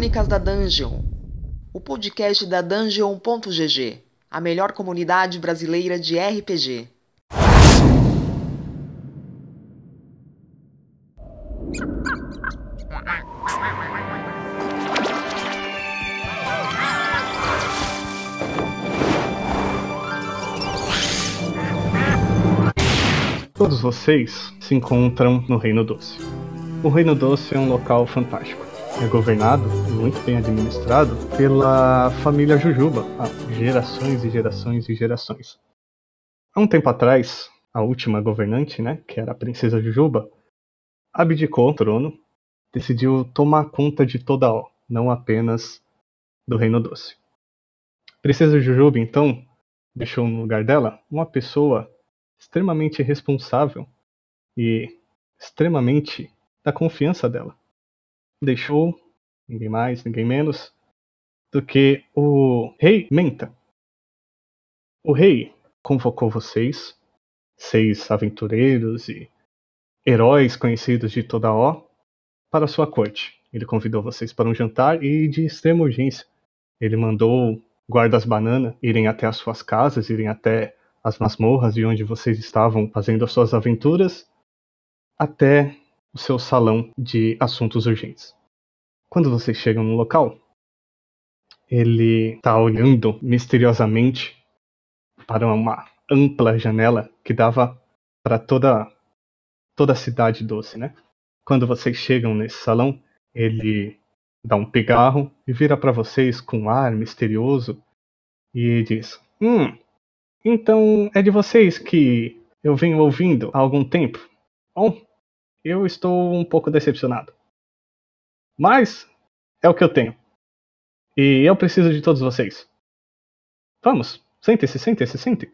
Crônicas da Dungeon, o podcast da Dungeon.gg, a melhor comunidade brasileira de RPG. Todos vocês se encontram no Reino Doce. O Reino Doce é um local fantástico. É governado muito bem administrado pela família Jujuba há gerações e gerações e gerações. Há um tempo atrás, a última governante, né, que era a princesa Jujuba, abdicou do trono, decidiu tomar conta de toda a não apenas do Reino Doce. Princesa Jujuba, então, deixou no lugar dela uma pessoa extremamente responsável e extremamente da confiança dela. Deixou ninguém mais, ninguém menos do que o rei Menta. O rei convocou vocês, seis aventureiros e heróis conhecidos de toda a O, para sua corte. Ele convidou vocês para um jantar e de extrema urgência. Ele mandou guardas banana irem até as suas casas, irem até as masmorras de onde vocês estavam fazendo as suas aventuras, até o seu salão de assuntos urgentes. Quando vocês chegam no local, ele está olhando misteriosamente para uma ampla janela que dava para toda toda a cidade doce, né? Quando vocês chegam nesse salão, ele dá um pigarro e vira para vocês com um ar misterioso e diz: "Hum, então é de vocês que eu venho ouvindo há algum tempo. Bom, eu estou um pouco decepcionado. Mas é o que eu tenho. E eu preciso de todos vocês. Vamos, sentem-se, sentem-se, sentem.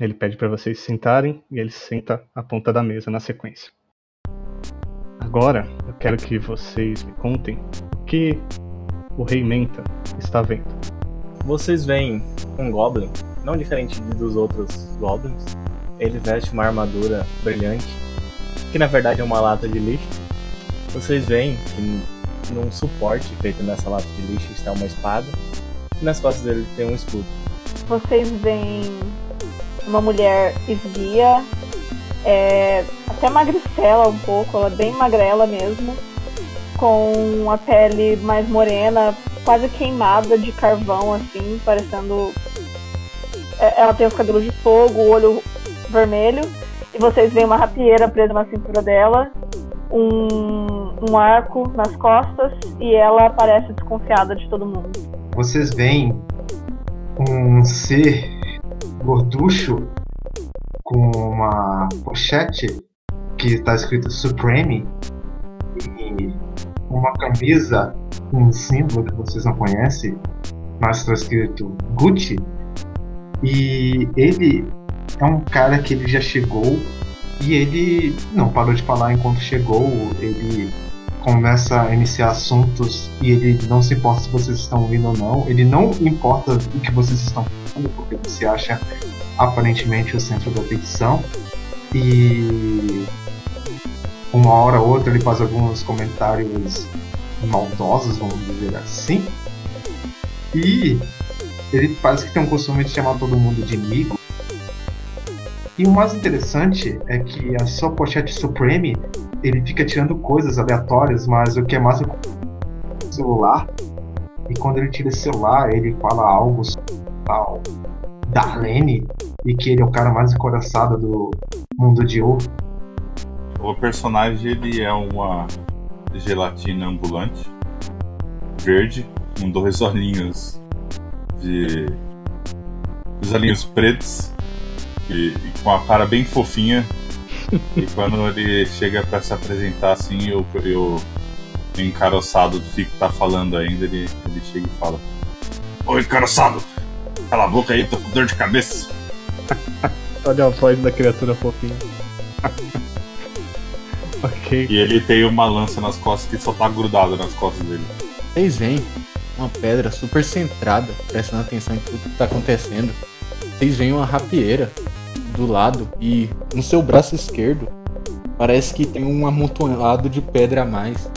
Ele pede para vocês se sentarem e ele senta à ponta da mesa na sequência. Agora eu quero que vocês me contem o que o Rei Menta está vendo vocês veem um Goblin, não diferente dos outros Goblins. Ele veste uma armadura brilhante, que na verdade é uma lata de lixo. Vocês veem que num suporte feito nessa lata de lixo está uma espada, e nas costas dele tem um escudo. Vocês veem uma mulher esguia, é, até magricela um pouco, ela é bem magrela mesmo, com a pele mais morena, quase queimada de carvão, assim, parecendo. É, ela tem os cabelos de fogo, o olho vermelho, e vocês veem uma rapieira presa na cintura dela, um, um arco nas costas, e ela parece desconfiada de todo mundo. Vocês veem um ser gorducho com uma pochete que está escrito Supreme e uma camisa um símbolo que vocês não conhecem, mas está escrito Gucci. E ele é um cara que ele já chegou e ele não parou de falar enquanto chegou. Ele começa a iniciar assuntos e ele não se importa se vocês estão ouvindo ou não. Ele não importa o que vocês estão falando, porque você acha aparentemente o centro da atenção. E uma hora ou outra ele faz alguns comentários maldosos, vamos dizer assim. E ele parece que tem um costume de chamar todo mundo de amigo. E o mais interessante é que a sua pochete Supreme ele fica tirando coisas aleatórias, mas o que é mais é o celular. E quando ele tira esse celular, ele fala algo tal Darlene e que ele é o cara mais encoraçado do mundo de ouro. O personagem ele é uma gelatina ambulante, verde, com dois olhinhos de. Os olhinhos pretos e, e com a cara bem fofinha. e quando ele chega para se apresentar assim, eu, eu encaroçado do que tá falando ainda, ele, ele chega e fala: Oi, encaroçado! Cala a boca aí, tô com dor de cabeça. Olha a voz da criatura fofinha. ok. E ele tem uma lança nas costas que só tá grudada nas costas dele. Vocês veem uma pedra super centrada, prestando atenção em tudo que tá acontecendo. Vocês veem uma rapieira do lado e no seu braço esquerdo parece que tem um amontoado de pedra a mais.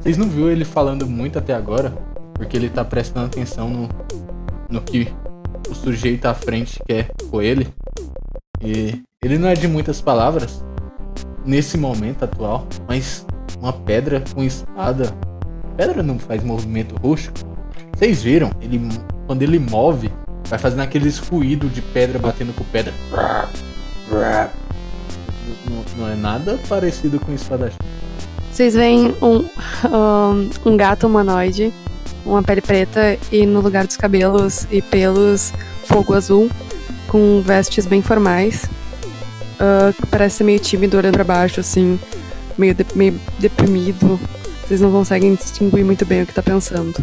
Vocês não viram ele falando muito até agora? Porque ele tá prestando atenção no, no que o sujeito à frente quer com ele. E ele não é de muitas palavras nesse momento atual, mas uma pedra com espada. Pedra não faz movimento rústico. Vocês viram? Ele quando ele move, vai fazendo aqueles ruídos de pedra batendo com pedra. Não, não é nada parecido com espadachim. Vocês veem um, um, um gato humanoide, uma pele preta e no lugar dos cabelos e pelos, fogo azul, com vestes bem formais. Uh, que parece ser meio tímido, olhando pra baixo, assim, meio, de, meio deprimido. Vocês não conseguem distinguir muito bem o que tá pensando.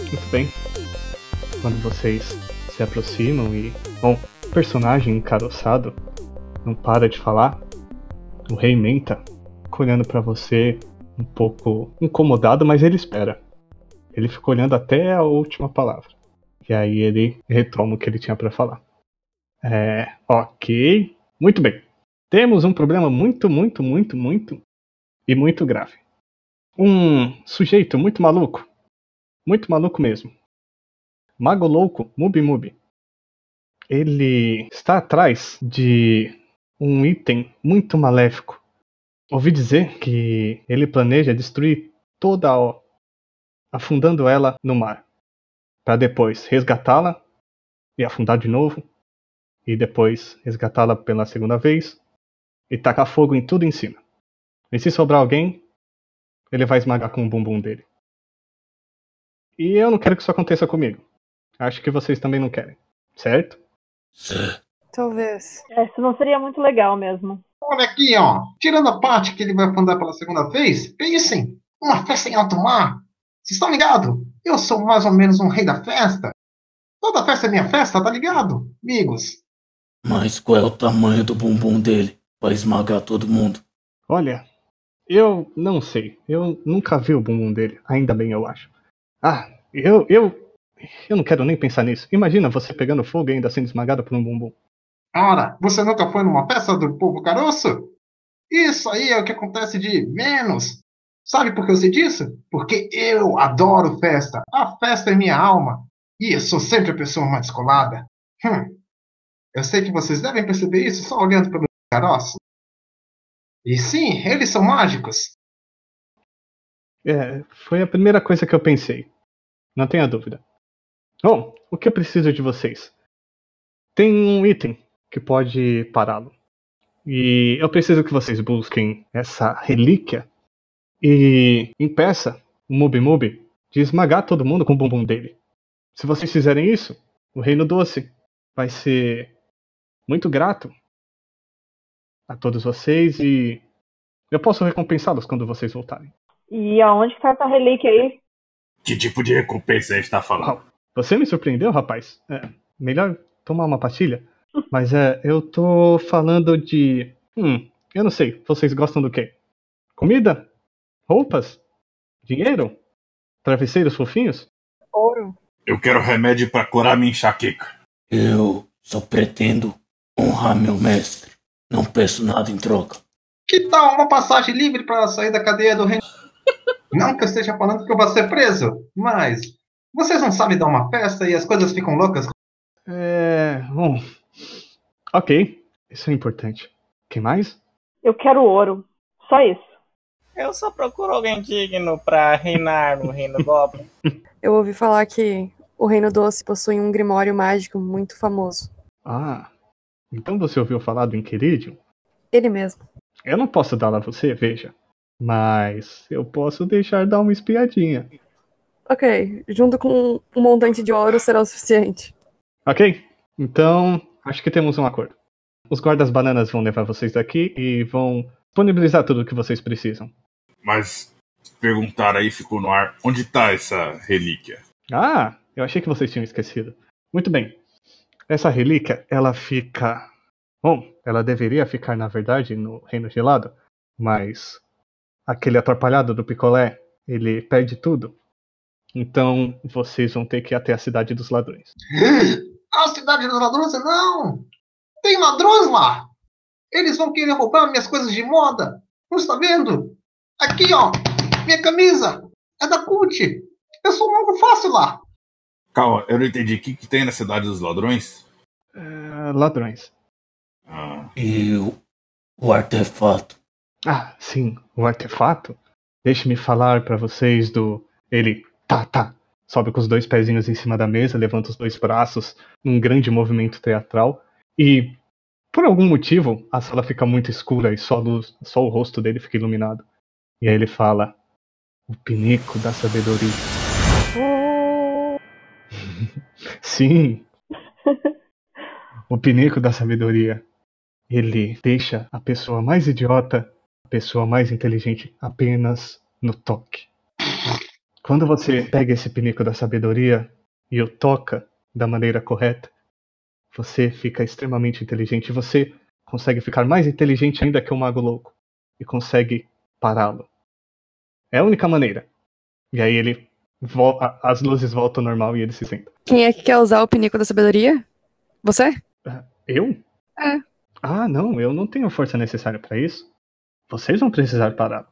Muito bem. Quando vocês se aproximam e. Bom, o personagem encaroçado não para de falar. O rei Menta fica olhando para você um pouco incomodado, mas ele espera. Ele fica olhando até a última palavra. E aí ele retoma o que ele tinha para falar. É, ok. Muito bem. Temos um problema muito, muito, muito, muito e muito grave. Um sujeito muito maluco. Muito maluco mesmo. Mago louco, Mubi Mubi. Ele está atrás de um item muito maléfico. Ouvi dizer que ele planeja destruir toda a afundando ela no mar, para depois resgatá-la e afundar de novo, e depois resgatá-la pela segunda vez e tacar fogo em tudo em cima. E se sobrar alguém, ele vai esmagar com o bumbum dele. E eu não quero que isso aconteça comigo. Acho que vocês também não querem, certo? Talvez. É, Isso não seria muito legal mesmo. Olha aqui, ó. Tirando a parte que ele vai afundar pela segunda vez, pensem. Uma festa em alto mar. Vocês estão ligados? Eu sou mais ou menos um rei da festa. Toda festa é minha festa, tá ligado? Amigos. Mas qual é o tamanho do bumbum dele? Pra esmagar todo mundo. Olha, eu não sei. Eu nunca vi o bumbum dele. Ainda bem, eu acho. Ah, eu, eu, eu não quero nem pensar nisso. Imagina você pegando fogo e ainda sendo esmagado por um bumbum. Ora, você nunca foi numa festa do povo caroço? Isso aí é o que acontece de menos. Sabe por que eu sei disso? Porque eu adoro festa. A festa é minha alma. E eu sou sempre a pessoa mais descolada. Hum. Eu sei que vocês devem perceber isso só olhando pelo caroço. E sim, eles são mágicos. É, foi a primeira coisa que eu pensei. Não tenha dúvida. Bom, o que eu preciso de vocês? Tem um item que pode pará-lo. E eu preciso que vocês busquem essa relíquia e impeça o Mubi Mubi de esmagar todo mundo com o bumbum dele. Se vocês fizerem isso, o Reino Doce vai ser muito grato a todos vocês e eu posso recompensá-los quando vocês voltarem. E aonde que tá essa relíquia aí? Que tipo de recompensa a gente tá falando? Você me surpreendeu, rapaz. É, melhor tomar uma pastilha. Mas é, eu tô falando de. Hum, eu não sei. Vocês gostam do quê? Comida? Roupas? Dinheiro? Travesseiros fofinhos? Ouro. Eu quero remédio pra curar minha enxaqueca. Eu só pretendo honrar meu mestre. Não peço nada em troca. Que tal uma passagem livre para sair da cadeia do reino? Não que eu esteja falando que eu vou ser preso, mas vocês não sabem dar uma festa e as coisas ficam loucas? É. Bom. Ok. Isso é importante. Quem mais? Eu quero ouro. Só isso. Eu só procuro alguém digno pra reinar no reino Goblin. Eu ouvi falar que o Reino Doce possui um grimório mágico muito famoso. Ah. Então você ouviu falar do Inquiridium? Ele mesmo. Eu não posso dar a você, veja. Mas eu posso deixar dar uma espiadinha. Ok, junto com um montante de ouro será o suficiente. Ok? Então, acho que temos um acordo. Os guardas bananas vão levar vocês daqui e vão disponibilizar tudo o que vocês precisam. Mas perguntar aí ficou no ar. Onde tá essa relíquia? Ah, eu achei que vocês tinham esquecido. Muito bem. Essa relíquia, ela fica. Bom, ela deveria ficar, na verdade, no Reino Gelado, mas aquele atrapalhado do picolé, ele perde tudo. Então vocês vão ter que ir até a cidade dos ladrões. A cidade dos ladrões? Não! Tem ladrões lá! Eles vão querer roubar minhas coisas de moda! Não está vendo? Aqui, ó! Minha camisa! É da CUT. Eu sou um mago fácil lá. Calma, eu não entendi. O que, que tem na cidade dos ladrões? É, ladrões. Ah, E o, o artefato? Ah, sim, o artefato. Deixe-me falar pra vocês do. Ele. Tá, tá. Sobe com os dois pezinhos em cima da mesa, levanta os dois braços num grande movimento teatral. E, por algum motivo, a sala fica muito escura e só, luz, só o rosto dele fica iluminado. E aí ele fala: O pinico da sabedoria. Sim, o pinico da sabedoria. Ele deixa a pessoa mais idiota, a pessoa mais inteligente apenas no toque. Quando você pega esse pinico da sabedoria e o toca da maneira correta, você fica extremamente inteligente. Você consegue ficar mais inteligente ainda que o mago louco e consegue pará-lo. É a única maneira. E aí ele as luzes voltam ao normal e ele se senta. Quem é que quer usar o pinico da sabedoria? Você? Eu? É. Ah, não, eu não tenho a força necessária pra isso. Vocês vão precisar parar.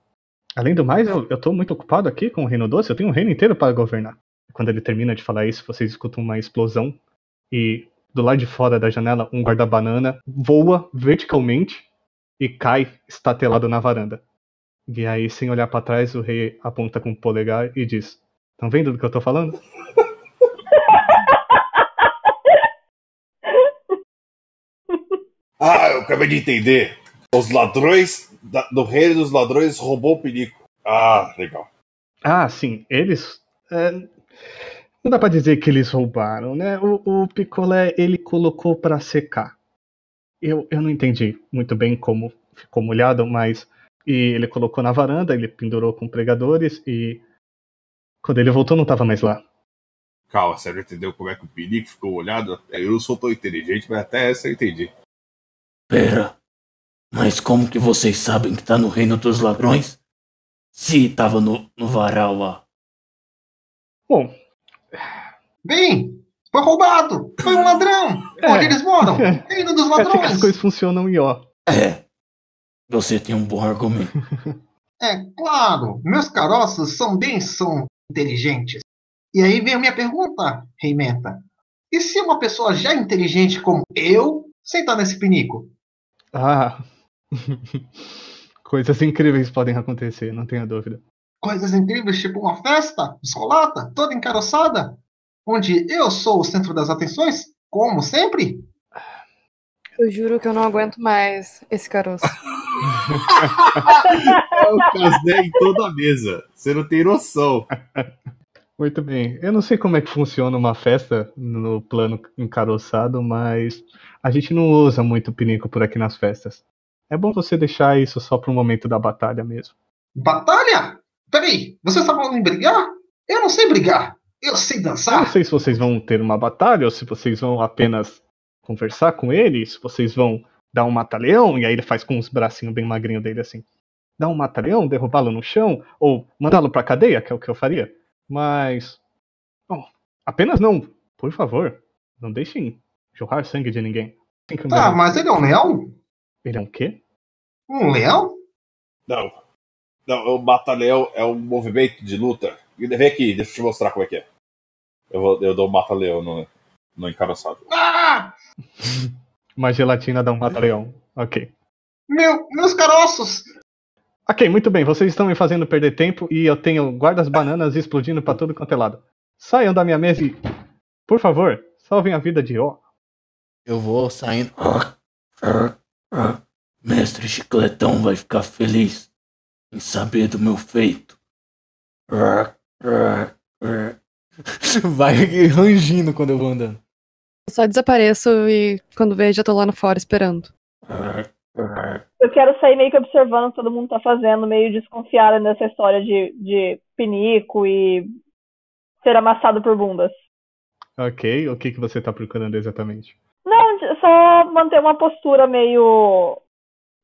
Além do mais, eu, eu tô muito ocupado aqui com o Reino Doce, eu tenho um reino inteiro para governar. Quando ele termina de falar isso, vocês escutam uma explosão e do lado de fora da janela, um guarda-banana voa verticalmente e cai estatelado na varanda. E aí, sem olhar pra trás, o rei aponta com o polegar e diz: Estão vendo do que eu tô falando? Ah, eu acabei de entender. Os ladrões da- do reino dos ladrões roubou o pinico. Ah, legal. Ah, sim, eles. é, não dá pra dizer que eles roubaram, né? O, o picolé ele colocou pra secar. Eu, eu não entendi muito bem como ficou molhado, mas. E ele colocou na varanda, ele pendurou com pregadores e. Quando ele voltou, não tava mais lá. Calma, você já entendeu como é que o pinico ficou olhado? Eu não sou tão inteligente, mas até essa eu entendi. Pera. Mas como que vocês sabem que tá no reino dos ladrões? Se tava no, no varal lá. Bom, Bem, foi roubado. Foi um ladrão. É. Onde eles moram? Reino dos é assim que as ladrões. coisas funcionam em ó. É. Você tem um bom argumento. É claro, meus caroços são bem são inteligentes. E aí vem a minha pergunta, Rei Menta. E se uma pessoa já inteligente como eu sentar nesse pinico? Ah. Coisas incríveis podem acontecer, não tenha dúvida. Coisas incríveis, tipo uma festa descolada, toda encaroçada, onde eu sou o centro das atenções, como sempre? Eu juro que eu não aguento mais esse caroço. Eu casei em toda a mesa. Você não tem noção. Muito bem. Eu não sei como é que funciona uma festa no plano encaroçado, mas a gente não usa muito pinico por aqui nas festas. É bom você deixar isso só pro momento da batalha mesmo. Batalha? Peraí, vocês estavam em brigar? Eu não sei brigar. Eu sei Eu não dançar. sei se vocês vão ter uma batalha ou se vocês vão apenas conversar com ele, se vocês vão dar um mata-leão, e aí ele faz com os bracinhos bem magrinhos dele assim. Dar um mata-leão, derrubá-lo no chão, ou mandá-lo pra cadeia, que é o que eu faria. Mas. Bom, apenas não. Por favor, não deixem jorrar sangue de ninguém. Tá, mas ele é um leão? Ele é um quê? Um leão? Não. Não, o mata-leão é um movimento de luta. Vem aqui, deixa eu te mostrar como é que é. Eu, vou, eu dou um mata-leão no, no encaroçado. Ah! Uma gelatina dá um mata-leão. Ok. Meu, meus caroços! Ok, muito bem. Vocês estão me fazendo perder tempo e eu tenho guardas bananas explodindo pra tudo quanto é lado. Saiam da minha mesa e, por favor, salvem a vida de O. Eu vou saindo. Mestre Chicletão vai ficar feliz em saber do meu feito. Vai rangindo quando eu vou andando. Eu só desapareço e quando vejo já tô lá no fora esperando. Eu quero sair meio que observando o que todo mundo tá fazendo, meio desconfiada nessa história de, de pinico e ser amassado por bundas. Ok, o que, que você tá procurando exatamente? Só manter uma postura meio.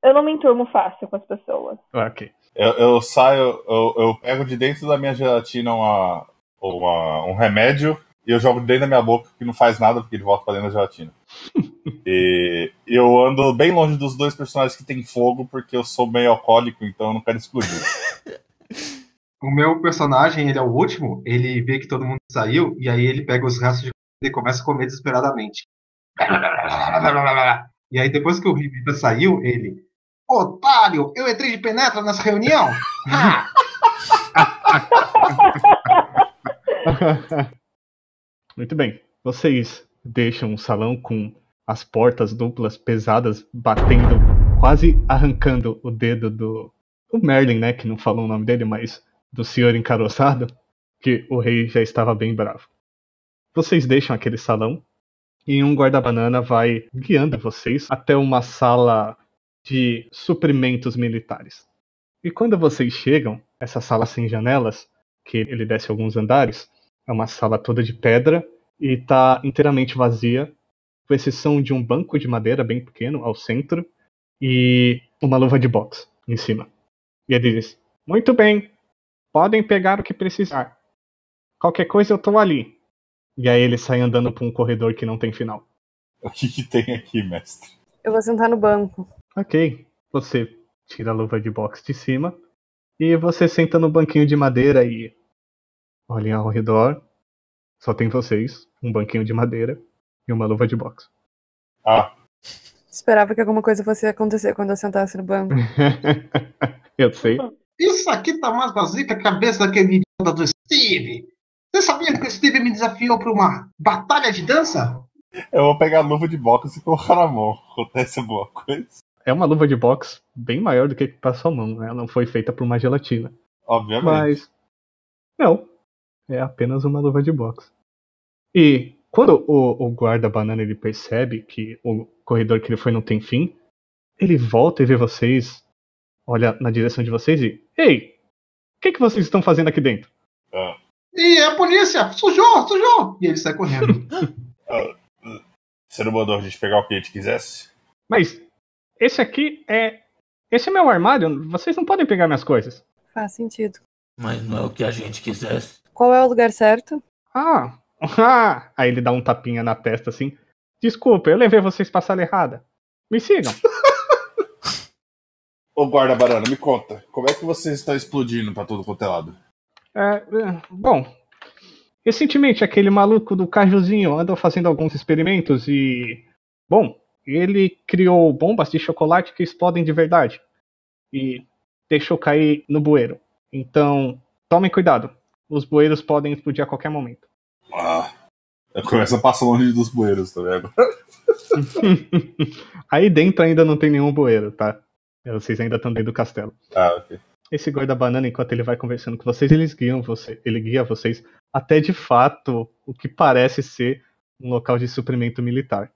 Eu não me enturmo fácil com as pessoas. Ok. Eu, eu saio, eu, eu pego de dentro da minha gelatina uma, uma- um remédio e eu jogo dentro da minha boca que não faz nada porque ele volta pra dentro da gelatina. e eu ando bem longe dos dois personagens que tem fogo porque eu sou meio alcoólico, então eu não quero explodir. O meu personagem, ele é o último, ele vê que todo mundo saiu, e aí ele pega os restos de comida e começa a comer desesperadamente. E aí depois que o Rivita saiu, ele. Otário, eu entrei de penetra nessa reunião? Muito bem. Vocês deixam o salão com as portas duplas pesadas batendo, quase arrancando o dedo do o Merlin, né, que não falou o nome dele, mas do senhor encaroçado, que o rei já estava bem bravo. Vocês deixam aquele salão e um guarda-banana vai guiando vocês até uma sala de suprimentos militares. E quando vocês chegam, essa sala sem janelas, que ele desce alguns andares, é uma sala toda de pedra e está inteiramente vazia, com exceção de um banco de madeira bem pequeno ao centro e uma luva de boxe em cima. E ele diz: Muito bem, podem pegar o que precisar. Qualquer coisa eu tô ali. E aí ele sai andando por um corredor que não tem final. O que, que tem aqui, mestre? Eu vou sentar no banco. Ok, você tira a luva de boxe de cima e você senta no banquinho de madeira e olhem ao redor. Só tem vocês, um banquinho de madeira e uma luva de boxe. Ah, Esperava que alguma coisa fosse acontecer quando eu sentasse no banco. eu sei. Isso aqui tá mais vazio que a cabeça daquele idiota do Steve. Você sabia que o Steve me desafiou pra uma batalha de dança? eu vou pegar a luva de boxe e colocar na mão. Acontece alguma coisa? É uma luva de boxe bem maior do que para sua mão, né? Ela não foi feita por uma gelatina. Obviamente. Mas. Não. É apenas uma luva de boxe. E quando o, o guarda-banana ele percebe que o corredor que ele foi não tem fim, ele volta e vê vocês, olha na direção de vocês e. Ei! O que, que vocês estão fazendo aqui dentro? Ah, E a polícia! Sujou, sujou! E ele sai correndo. você não mandou a gente pegar o que a gente quisesse? Mas esse aqui é. Esse é meu armário, vocês não podem pegar minhas coisas. Faz sentido. Mas não é o que a gente quisesse. Qual é o lugar certo? Ah! Ah! Aí ele dá um tapinha na testa assim. Desculpa, eu levei vocês pra sala errada. Me sigam. Ô guarda banana, me conta, como é que vocês estão explodindo pra todo quanto é lado? É, bom, recentemente aquele maluco do cajuzinho andou fazendo alguns experimentos e. Bom, ele criou bombas de chocolate que explodem de verdade. E deixou cair no bueiro. Então, tomem cuidado. Os bueiros podem explodir a qualquer momento. Ah, eu começo a passar longe dos bueiros, tá vendo? Aí dentro ainda não tem nenhum bueiro, tá? Vocês ainda estão dentro do castelo. Ah, ok. Esse guarda-banana, enquanto ele vai conversando com vocês, eles guiam você, ele guia vocês até de fato o que parece ser um local de suprimento militar.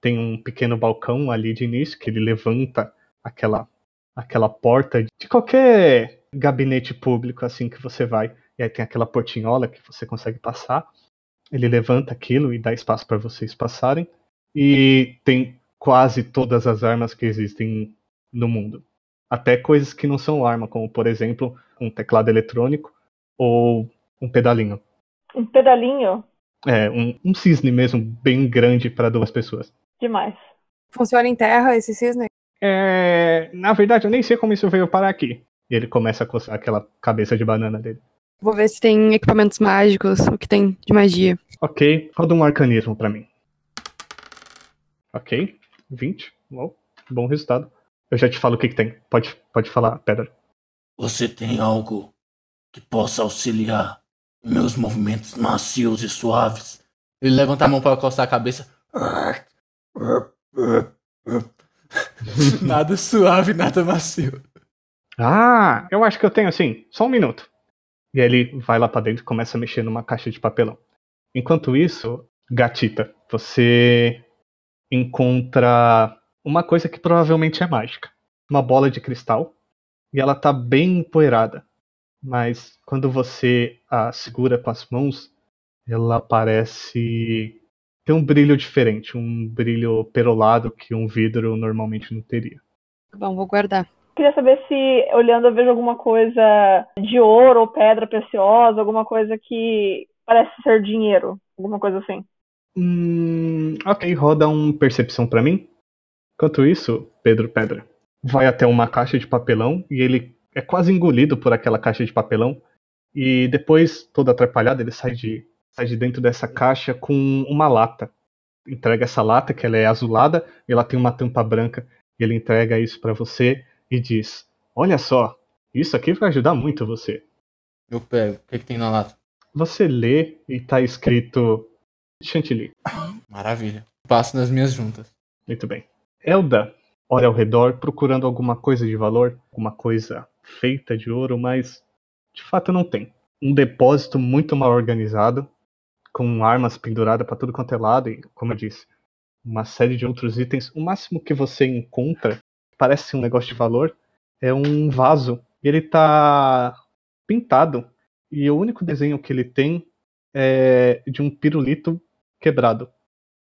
Tem um pequeno balcão ali de início que ele levanta aquela aquela porta de qualquer gabinete público assim que você vai. E aí tem aquela portinhola que você consegue passar. Ele levanta aquilo e dá espaço para vocês passarem. E tem quase todas as armas que existem no mundo. Até coisas que não são arma, como por exemplo um teclado eletrônico ou um pedalinho. Um pedalinho? É, um, um cisne mesmo, bem grande para duas pessoas. Demais. Funciona em terra esse cisne? É, na verdade, eu nem sei como isso veio parar aqui. E ele começa a coçar aquela cabeça de banana dele. Vou ver se tem equipamentos mágicos, o que tem de magia. Ok, roda um arcanismo pra mim. Ok, 20. Uau, bom resultado. Eu já te falo o que, que tem. Pode, pode falar, Pedra. Você tem algo que possa auxiliar meus movimentos macios e suaves? Ele levanta a mão pra coçar a cabeça. nada suave, nada macio. Ah, eu acho que eu tenho sim. Só um minuto. E aí ele vai lá pra dentro e começa a mexer numa caixa de papelão. Enquanto isso, gatita, você encontra uma coisa que provavelmente é mágica. Uma bola de cristal. E ela tá bem empoeirada. Mas quando você a segura com as mãos, ela parece ter um brilho diferente. Um brilho perolado que um vidro normalmente não teria. Bom, vou guardar. Queria saber se, olhando, eu vejo alguma coisa de ouro ou pedra preciosa, alguma coisa que parece ser dinheiro, alguma coisa assim. Hum, ok, roda um percepção pra mim. Enquanto isso, Pedro Pedra vai até uma caixa de papelão e ele é quase engolido por aquela caixa de papelão E depois, todo atrapalhado, ele sai de, sai de dentro dessa caixa com uma lata. Entrega essa lata, que ela é azulada, e ela tem uma tampa branca. E ele entrega isso para você e diz: Olha só, isso aqui vai ajudar muito você. Eu pego. O que, que tem na lata? Você lê e tá escrito Chantilly. Maravilha. Passo nas minhas juntas. Muito bem. Elda olha ao redor procurando alguma coisa de valor, alguma coisa feita de ouro, mas de fato não tem. Um depósito muito mal organizado, com armas penduradas para tudo quanto é lado e, como eu disse, uma série de outros itens. O máximo que você encontra, parece um negócio de valor, é um vaso. Ele tá pintado e o único desenho que ele tem é de um pirulito quebrado.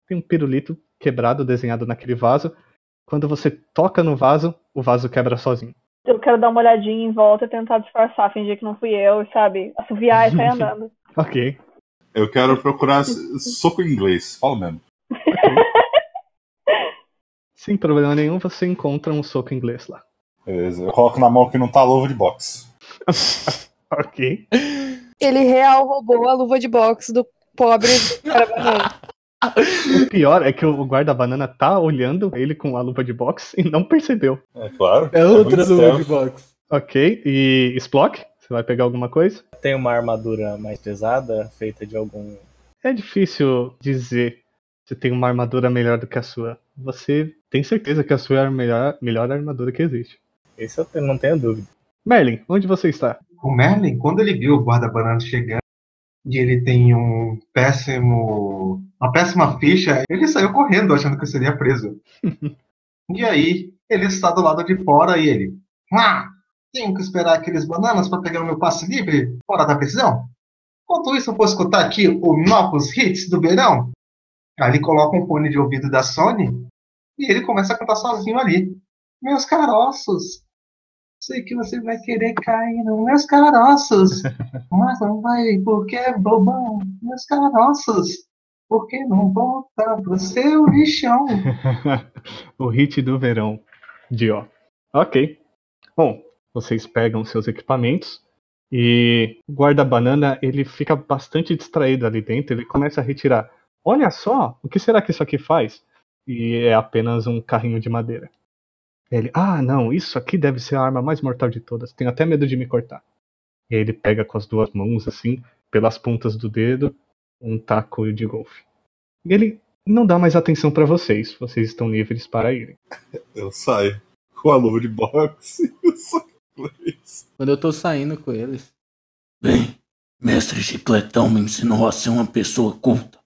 Tem um pirulito quebrado desenhado naquele vaso. Quando você toca no vaso, o vaso quebra sozinho. Eu quero dar uma olhadinha em volta e tentar disfarçar, fingir que não fui eu, sabe? Assoviar e sair andando. Ok. Eu quero procurar soco em inglês. Fala mesmo. Sem problema nenhum, você encontra um soco inglês lá. Beleza. Eu coloco na mão que não tá luva de boxe. ok. Ele real roubou a luva de boxe do pobre cara. O pior é que o guarda-banana tá olhando ele com a luva de boxe e não percebeu. É claro. É outra muito luva de boxe. Ok, e Splock? Você vai pegar alguma coisa? Tem uma armadura mais pesada, feita de algum. É difícil dizer se tem uma armadura melhor do que a sua. Você tem certeza que a sua é a melhor, melhor armadura que existe. Isso eu não tenho dúvida. Merlin, onde você está? O Merlin, quando ele viu o guarda-banana chegando e ele tem um péssimo. uma péssima ficha, ele saiu correndo achando que seria preso. e aí, ele está do lado de fora e ele. Ah, tenho que esperar aqueles bananas para pegar o meu passe livre fora da prisão? Enquanto isso, eu vou escutar aqui o novos hits do verão. Aí ele coloca um fone de ouvido da Sony e ele começa a cantar sozinho ali. Meus caroços, Sei que você vai querer cair nos meus caroços, mas não vai porque é bobão. Meus caroços, porque não volta pro seu lixão. o hit do verão de ó. Ok. Bom, vocês pegam seus equipamentos e o guarda-banana ele fica bastante distraído ali dentro. Ele começa a retirar. Olha só, o que será que isso aqui faz? E é apenas um carrinho de madeira. Ele, ah, não, isso aqui deve ser a arma mais mortal de todas. Tenho até medo de me cortar. E aí ele pega com as duas mãos, assim, pelas pontas do dedo, um taco de golfe. E ele não dá mais atenção para vocês. Vocês estão livres para irem. Eu saio com a luva de boxe e. Quando eu tô saindo com eles. Bem, mestre Chicletão me ensinou a ser uma pessoa culta.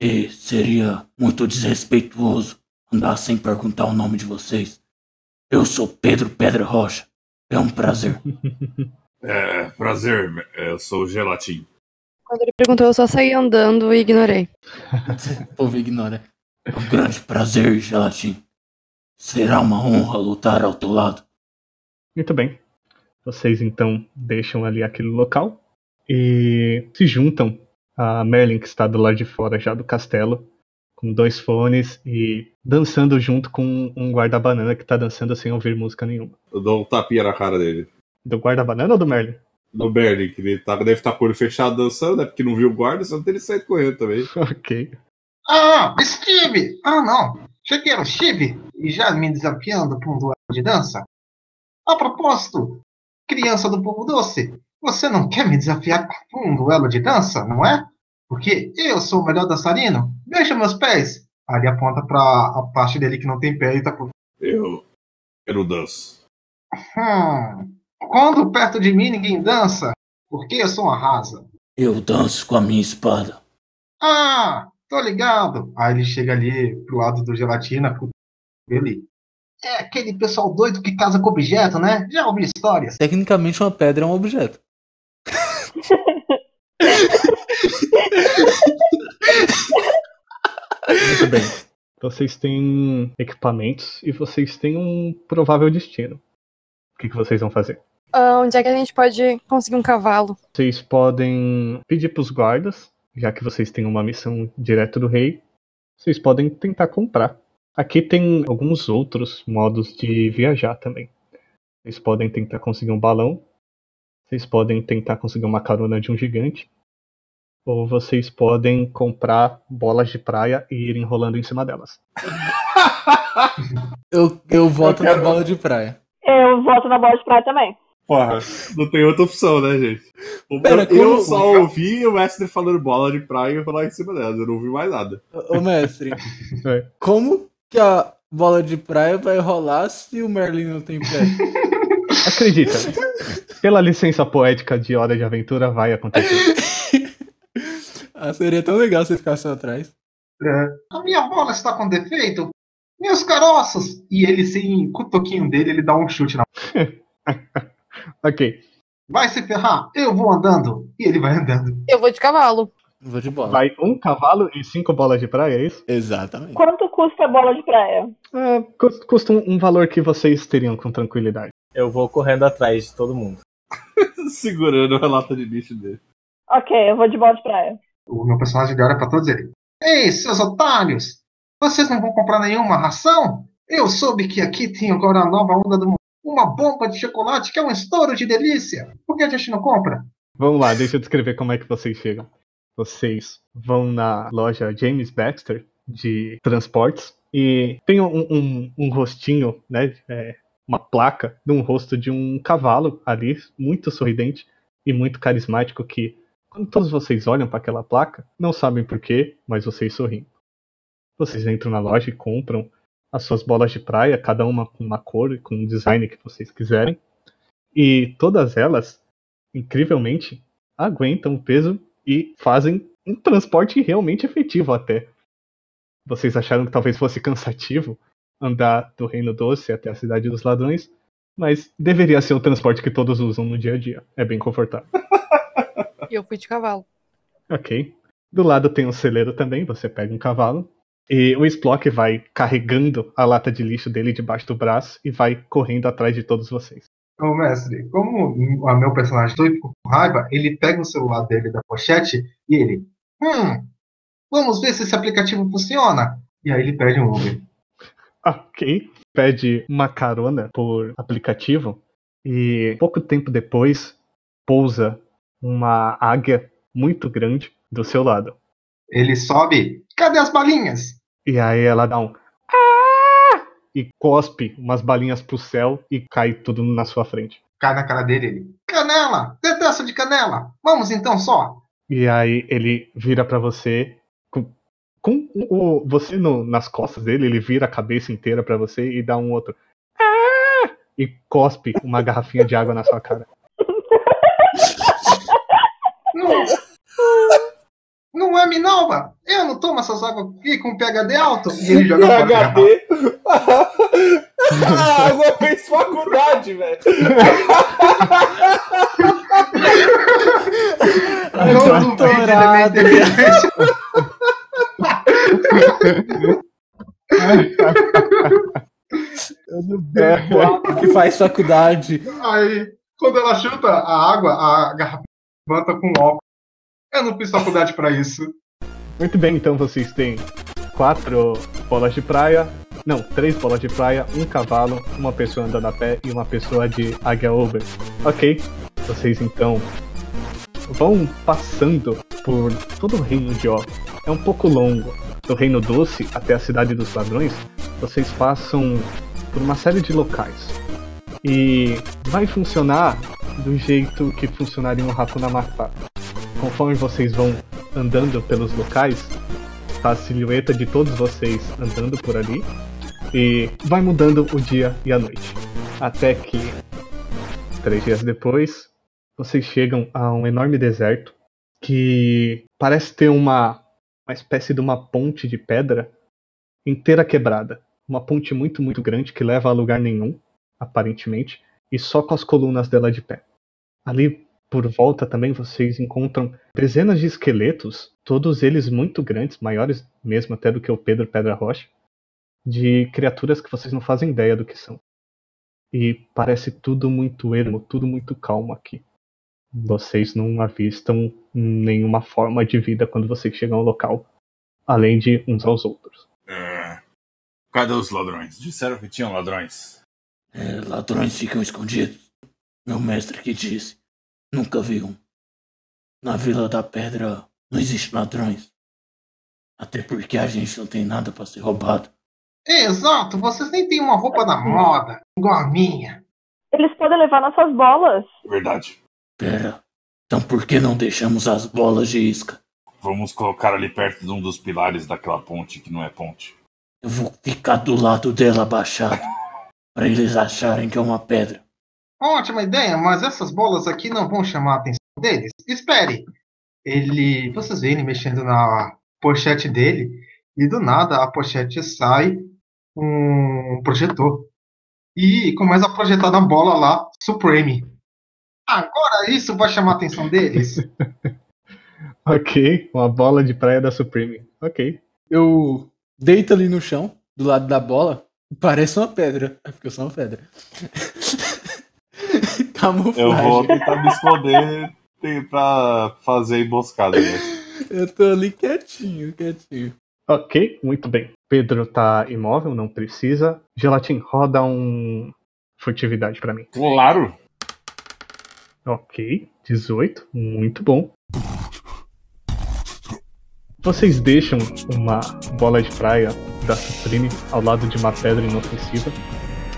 E seria muito desrespeituoso andar sem perguntar o nome de vocês. Eu sou Pedro Pedra Rocha. É um prazer. É, prazer, eu sou o Gelatim. Quando ele perguntou, eu só saí andando e ignorei. O povo ignora. É um grande prazer, Gelatim. Será uma honra lutar ao teu lado. Muito bem. Vocês então deixam ali aquele local e se juntam a Merlin, que está do lado de fora já do castelo, com dois fones e dançando junto com um guarda-banana que está dançando sem ouvir música nenhuma. Eu dou um tapinha na cara dele. Do guarda-banana ou do Merlin? Do Bernie, que ele tá, deve estar com o olho fechado dançando, né? Porque não viu o guarda, só não teria saído correndo também. ok. Ah, Steve! Ah, não. Cheguei no Steve e já me desafiando para um duelo de dança. A propósito, criança do povo doce, você não quer me desafiar para um duelo de dança, não é? Porque eu sou o melhor dançarino. Veja meus pés. Aí ele aponta para a parte dele que não tem pé e tá por. Eu. Eu não danço. Hum. Quando perto de mim ninguém dança, porque eu sou uma rasa. Eu danço com a minha espada. Ah, tô ligado. Aí ele chega ali pro lado do gelatina, pro ele. É aquele pessoal doido que casa com objeto, né? Já ouvi histórias. Tecnicamente, uma pedra é um objeto. Muito bem. Vocês têm equipamentos e vocês têm um provável destino. O que, que vocês vão fazer? Ah, onde é que a gente pode conseguir um cavalo? Vocês podem pedir para os guardas, já que vocês têm uma missão direto do rei. Vocês podem tentar comprar. Aqui tem alguns outros modos de viajar também. Vocês podem tentar conseguir um balão, Vocês podem tentar conseguir uma carona de um gigante. Ou vocês podem comprar bolas de praia e ir enrolando em cima delas. Eu, eu voto Eu quero- na bola de praia. Eu voto na bola de praia também. Porra, não tem outra opção, né, gente? O- Pera, eu, eu como- só ouvi o mestre falando bola de praia e rolar em cima delas. Eu não ouvi mais nada. Ô, ô, mestre, É. como que a bola de praia vai rolar se o Merlin não tem pé? Acredita, pela licença poética de Hora de Aventura vai acontecer. ah, seria tão legal se ficasse atrás. É, a minha bola está com defeito. Meus caroços! E ele, sem o toquinho dele, ele dá um chute na. ok, Vai se ferrar! Eu vou andando! E ele vai andando. Eu vou de cavalo. Vou de bola. vai um cavalo e cinco bolas de praia, é isso? Exatamente. Quanto custa a bola de praia? É, cus- custa um, um valor que vocês teriam com tranquilidade. Eu vou correndo atrás de todo mundo. Segurando a lata de lixo dele. Ok, eu vou de bola de praia. O meu personagem olha pra todos eles. Ei, seus otários! Vocês não vão comprar nenhuma ração? Eu soube que aqui tem agora a nova onda do mundo. Uma bomba de chocolate que é um estouro de delícia. Por que a gente não compra? Vamos lá, deixa eu descrever como é que vocês chegam. Vocês vão na loja James Baxter de transportes e tem um, um- um rostinho, né? é, uma placa de um rosto de um cavalo ali, muito sorridente e muito carismático que quando todos vocês olham para aquela placa, não sabem porquê, mas vocês sorriem. Vocês entram na loja e compram as suas bolas de praia, cada uma com uma cor e com um design que vocês quiserem. E todas elas, incrivelmente, aguentam o peso e fazem um transporte realmente efetivo até. Vocês acharam que talvez fosse cansativo andar do Reino Doce até a Cidade dos Ladrões, mas deveria ser o transporte que todos usam no dia a dia. É bem confortável. Eu fui de cavalo. Ok. Do lado tem um celeiro também, você pega um cavalo. E o Splock vai carregando a lata de lixo dele debaixo do braço e vai correndo atrás de todos vocês. Ô mestre, como o meu personagem ficou com raiva, ele pega o celular dele da pochete e ele. Hum, vamos ver se esse aplicativo funciona. E aí ele pede um Uber. Ok. Pede uma carona por aplicativo e pouco tempo depois pousa uma águia muito grande do seu lado. Ele sobe. Cadê as balinhas? E aí ela dá um "Ah!" e cospe umas balinhas pro céu e cai tudo na sua frente. Cai na cara dele ele. Canela! Detesto de canela! Vamos então só! E aí ele vira pra você com, com o, você no- nas costas dele, ele vira a cabeça inteira pra você e dá um outro "Ah!" e cospe uma garrafinha de água na sua cara. Não, não é Minalba! Eu não tomo essas águas aqui com PHD alto! E ele joga fora a garrafa. HD. a água fez faculdade, velho. Não duvido de minha inteligência. que faz faculdade. Aí, quando ela chuta a água, a garrafa levanta com óculos. Eu não fiz faculdade pra isso. Muito bem, então vocês têm quatro bolas de praia. Não, três bolas de praia, um cavalo, uma pessoa andando a pé e uma pessoa de águia Uber. Ok, vocês então vão passando por todo o reino de Ó. É um pouco longo. Do Reino Doce até a Cidade dos Ladrões, vocês passam por uma série de locais. E vai funcionar do jeito que funcionaria um Hakuna Matata. Conforme vocês vão andando pelos locais, tá a silhueta de todos vocês andando por ali e vai mudando o dia e a noite. Até que, três dias depois, vocês chegam a um enorme deserto que parece ter uma, uma espécie de uma ponte de pedra inteira quebrada. Uma ponte muito, muito grande que leva a lugar nenhum, aparentemente, e só com as colunas dela de pé. Ali por volta também vocês encontram dezenas de esqueletos, todos eles muito grandes, maiores mesmo até do que o Pedro Pedra Rocha, de criaturas que vocês não fazem ideia do que são. E parece tudo muito ermo, tudo muito calmo aqui. Vocês não avistam nenhuma forma de vida quando vocês chegam ao local, além de uns aos outros. É. Cadê os ladrões? Disseram que tinham ladrões. É, ladrões ficam escondidos. Meu mestre que disse. Nunca vi um. Na Vila da Pedra não existe ladrões. Até porque a gente não tem nada para ser roubado. Exato, vocês nem têm uma roupa da moda, igual a minha. Eles podem levar nossas bolas. Verdade. Pera, então por que não deixamos as bolas de isca? Vamos colocar ali perto de um dos pilares daquela ponte que não é ponte. Eu vou ficar do lado dela abaixado. para eles acharem que é uma pedra. Ótima ideia, mas essas bolas aqui não vão chamar a atenção deles. Espere. Ele. Vocês veem ele mexendo na pochete dele e do nada a pochete sai um projetor. E começa a projetar na bola lá, Supreme. Agora isso vai chamar a atenção deles. Ok, uma bola de praia da Supreme. Ok. Eu deito ali no chão, do lado da bola, parece uma pedra. É porque eu sou uma pedra. Camuflagem. Eu vou tentar me esconder pra fazer emboscada. Né? Eu tô ali quietinho, quietinho. Ok, muito bem. Pedro tá imóvel, não precisa. Gelatin, roda um. Furtividade pra mim. Claro! Ok, 18, muito bom. Vocês deixam uma bola de praia da Supreme ao lado de uma pedra inofensiva.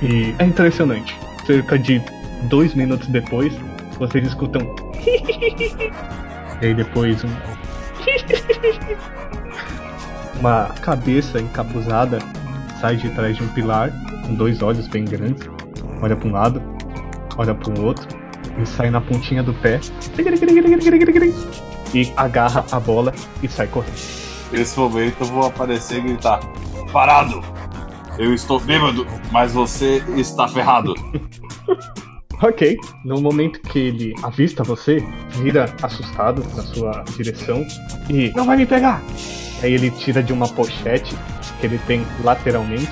E é impressionante. Cerca de dois minutos depois, vocês escutam. e aí depois um. uma cabeça encapuzada sai de trás de um pilar, com dois olhos bem grandes. Olha para um lado, olha para o outro, e sai na pontinha do pé. E agarra a bola e sai correndo. Nesse momento eu vou aparecer e gritar: Parado! Eu estou bêbado, mas você está ferrado. Ok, no momento que ele avista você, vira assustado na sua direção e. Não vai me pegar! Aí ele tira de uma pochete que ele tem lateralmente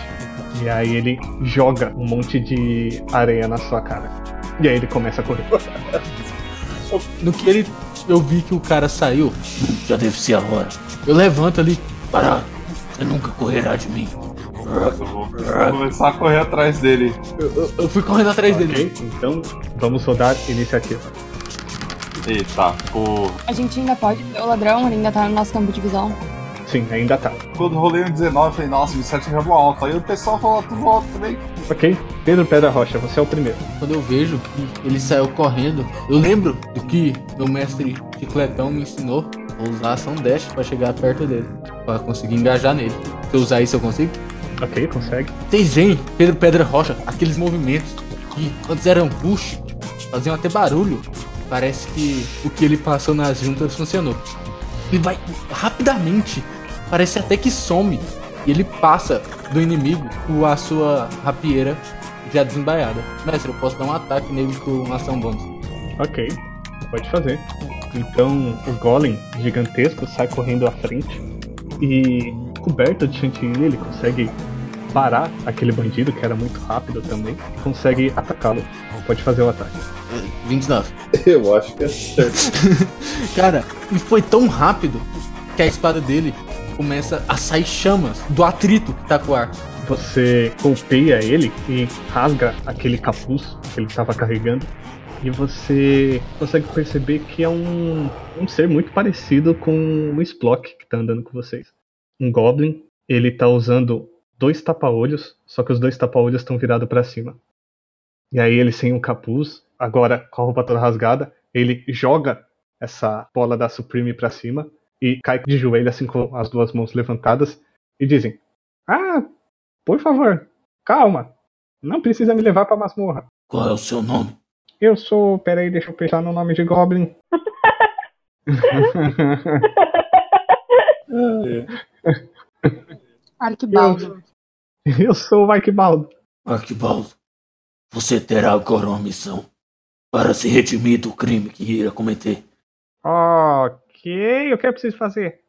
e aí ele joga um monte de areia na sua cara. E aí ele começa a correr. No que ele. Eu vi que o cara saiu, Já deve ser a hora. eu levanto ali. Parado. Você nunca correrá de mim. Eu vou, vou começar a correr atrás dele. Eu, eu- eu fui correndo atrás dele. Ok? Então vamos rodar iniciativa. Eita, pô. A gente ainda pode ver o ladrão, ele ainda tá no nosso campo de visão. Sim, ainda tá. Quando rolei um 19, eu falei, nossa, 27 já vou alto. Aí o pessoal falou tudo alto também. Ok? Pedro Pedra Rocha, você é o primeiro. Quando eu vejo que ele saiu correndo, eu lembro do que meu mestre Chicletão me ensinou. Vou usar ação dash pra chegar perto dele. Pra conseguir engajar nele. Se eu usar isso, eu consigo? Ok, consegue. Vocês veem, Pedro Pedra Rocha, aqueles movimentos que antes eram push, faziam até barulho. Parece que o que ele passou nas juntas funcionou. Ele vai rapidamente, parece até que some. E ele passa do inimigo com a sua rapieira já desembaiada. Mestre, eu posso dar um ataque nele com uma ação bônus. Ok, pode fazer. Então o golem gigantesco sai correndo à frente e, coberto de chantilly, ele consegue parar aquele bandido que era muito rápido também. Consegue atacá-lo. Pode fazer o ataque. 29. Eu acho que é certo. Cara, e foi tão rápido que a espada dele começa a sair chamas do atrito que tá com o ar. Você golpeia ele e rasga aquele capuz que ele estava carregando. E você consegue perceber que é um, um ser muito parecido com o Splock que tá andando com vocês. Um Goblin, ele tá usando dois tapa-olhos, só que os dois tapa-olhos estão virados para cima. E aí ele sem o capuz, agora com a roupa toda rasgada, ele joga essa bola da Supreme para cima e cai de joelho assim com as duas mãos levantadas e dizem: "Ah, por favor, calma. Não precisa me levar pra masmorra. Qual é o seu nome? Eu sou. Peraí, deixa eu pensar no nome de Goblin. Arquibaldo. eu sou o Mike Baldo. Arquibaldo. Você terá agora uma missão para se redimir do crime que irá cometer. Ok, o que eu preciso fazer?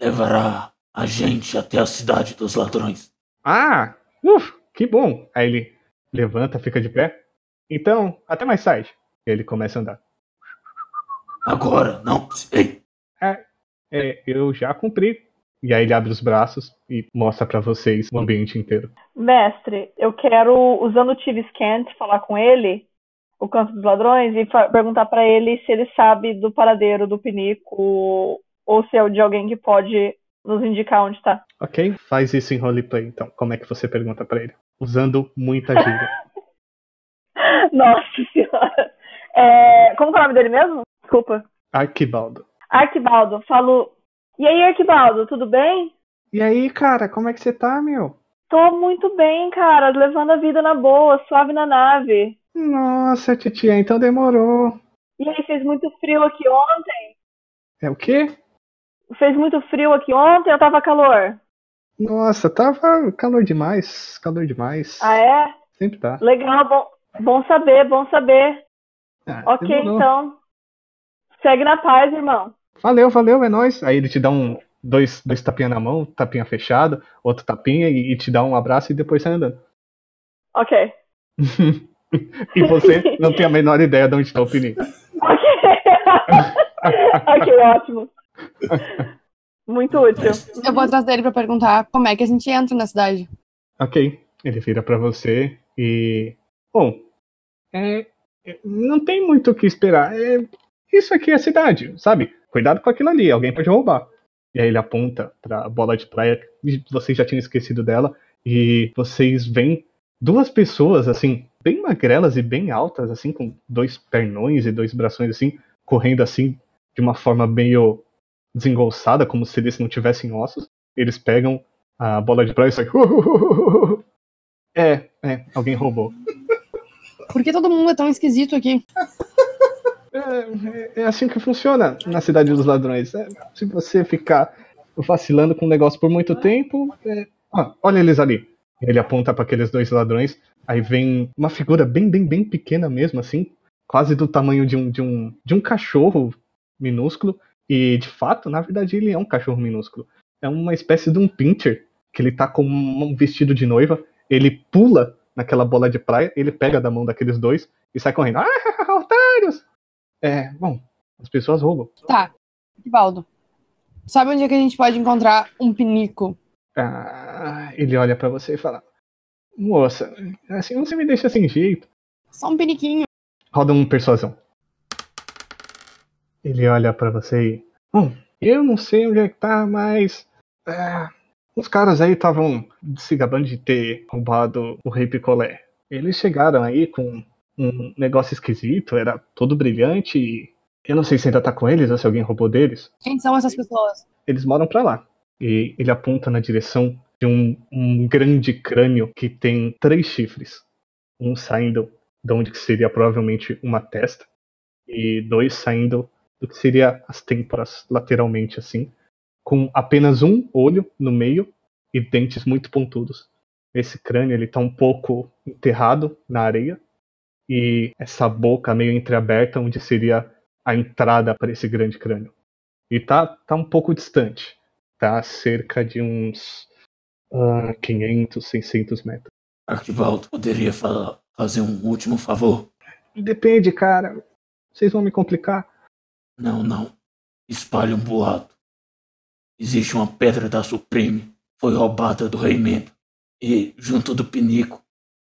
Levará a gente até a cidade dos ladrões. Ah, uf, que bom. Aí ele levanta, fica de pé. Então, até mais tarde. Ele começa a andar. Agora, não. Ei, É, eu já cumpri. E aí ele abre os braços e mostra pra vocês o ambiente inteiro. Mestre, eu quero, usando o TV Scan, falar com ele. o canto dos ladrões e perguntar para ele se ele sabe do paradeiro do Pinico ou se é o de alguém que pode nos indicar onde tá. Ok, faz isso em roleplay então. Como é que você pergunta para ele? Usando muita gíria. Nossa senhora. É, como é o nome dele mesmo? Desculpa. Arquibaldo. Arquibaldo, falo. E aí, Arquibaldo, tudo bem? E aí, cara, como é que você tá, meu? Tô muito bem, cara, levando a vida na boa, suave na nave. Nossa, titia, então demorou. E aí, fez muito frio aqui ontem? É o quê? Fez muito frio aqui ontem ou tava calor? Nossa, tava calor demais, calor demais. Ah, é? Sempre tá. Legal, bom, bom saber, bom saber. Ah, ok, demorou. então. Segue na paz, irmão. Valeu, valeu, é nóis. Aí ele te dá um dois, dois tapinha na mão, tapinha fechado, outro tapinha e, e te dá um abraço e depois sai andando. Ok. e você não tem a menor ideia de onde tá o pinico. Ok. ok, ótimo. Muito útil. Eu vou atrás dele pra perguntar como é que a gente entra na cidade. Ok. Ele vira pra você e. Bom, é, é, não tem muito o que esperar. É, isso aqui é a cidade, sabe? Cuidado com aquilo ali, alguém pode roubar. E aí ele aponta pra bola de praia, e vocês já tinham esquecido dela, e vocês veem duas pessoas, assim, bem magrelas e bem altas, assim, com dois pernões e dois brações, assim, correndo assim, de uma forma meio desengolçada, como se eles não tivessem ossos. Eles pegam a bola de praia e saem. É, é, alguém roubou. Por que todo mundo é tão esquisito aqui? É, é assim que funciona na cidade dos ladrões. É, se você ficar vacilando com o negócio por muito tempo. é- Ah, olha eles ali. Ele aponta para aqueles dois ladrões. Aí vem uma figura bem, bem, bem pequena mesmo, assim. Quase do tamanho de um, de um, de um cachorro minúsculo. E de fato, na verdade, ele é um cachorro minúsculo. É uma espécie de um pincher. Que ele tá com um vestido de noiva. Ele pula naquela bola de praia. Ele pega da mão daqueles dois e sai correndo. Ah! É, bom, as pessoas roubam. Tá, Rivaldo. Sabe onde é que a gente pode encontrar um pinico? Ah, ele olha pra você e fala: Moça, assim você me deixa sem jeito. Só um piniquinho. Roda um persuasão. Ele olha pra você e. Bom, eu não sei onde é que tá, mas. ah, os caras aí estavam se gabando de ter roubado o Rei Picolé. Eles chegaram aí com um negócio esquisito, era todo brilhante e. Eu não sei se ainda tá com eles ou se alguém roubou deles. Quem são essas pessoas? eles moram pra lá. E ele aponta na direção de um, um grande crânio que tem três chifres. Um saindo de onde que seria provavelmente uma testa. E dois saindo do que seria as têmporas lateralmente assim. Com apenas um olho no meio e dentes muito pontudos. Esse crânio ele tá um pouco enterrado na areia. E essa boca meio entreaberta onde seria a entrada para esse grande crânio. E tá, tá um pouco distante. Tá a cerca de uns ah, 500, 600 metros. Arquibaldo, poderia falar, fazer um último favor? Depende, cara. Vocês vão me complicar. Não, não. Espalhe um boato. Existe uma pedra da Supreme. Foi roubada do Rei Mendo. E, junto do Pinico,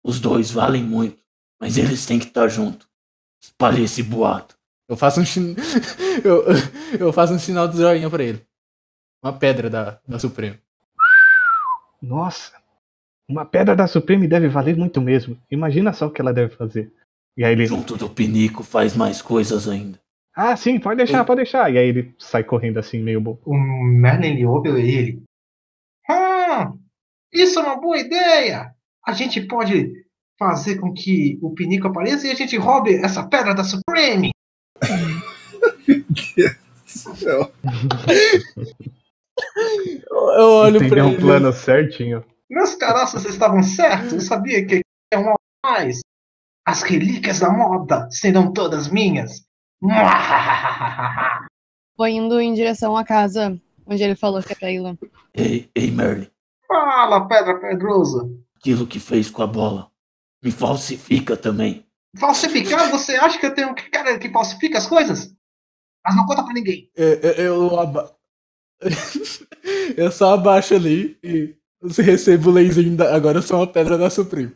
os dois valem muito. Mas eles têm que estar juntos. Espalhe esse boato. Eu faço um sin... eu, eu faço um sinal do joinha pra ele. Uma pedra da, da Suprema. Nossa, uma pedra da Supreme deve valer muito mesmo. Imagina só o que ela deve fazer. E aí ele. Junto do Pinico faz mais coisas ainda. Ah, sim, pode deixar, pode deixar. E aí ele sai correndo assim, meio bobo. O Merlin ouve ele. Hum, isso é uma boa ideia! A gente pode fazer com que o Pinico apareça e a gente roube essa pedra da Supreme! Eu, eu olho pra Entendeu ele. um plano certinho. Meus caroços estavam certos, eu sabia que é um mais. As relíquias da moda serão todas minhas. Vou indo em direção à casa onde ele falou que é pra ir lá. Ei, ei, Merlin. Fala, pedra pedrosa. Aquilo que fez com a bola. Me falsifica também. Falsificar? Você acha que eu tenho um cara que falsifica as coisas? Mas não conta pra ninguém. Eu, eu, eu, aba- eu só abaixo ali e você recebe o laserzinho da... Agora eu sou uma pedra da Suprema.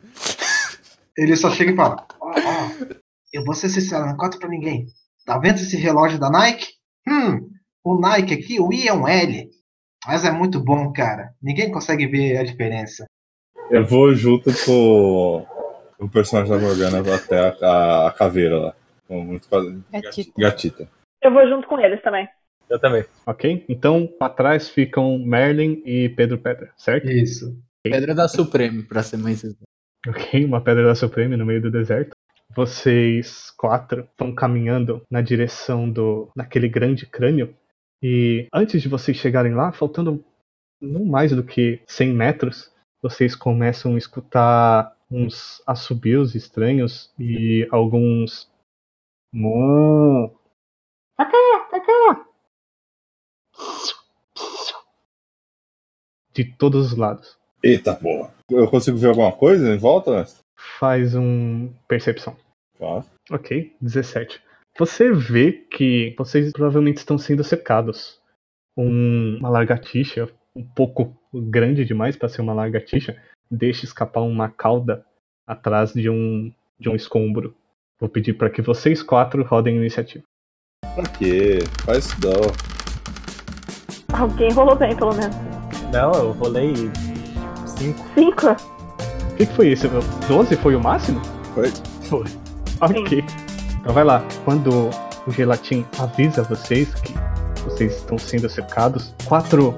Ele só chega e fala: "Ah, ah, eu vou ser sincero, não conta pra ninguém. Tá vendo esse relógio da Nike? Hum, o Nike aqui, o I é um L. Mas é muito bom, cara. Ninguém consegue ver a diferença. Eu vou junto com o personagem da Morgana até a, a, a caveira lá. Muito Gatita. gatita. Eu vou junto com eles também. Eu também. Ok? Então, pra trás ficam Merlin e Pedro Pedra, certo? Isso. Pedra da Supreme, pra ser mais exato. Ok, uma pedra da Supreme no meio do deserto. Vocês quatro vão caminhando na direção do daquele grande crânio. E antes de vocês chegarem lá, faltando não mais do que 100 metros, vocês começam a escutar uns assobios estranhos e alguns. Mu. De todos os lados. Eita porra. Eu consigo ver alguma coisa em volta? Faz um percepção. Claro. Ok, 17. Você vê que vocês provavelmente estão sendo secados. Um- uma lagartixa, um pouco grande demais para ser uma lagartixa, deixa escapar uma cauda atrás de um, de um escombro. Vou pedir para que vocês quatro rodem iniciativa. Pra quê? Faz isso não. Alguém rolou bem, pelo menos. Não, eu rolei 5. Cinco? O que, que foi isso? 12 foi o máximo? Foi. Foi. Ok. Então vai lá. Quando o Gelatin avisa vocês que vocês estão sendo cercados, quatro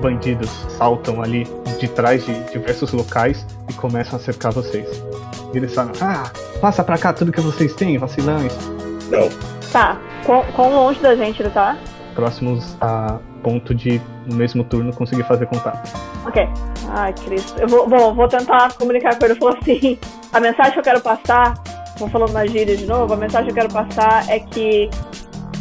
bandidos saltam ali de trás de diversos locais e começam a cercar vocês. E eles falam: Ah, passa pra cá tudo que vocês têm, vacilões. Não. Tá. Quão, quão longe da gente ele tá? Próximos a ponto de, no mesmo turno, conseguir fazer contato. Ok. Ai, Cristo. Eu vou, bom, vou tentar comunicar com ele. Falar assim: a mensagem que eu quero passar, vou falando na gíria de novo, a mensagem que eu quero passar é que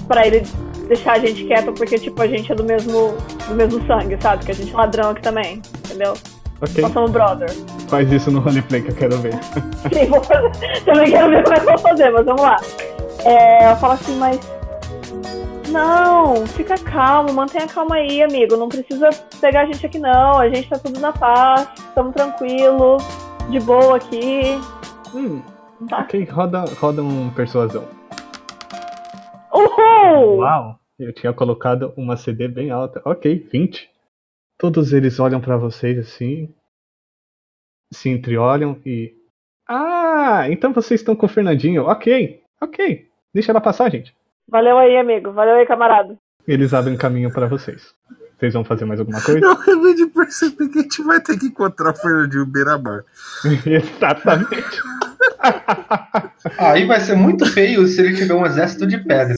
pra ele deixar a gente quieto, porque, tipo, a gente é do mesmo, do mesmo sangue, sabe? Que a gente é ladrão aqui também, entendeu? Ok, Nós somos brother. faz isso no roleplay que eu quero ver. Sim, vou fazer. Também quero ver como é que eu vou fazer, mas vamos lá. É, eu falo assim, mas. Não, fica calmo, mantenha calma aí, amigo. Não precisa pegar a gente aqui, não. A gente tá tudo na paz, estamos tranquilo, de boa aqui. Hum, Tá. ok, roda, roda um persuasão. Uhul! Uau! Eu tinha colocado uma CD bem alta. Ok, 20. Todos eles olham pra vocês assim. Se entreolham e. Ah, então vocês estão com o Fernandinho. Ok, ok. Deixa ela passar, gente. Valeu aí, amigo. Valeu aí, camarada. Eles abrem caminho pra vocês. Vocês vão fazer mais alguma coisa? Eu acabei de perceber que a gente vai ter que encontrar o Fernandinho Beira-Mar. Exatamente. Aí vai ser muito feio se ele tiver um exército de pedra.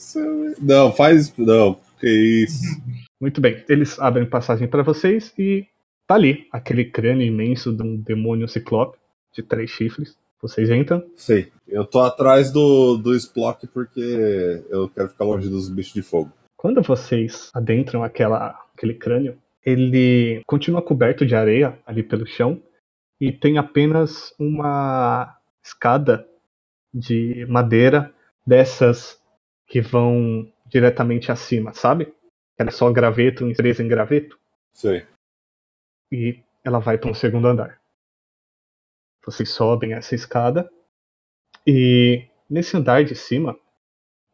Não, faz. Não. Que isso. Muito bem. Eles abrem passagem pra vocês e tá ali aquele crânio imenso de um demônio ciclope de três chifres. Vocês entram. Sei. Eu tô atrás do, do Splock porque eu quero ficar longe dos bichos de fogo. Quando vocês adentram aquela, aquele crânio, ele continua coberto de areia ali pelo chão e tem apenas uma escada de madeira dessas que vão diretamente acima, sabe? Ela é só graveto, empresa em graveto, Sei. e ela vai para um segundo andar. Vocês sobem essa escada e nesse andar de cima,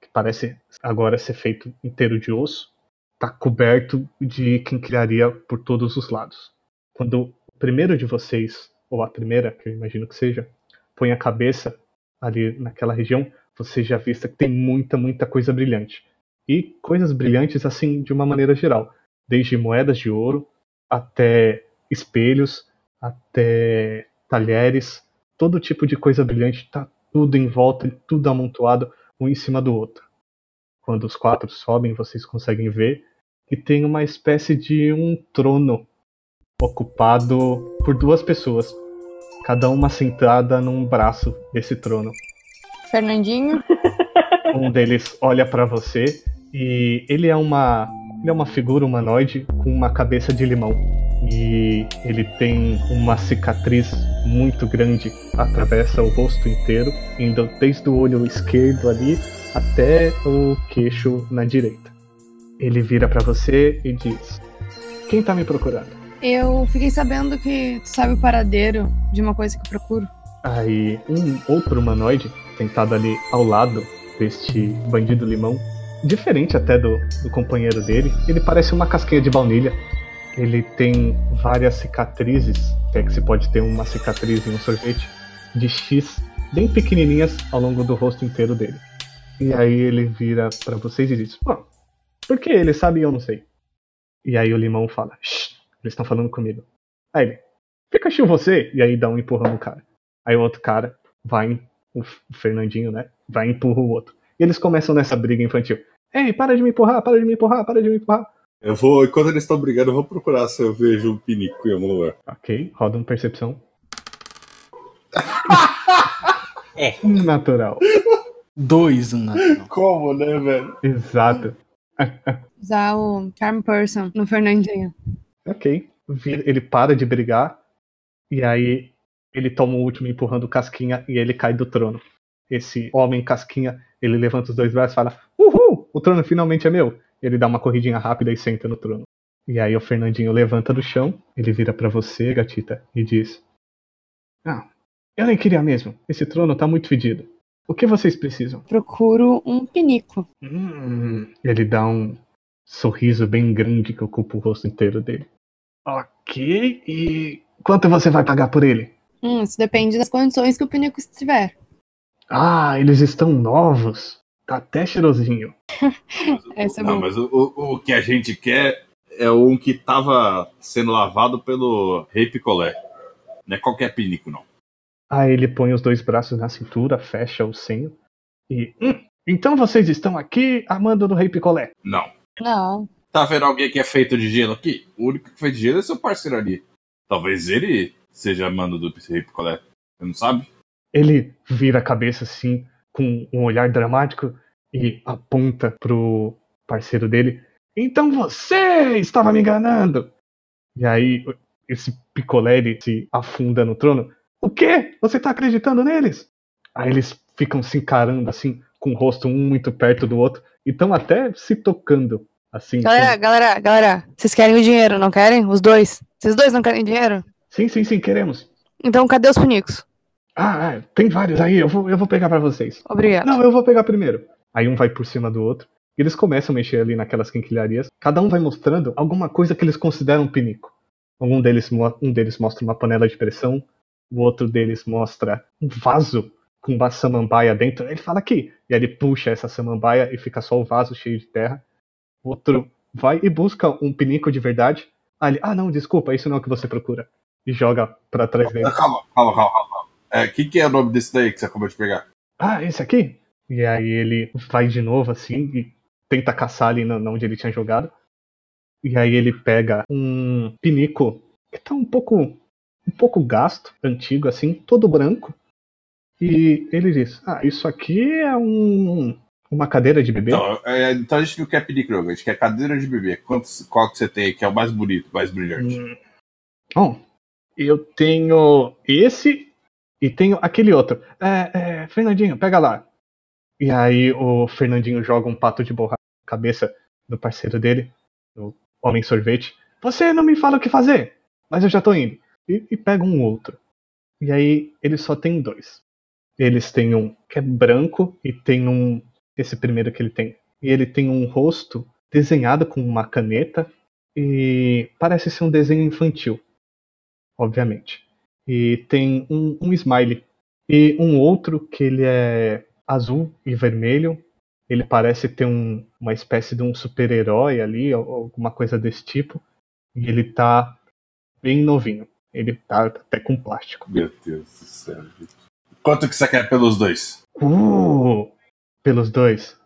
que parece agora ser feito inteiro de osso, está coberto de quinquilharia por todos os lados. Quando o primeiro de vocês, ou a primeira, que eu imagino que seja, põe a cabeça ali naquela região, você já vista que tem muita, muita coisa brilhante. E coisas brilhantes assim de uma maneira geral, desde moedas de ouro até espelhos, até talheres, todo tipo de coisa brilhante, está tudo em volta, tudo amontoado, um em cima do outro. Quando os quatro sobem, vocês conseguem ver que tem uma espécie de um trono ocupado por duas pessoas, cada uma sentada num braço desse trono. Fernandinho. Um deles olha pra você e ele é uma ele é uma figura humanoide com uma cabeça de limão e ele tem uma cicatriz muito grande atravessa o rosto inteiro, indo desde o olho esquerdo ali até o queixo na direita. Ele vira pra você e diz: Quem tá me procurando? Eu fiquei sabendo que tu sabe o paradeiro de uma coisa que eu procuro. Aí um outro humanoide sentado ali ao lado deste bandido limão, diferente até do, do companheiro dele. Ele parece uma casquinha de baunilha. Ele tem várias cicatrizes, se é que se pode ter uma cicatriz em um sorvete, de X bem pequenininhas ao longo do rosto inteiro dele. E aí ele vira pra vocês e diz: Bom, por que ele sabe e eu não sei? E aí o limão fala: Shh, eles estão falando comigo. Aí ele: Fica chill você! E aí dá um empurrão no cara. Aí o outro cara vai, o Fernandinho, né? Vai e empurra o outro. E eles começam nessa briga infantil. Ei, para de me empurrar, para de me empurrar, para de me empurrar. Eu vou, enquanto eles estão brigando, eu vou procurar se eu vejo um pinico em algum lugar. Ok, roda uma percepção. É. Natural. Dois, um natural. Como, né, velho? Exato. Usar o Charm Person no Fernandinho. Ok. Ele para de brigar e aí ele toma o último empurrando o Casquinha e ele cai do trono. Esse homem Casquinha, ele levanta os dois braços e fala: Uhul! O trono finalmente é meu! Ele dá uma corridinha rápida e senta no trono. E aí o Fernandinho levanta do chão, ele vira pra você, gatita, e diz: Ah, eu nem queria mesmo. Esse trono tá muito fedido. O que vocês precisam? Procuro um pinico. Hum, ele dá um sorriso bem grande que ocupa o rosto inteiro dele. Ok, e quanto você vai pagar por ele? Hum, isso depende das condições que o pinico estiver. Ah, eles estão novos. Tá até cheirosinho. Essa é Não, boa. mas o, o, o que a gente quer é um que tava sendo lavado pelo Rei Picolé. Não é qualquer pinico, não. Aí ele põe os dois braços na cintura, fecha o senho e. "Hum, então vocês estão aqui amando do Rei Picolé. Não. Não. Tá vendo alguém que é feito de gelo aqui? O único que fez de gelo é seu parceiro ali. Talvez ele seja mando do Rei Picolé. Você não sabe? Ele vira a cabeça assim, com um olhar dramático, e aponta pro parceiro dele. Então você estava me enganando! E aí esse picolé ele se afunda no trono. O quê? Você tá acreditando neles? Aí eles ficam se encarando assim, com o rosto um muito perto do outro, e estão até se tocando. Assim, Galera, com- galera, galera, vocês querem o dinheiro, não querem? Os dois? Vocês dois não querem dinheiro? Sim, sim, sim, queremos. Então cadê os pinicos? Ah, é, tem vários aí, eu vou, eu vou pegar pra vocês. Obrigado. Não, eu vou pegar primeiro. Aí um vai por cima do outro. E eles começam a mexer ali naquelas quinquilharias. Cada um vai mostrando alguma coisa que eles consideram pinico. Algum deles, um deles mostra uma panela de pressão. O outro deles mostra um vaso com uma samambaia dentro. Ele fala aqui. E aí ele puxa essa samambaia e fica só o vaso cheio de terra. O outro vai e busca um pinico de verdade. Aí ele, ah não, desculpa, isso não é o que você procura. E joga pra trás dele. Ah, Calma, calma, calma, calma. O é, que, que é o nome desse daí que você acabou de pegar? ah, esse aqui? E aí ele vai de novo assim e tenta caçar ali na onde ele tinha jogado. E aí ele pega um pinico que tá um pouco um pouco gasto, antigo assim, todo branco. E ele diz: "Ah, isso aqui é um uma cadeira de bebê?" Então, é, então a gente não quer pinico, não. A gente quer cadeira de bebê. Quantos, qual que você tem aí que é o mais bonito, mais brilhante? Hum. Bom, eu tenho esse e tenho aquele outro. É, é, Fernandinho, pega lá. E aí o Fernandinho joga um pato de borracha na cabeça do parceiro dele, o Homem Sorvete. Você não me fala o que fazer, mas eu já tô indo. E, e pega um outro. E aí eles só tem dois. Eles têm um que é branco e tem um. Esse primeiro que ele tem. E ele tem um rosto desenhado com uma caneta e parece ser um desenho infantil, obviamente. E tem um, um smile e um outro que ele é azul e vermelho. Ele parece ter um, uma espécie de um super-herói ali, alguma coisa desse tipo. E ele tá bem novinho. Ele tá até com plástico. Meu Deus do céu. Quanto que você quer pelos dois? Uh, pelos dois.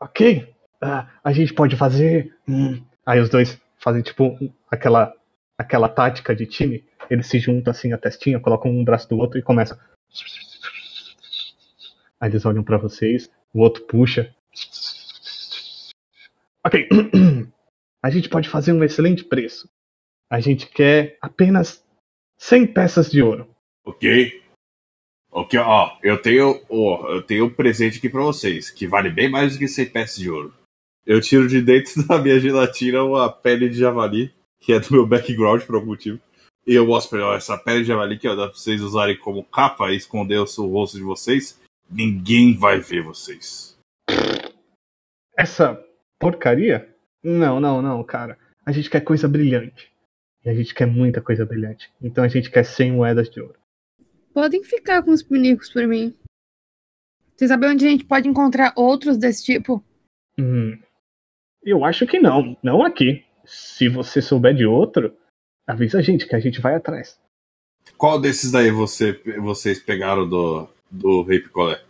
Ok. Ah, a gente pode fazer. hum. Aí os dois fazem tipo aquela aquela tática de time. Eles se juntam assim a testinha, colocam um braço do outro e começam. Aí eles olham pra vocês, o outro puxa. Ok. A gente pode fazer um excelente preço. A gente quer apenas 100 peças de ouro. Ok. Ok, ó, eu tenho, ó, eu tenho um presente aqui pra vocês, que vale bem mais do que 100 peças de ouro. Eu tiro de dentro da minha gelatina uma pele de javali, que é do meu background por algum motivo. E eu mostro pra ele, ó, essa pele de javali que ó, dá pra vocês usarem como capa e esconder o seu rosto de vocês. Ninguém vai ver vocês. Essa porcaria? Não, não, não, cara. A gente quer coisa brilhante. E a gente quer muita coisa brilhante. Então a gente quer 100 moedas de ouro. Podem ficar com os pinicos por mim. Vocês sabem onde a gente pode encontrar outros desse tipo? Hum, eu acho que não. Não aqui. Se você souber de outro, avisa a gente que a gente vai atrás. Qual desses daí você, vocês pegaram do, do Rei Picolé?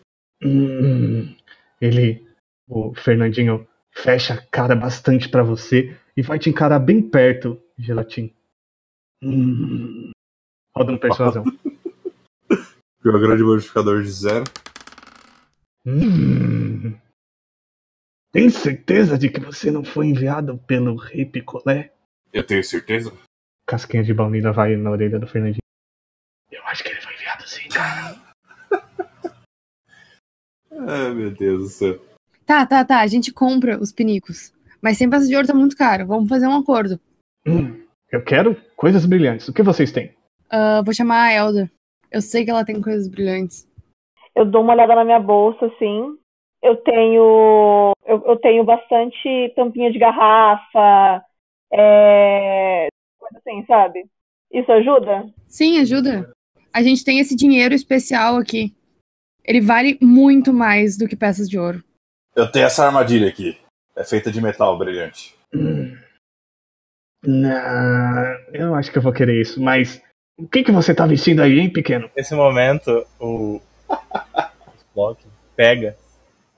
Hum, ele, o Fernandinho, fecha a cara bastante pra você e vai te encarar bem perto, Gelatin. Hum, roda um persuasão. Meu grande modificador de zero. Hum, tem certeza de que você não foi enviado pelo Rei Picolé? Eu tenho certeza. Casquinha de baunilha vai na orelha do Fernandinho. Eu acho que ele foi enviado sim, cara. Ai, meu Deus do céu. Tá, tá, tá. A gente compra os pinicos. Mas 100 peças de ouro tá muito caro. Vamos fazer um acordo. Hum, eu quero coisas brilhantes. O que vocês têm? Ah, vou chamar a Elda. Eu sei que ela tem coisas brilhantes. Eu dou uma olhada na minha bolsa, assim. Eu tenho. Eu, eu tenho bastante tampinha de garrafa. É. Coisa assim, sabe? Isso ajuda? Sim, ajuda. A gente tem esse dinheiro especial aqui. Ele vale muito mais do que peças de ouro. Eu tenho essa armadilha aqui. É feita de metal brilhante. Hum. Não, eu acho que eu vou querer isso, mas o que, que você tá vestindo aí, hein, pequeno? Nesse momento, o Spock pega,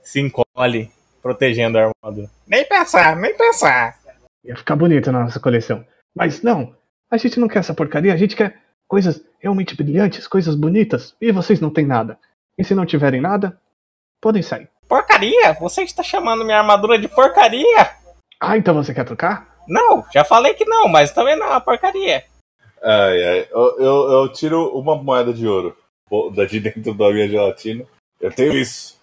se encolhe, protegendo a armadura. Nem pensar, nem pensar. Ia ficar bonito na nossa coleção. Mas não, a gente não quer essa porcaria, a gente quer coisas realmente brilhantes, coisas bonitas, e vocês não têm nada. E se não tiverem nada, podem sair. Porcaria? Você está chamando minha armadura de porcaria? Ah, então você quer trocar? Não, já falei que não, mas também não é uma porcaria. Ai, ai. Eu, eu, eu tiro uma moeda de ouro de dentro da minha gelatina. Eu tenho isso.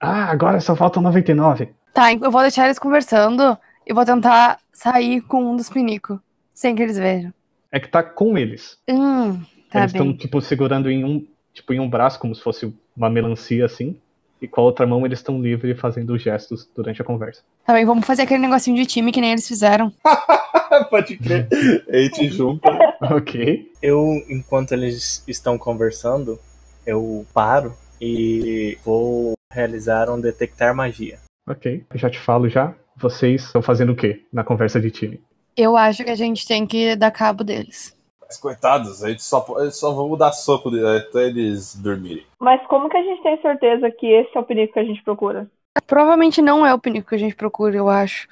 Ah, agora só faltam 99. Tá, eu vou deixar eles conversando e vou tentar sair com um dos pinicos. Sem que eles vejam. É que tá com eles. Hum, tá eles estão, tipo, segurando em um, tipo, em um braço, como se fosse uma melancia, assim. E com a outra mão eles estão livres fazendo gestos durante a conversa. Tá bem, vamos fazer aquele negocinho de time que nem eles fizeram. Pode crer. A gente junta. ok. Eu, enquanto eles estão conversando, eu paro e vou realizar um detectar magia. Ok. Eu já te falo já. Vocês estão fazendo o quê na conversa de time? Eu acho que a gente tem que dar cabo deles. Mas coitados, a gente só, eles só vamos dar soco de- até eles dormirem. Mas como que a gente tem certeza que esse é o pinico que a gente procura? Provavelmente não é o pinico que a gente procura, eu acho.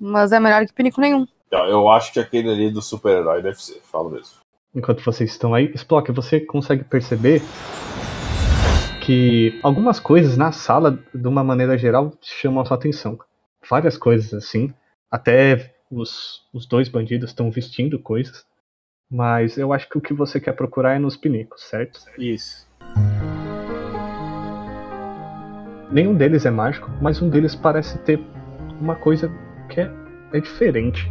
Mas é melhor que pinico nenhum. Eu, eu acho que aquele ali do super-herói deve ser, falo mesmo. Enquanto vocês estão aí, Splock, você consegue perceber que algumas coisas na sala, de uma maneira geral, chamam a sua atenção. Várias coisas assim. Até os, os dois bandidos estão vestindo coisas. Mas eu acho que o que você quer procurar é nos pinicos, certo? Isso. Nenhum deles é mágico, mas um deles parece ter uma coisa que é, é diferente.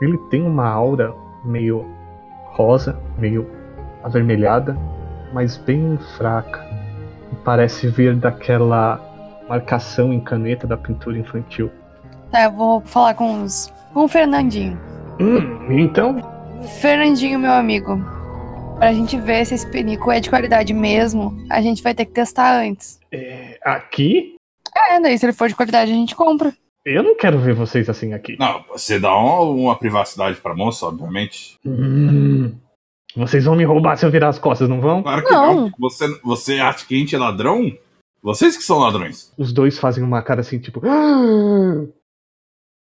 Ele tem uma aura meio rosa, meio avermelhada, mas bem fraca. E parece vir daquela marcação em caneta da pintura infantil. Tá, eu vou falar com os. com o Fernandinho. Hum, então, Fernandinho, meu amigo. Pra gente ver se esse pinico é de qualidade mesmo, a gente vai ter que testar antes. é, aqui É, daí se ele for de qualidade, a gente compra. eu não quero ver vocês assim aqui. Não, você dá uma, uma privacidade pra moça, obviamente. Hum, vocês vão me roubar se eu virar as costas, não vão? Claro que Não. não. Você, você acha que a gente é ladrão? Vocês que são ladrões. Os dois fazem uma cara assim, tipo. "Ah!"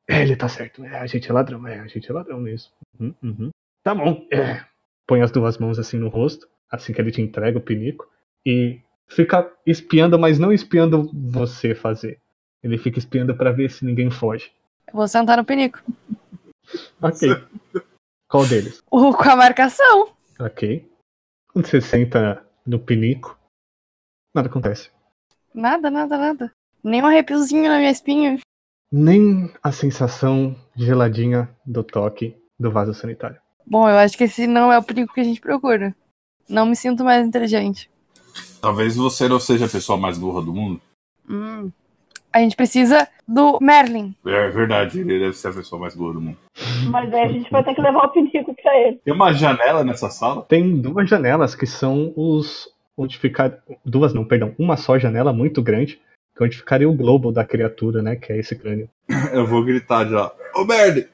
É, ele tá certo. É, a gente é ladrão. É, a gente é ladrão mesmo. Uhum, uhum. Tá bom. É. Põe as duas mãos assim no rosto, assim que ele te entrega o pinico. E fica espiando, mas não espiando você fazer. Ele fica espiando pra ver se ninguém foge. Eu vou sentar no pinico. Ok. Qual deles? O, com a marcação. Ok. Quando você senta no pinico, nada acontece. Nada, nada, nada. Nem um arrepiozinho na minha espinha. Nem a sensação geladinha do toque do vaso sanitário. Bom, eu acho que esse não é o pinico que a gente procura. Não me sinto mais inteligente. Talvez você não seja a pessoa mais burra do mundo. Hum. A gente precisa do Merlin. É verdade, ele deve ser a pessoa mais burra do mundo. Mas aí a gente vai ter que levar o pinico pra ele. Tem uma janela nessa sala? Tem duas janelas que são os. onde ficar. Duas não, perdão. Uma só janela muito grande, que é onde ficaria o globo da criatura, né? Que é esse crânio. Eu vou gritar já. Ô Merlin!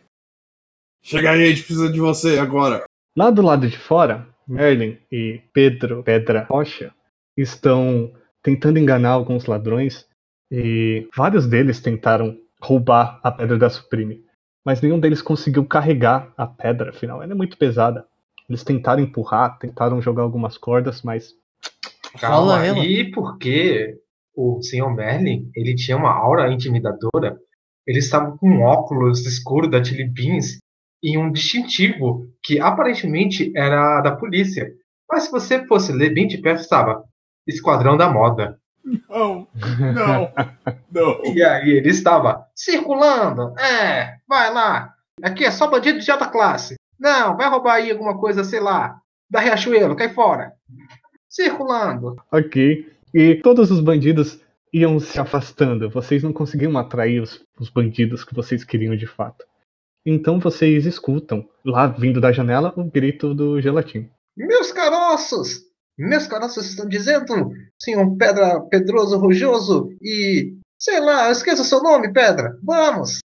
Chega aí, a gente precisa de você agora. Lá do lado de fora, Merlin e Pedro Pedra Rocha estão tentando enganar alguns ladrões e vários deles tentaram roubar a pedra da Supreme, mas nenhum deles conseguiu carregar a pedra, afinal, ela é muito pesada. Eles tentaram empurrar, tentaram jogar algumas cordas, mas Calma Fala ela. aí, porque o Sr. Merlin, ele tinha uma aura intimidadora. Ele estava com um óculos escuro da Chili Beans e um distintivo que aparentemente era da polícia. Mas se você fosse ler bem de perto, estava Esquadrão da Moda. Não, não, não. E aí ele estava circulando. É, vai lá. Aqui é só bandido de alta classe. Não, vai roubar aí alguma coisa, sei lá, da Riachuelo, cai fora. Circulando. ok. E todos os bandidos iam se afastando. Vocês não conseguiam atrair os, os bandidos que vocês queriam de fato. Então vocês escutam, lá vindo da janela, o grito do gelatim. Meus caroços! Meus caroços estão dizendo, senhor Pedra Pedroso Rujoso e. Sei lá, eu esqueço o seu nome, Pedra. Vamos!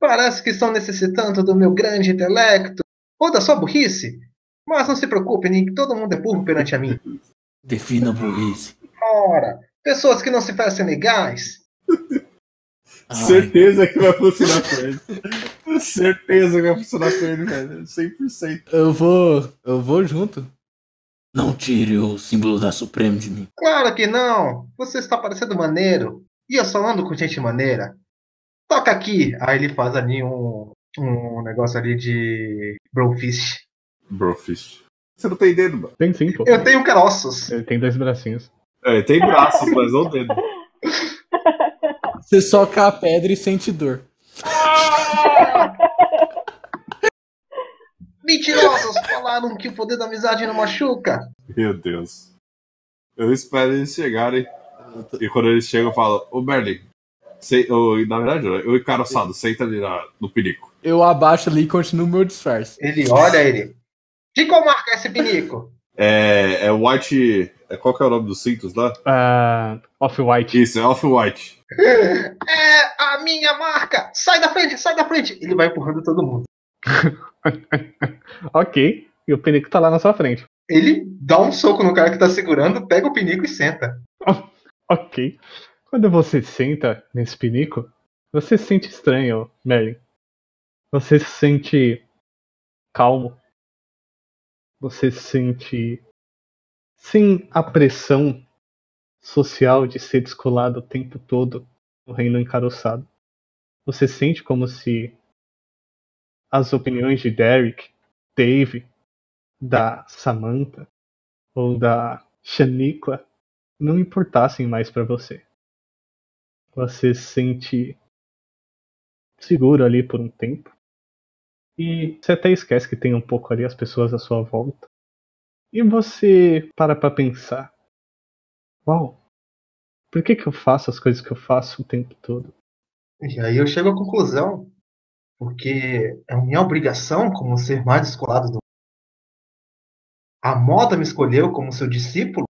Parece que estão necessitando do meu grande intelecto ou da sua burrice. Mas não se preocupe, nem todo mundo é burro perante a mim. Defina a burrice. Ora, pessoas que não se parecem legais. Ai, Certeza que vai funcionar com ele. Certeza que vai funcionar com ele, velho. 100%. Eu vou. Eu vou junto. não tire o símbolo da Supreme de mim. Claro que não! Você está parecendo maneiro. E eu só ando com gente maneira. Toca aqui! Aí ele faz ali um, um negócio ali de Brofist. Brofist. Você não tem dedo, mano. Tem sim, pô. Eu tenho caroços. Ele tem dois bracinhos. É, tem braços, mas não dedo. Você soca a pedra e sente dor. Mentirosos! Falaram que o poder da amizade não machuca. Meu Deus. Eu espero eles chegarem. E quando eles chegam, eu falo, ô Merlin, sei, ô, na verdade, eu encaroçado, senta ali na- no pinico. Eu abaixo ali e continuo meu disfarce. Ele olha ele. De qual marca é esse pinico? É, é White. É, qual que é o nome dos cintos lá? Ah, Off-White. Isso, é Off-White. É a minha marca! Sai da frente, sai da frente! Ele vai empurrando todo mundo. ok. E o penico tá lá na sua frente. Ele dá um soco no cara que tá segurando, pega o pinico e senta. Ok. Quando você senta nesse pinico, você se sente estranho, Merlin. Você se sente calmo. Você se sente sem a pressão social de ser descolado o tempo todo no reino encaroçado. Você sente como se as opiniões de Derek, Dave, da Samantha ou da Shaniqua não importassem mais pra você. Você se sente seguro ali por um tempo. E você até esquece que tem um pouco ali as pessoas à sua volta. E você para pra pensar: Uau, por que, que eu faço as coisas que eu faço o tempo todo? E aí eu chego à conclusão, porque é minha obrigação como ser mais descolado do A moda me escolheu como seu discípulo.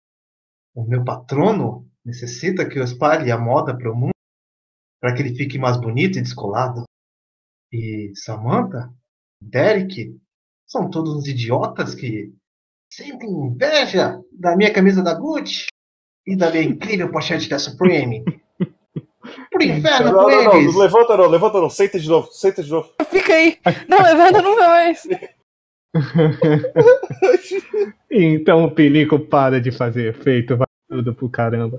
O meu patrono necessita que eu espalhe a moda para o mundo para que ele fique mais bonito e descolado. E Samantha, Derek, são todos uns idiotas que sentem inveja da minha camisa da Gucci e da minha incrível pochete da Supreme. Por inferno Não, com não, não, eles! não levanta não, levanta não, senta de novo, senta de novo. Fica aí. Não, levanta nunca mais. Então o pinico para de fazer efeito, vai tudo pro caramba.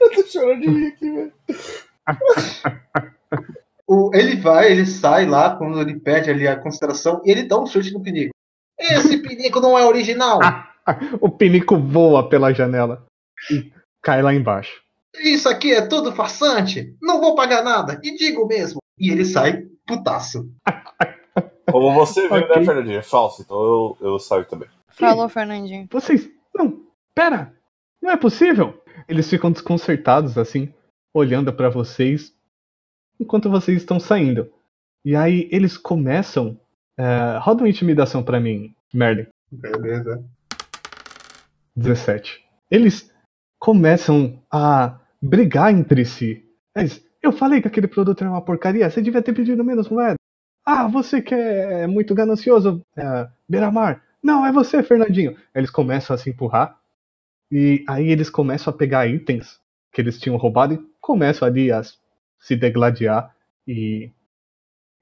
Eu tô chorando de rir aqui, velho. O- ele vai, ele sai lá quando ele pede ali a consideração e ele dá um chute no pinico. Esse pinico não é original! O pinico voa pela janela e cai lá embaixo. Isso aqui é tudo farsante! Não vou pagar nada! E digo mesmo! E ele sai putaço. Como você viu, Ok. né, Fernandinho? É falso, então eu, eu saio também. Falou, Fernandinho. Vocês. Não, Pera! Não é possível! Eles ficam desconcertados assim, olhando pra vocês enquanto vocês estão saindo. E aí eles começam. É, roda uma intimidação pra mim, Merlin. Beleza. 17. Eles começam a brigar entre si. Eles, eu falei que aquele produto era uma porcaria, você devia ter pedido menos moeda. Ah, você que é muito ganancioso, é, Beiramar. Não, é você, Fernandinho. Eles começam a se empurrar. E aí eles começam a pegar itens que eles tinham roubado e começam ali a se degladiar. E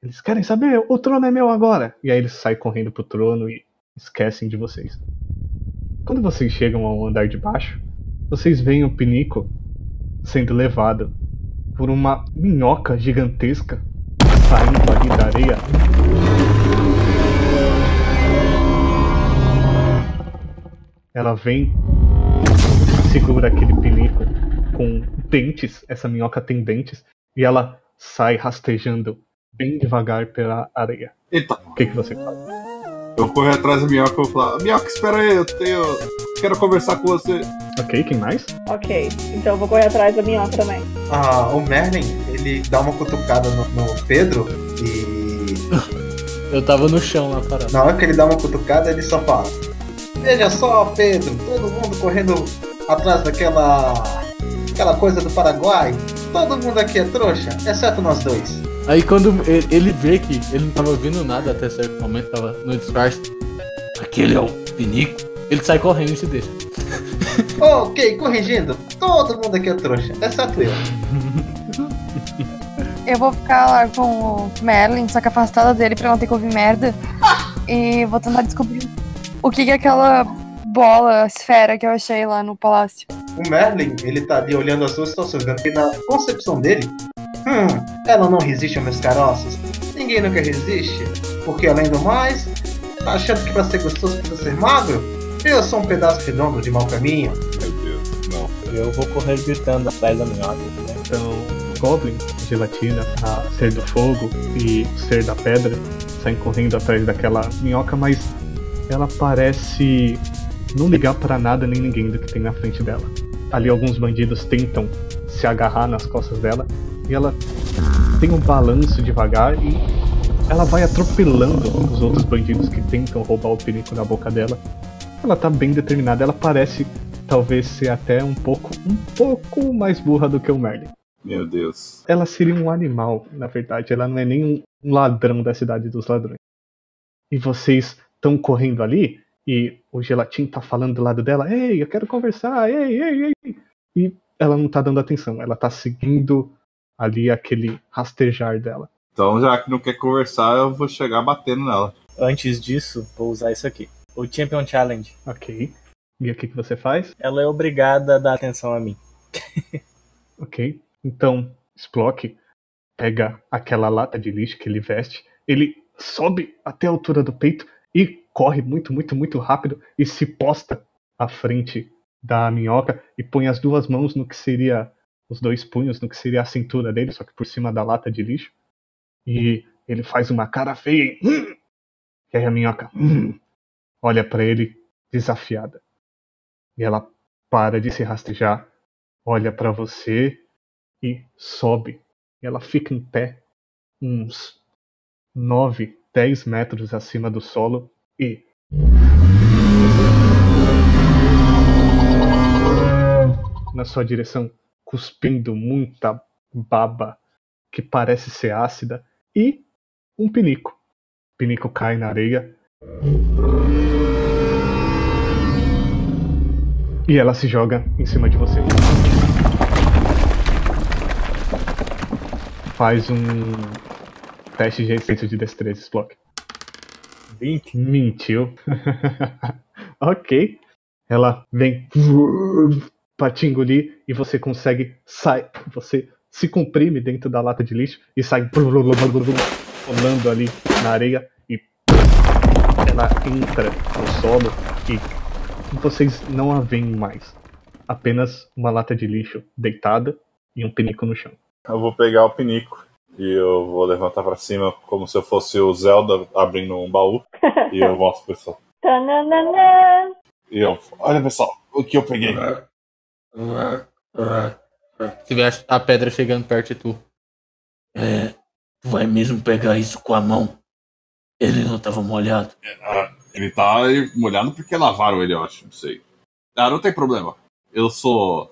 eles querem saber, o trono é meu agora. E aí eles saem correndo pro trono e esquecem de vocês. Quando vocês chegam ao andar de baixo, vocês veem o Pinico sendo levado por uma minhoca gigantesca saindo ali da areia. Ela vem, segura aquele pinico com dentes, essa minhoca tem dentes, e ela sai rastejando bem devagar pela areia. Eita. O que, que você faz? Eu corro atrás da minhoca e vou falar: Minhoca, espera aí, eu tenho. Quero conversar com você. Ok, quem mais? Ok, então eu vou correr atrás da minhoca também. Ah, o Merlin, ele dá uma cutucada no, no Pedro e. Eu tava no chão lá parado. Na hora que ele dá uma cutucada, ele só fala: Veja só, Pedro, todo mundo correndo atrás daquela. aquela coisa do Paraguai. Todo mundo aqui é trouxa, exceto nós dois. Aí quando ele ele vê que ele não tava ouvindo nada até certo momento, tava no disfarce. Aquele é o Pinico. Ele sai correndo e se deixa. ok, corrigindo, todo mundo aqui é trouxa, exceto eu. Eu vou ficar lá com o Merlin, só que afastada dele pra não ter que ouvir merda. E vou tentar descobrir o que que é aquela bola, esfera que eu achei lá no palácio. O Merlin, ele tá ali olhando as duas situações, vendo que na concepção dele, hum, ela não resiste aos meus caroços. Ninguém nunca resiste, porque além do mais, tá achando que pra ser gostoso precisa ser magro? Eu sou um pedaço redondo de mau caminho. Meu Deus, não. Eu vou correr gritando atrás da minhoca. Né? Então, o Goblin, gelatina, a ser do fogo e o ser da pedra saem correndo atrás daquela minhoca, mas ela parece não ligar pra nada nem ninguém do que tem na frente dela. Ali alguns bandidos tentam se agarrar nas costas dela e ela tem um balanço devagar e ela vai atropelando os outros bandidos que tentam roubar o perigo da boca dela. Ela tá bem determinada, ela parece talvez ser até um pouco um pouco mais burra do que o Merlin. Meu Deus. Ela seria um animal, na verdade, ela não é nem um- ladrão da cidade dos ladrões. E vocês estão correndo ali e o Gelatin tá falando do lado dela, ei, eu quero conversar, ei, ei, ei. E ela não tá dando atenção, ela tá seguindo ali aquele rastejar dela. Então, já que não quer conversar, eu vou chegar batendo nela. Antes disso, vou usar isso aqui. O Champion Challenge. Ok. E o que, que você faz? Ela é obrigada a dar atenção a mim. Ok. Então, Splock pega aquela lata de lixo que ele veste, ele sobe até a altura do peito e corre muito, muito, muito rápido e se posta à frente da minhoca e põe as duas mãos no que seria os dois punhos no que seria a cintura dele, só que por cima da lata de lixo. E ele faz uma cara feia e, "Hum!" e aí a minhoca "Hum!" Olha pra ele desafiada. E ela para de se rastejar, olha pra você e sobe. E ela fica em pé, uns 9, 10 metros acima do solo e. Na sua direção, cuspindo muita baba que parece ser ácida e um pinico. O pinico cai na areia. E ela se joga em cima de você. Faz um teste de resistência de destreza, Splock. 20. Mentiu. ok. Ela vem pra te engolir e você consegue sair. Você se comprime dentro da lata de lixo e sai rolando ali na areia e ela entra no solo e vocês não a veem mais. Apenas uma lata de lixo deitada e um pinico no chão. Eu vou pegar o pinico e eu vou levantar pra cima como se eu fosse o Zelda abrindo um baú. e eu mostro pro pessoal. Tananana. E eu, olha pessoal, o que eu peguei. Se vê a- pedra chegando perto de tu. É, tu vai mesmo pegar isso com a mão? Ele não tava molhado. Ah, ele tá molhado porque lavaram ele, eu acho, não sei. Ah, não tem problema. Eu sou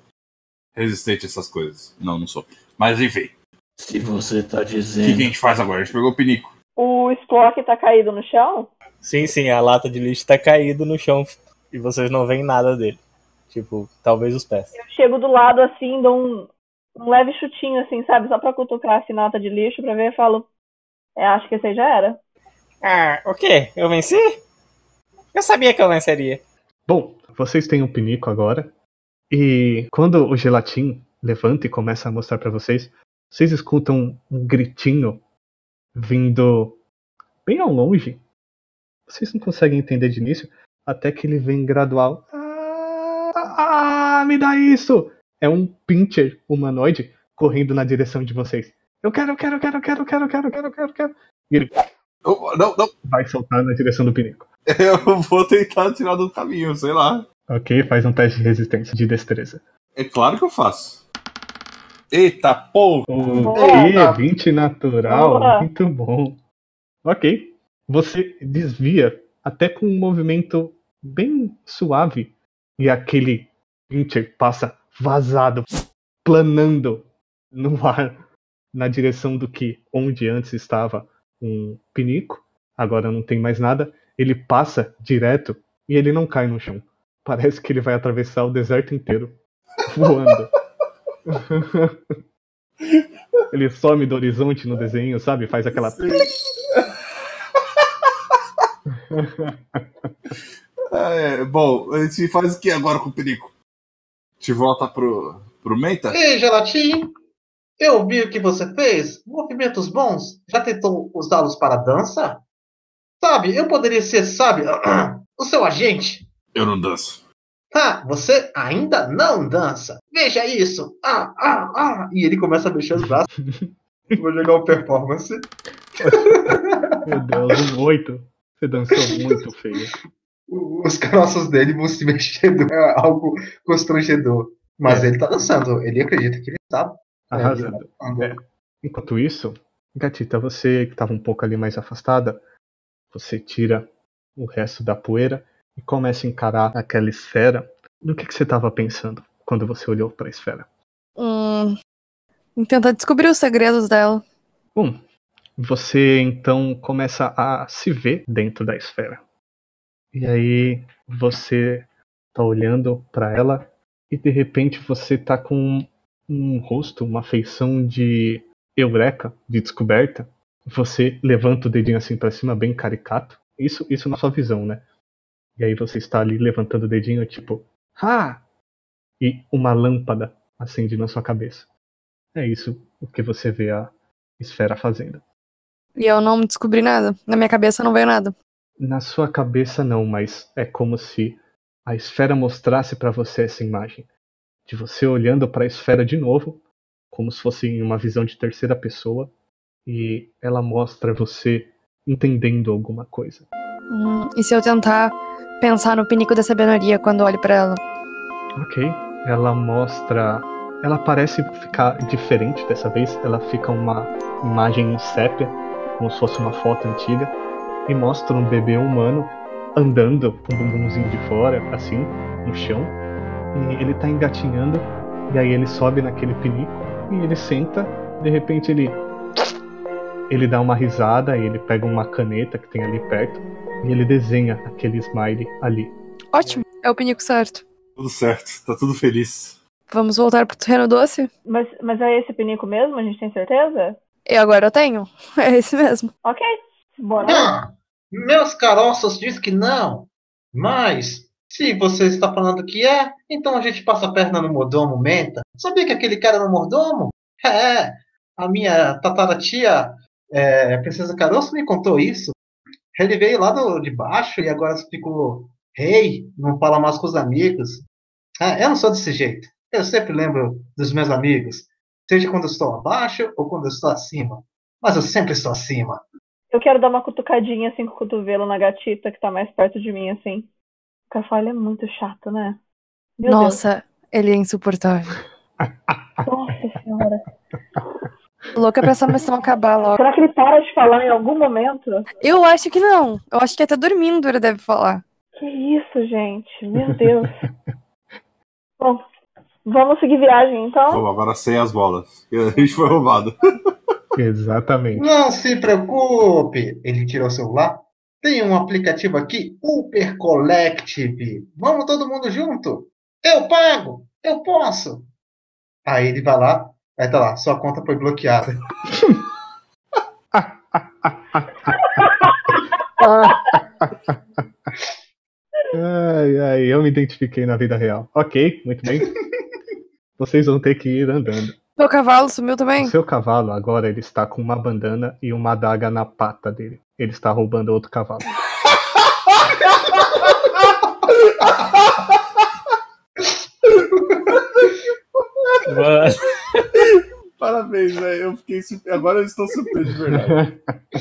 resistente a essas coisas. Não, não sou. Mas enfim, Se você tá o que, que a dizendo. gente faz agora? A gente pegou o pinico. O Splock tá caído no chão? Sim, sim, a lata de lixo tá caído no chão e vocês não veem nada dele. Tipo, talvez os pés. Eu chego do lado assim, dou um, um leve chutinho assim, sabe? Só pra cutucar a nata de lixo pra ver e falo. É, acho que esse aí já era. Ah, o quê? Eu venci? Eu sabia que eu venceria. Bom, vocês têm um pinico agora. E quando o gelatim levanta e começa a mostrar para vocês, vocês escutam um gritinho vindo bem ao longe. Vocês não conseguem entender de início, até que ele vem gradual. Ah, ah me dá isso! É um pincher humanoide correndo na direção de vocês. Eu quero, eu quero, eu quero, eu quero, eu quero, eu quero, eu quero, eu quero. E ele. Não, não. Vai soltar na direção do pinico. eu vou tentar tirar do caminho, sei lá. Ok, faz um teste de resistência de destreza. É claro que eu faço. Eita porra! Ok, Boa. 20 natural, Boa. muito bom. Ok, você desvia até com um movimento bem suave e aquele pincher passa vazado, planando no ar na direção do que onde antes estava um pinico, agora não tem mais nada. Ele passa direto e ele não cai no chão. Parece que ele vai atravessar o deserto inteiro voando. Ele some do horizonte no desenho, sabe? Faz aquela. É, bom, a gente faz o que agora com o pinico? A gente volta pro, pro Menta? Ei, Gelatim, eu vi o que você fez. Movimentos bons. Já tentou usá-los para dança? Sabe, eu poderia ser, sabe, o seu agente. Eu não danço. Ah, você ainda não dança. Veja isso. Ah, ah, ah. E ele começa a mexer os braços. Vou jogar o performance. Meu Deus, um 8. Você dançou muito feio. Os caroços dele vão se mexendo. É algo constrangedor. Mas É. ele tá dançando. Ele acredita que ele tá. Arrasando. andando. É. Enquanto isso, Gatita, você que estava um pouco ali mais afastada, você tira o resto da poeira e começa a encarar aquela esfera. No que, que você estava pensando quando você olhou para a esfera? Hum, tentar descobrir os segredos dela. Bom, você então começa a se ver dentro da esfera. E aí você tá olhando para ela e de repente você tá com um rosto, uma feição de eureka, de descoberta. Você levanta o dedinho assim para cima, bem caricato. Isso, isso na sua visão, né? E aí você está ali levantando o dedinho, tipo, ah! E uma lâmpada acende na sua cabeça. É isso o que você vê a esfera fazendo. E eu não descobri nada. Na minha cabeça não veio nada. Na sua cabeça não, mas é como se a esfera mostrasse para você essa imagem de você olhando para a esfera de novo, como se fosse em uma visão de terceira pessoa, e ela mostra você entendendo alguma coisa. Hum, e se eu tentar pensar no pinico da sabedoria quando olho pra ela? Ok, ela mostra. Ela parece ficar diferente dessa vez. Ela fica uma imagem em sépia, como se fosse uma foto antiga, e mostra um bebê humano andando com o bumbumzinho de fora, assim, no chão. E ele tá engatinhando, e aí ele sobe naquele pinico, e ele senta, de repente ele. Ele dá uma risada, e ele pega uma caneta que tem ali perto, e ele desenha aquele smiley ali. Ótimo, é o pinico certo. Tudo certo, tá tudo feliz. Vamos voltar pro terreno doce? Mas, mas é esse pinico mesmo? A gente tem certeza? E agora eu tenho. É esse mesmo. Ok. Bora. Ah, meus caroços dizem que não. Mas, se você está falando que é, então a gente passa a perna no mordomo menta. Sabia que aquele cara era um mordomo? É, a minha tataratia, é, a Princesa Caroço, me contou isso. Ele veio lá do, de baixo e agora ficou rei, não fala mais com os amigos. É, eu não sou desse jeito. Eu sempre lembro dos meus amigos, seja quando eu estou abaixo ou quando eu estou acima. Mas eu sempre estou acima. Eu quero dar uma cutucadinha assim com o cotovelo na gatita que tá mais perto de mim, assim. Cafal ele é muito chato, né? Meu Nossa, ele é insuportável. Deus. Nossa senhora. Louca pra essa missão acabar logo. Será que ele para de falar em algum momento? Eu acho que não. Eu acho que até dormindo ele deve falar. Que isso, gente? Meu Deus. Bom, vamos seguir viagem então? Bom, agora sem as bolas. A gente foi roubado. Exatamente. Não se preocupe, ele tirou o celular. Tem um aplicativo aqui, Uber Collective. Vamos todo mundo junto? Eu pago, eu posso. Aí ele vai lá, aí tá lá, sua conta foi bloqueada. Ai, ai, eu me identifiquei na vida real. Ok, muito bem. Vocês vão ter que ir andando. Meu cavalo sumiu também? O seu cavalo agora ele está com uma bandana e uma adaga na pata dele. Ele está roubando outro cavalo. Mano, Parabéns, velho. Eu fiquei. Agora eu estou surpreso de verdade.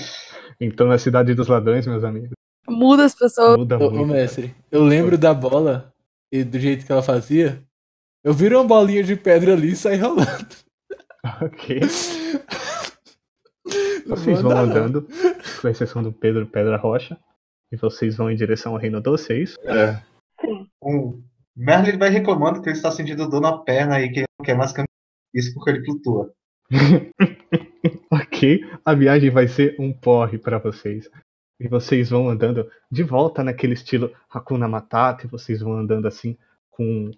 então na cidade dos ladrões, meus amigos, Muda as pessoas. muda Ô, ô, muito. mestre, eu lembro da bola e do jeito que ela fazia. Eu viro uma bolinha de pedra ali e saio rolando. Ok. Vocês vão andando, com exceção do Pedro Pedra Rocha, e vocês vão em direção ao Reino é isso? É. Sim. Merlin vai reclamando que ele está sentindo dor na perna e que ele não quer mais caminhar. Isso porque ele flutua. ok, a viagem vai ser um porre pra vocês. E vocês vão andando de volta naquele estilo Hakuna Matata, e vocês vão andando assim com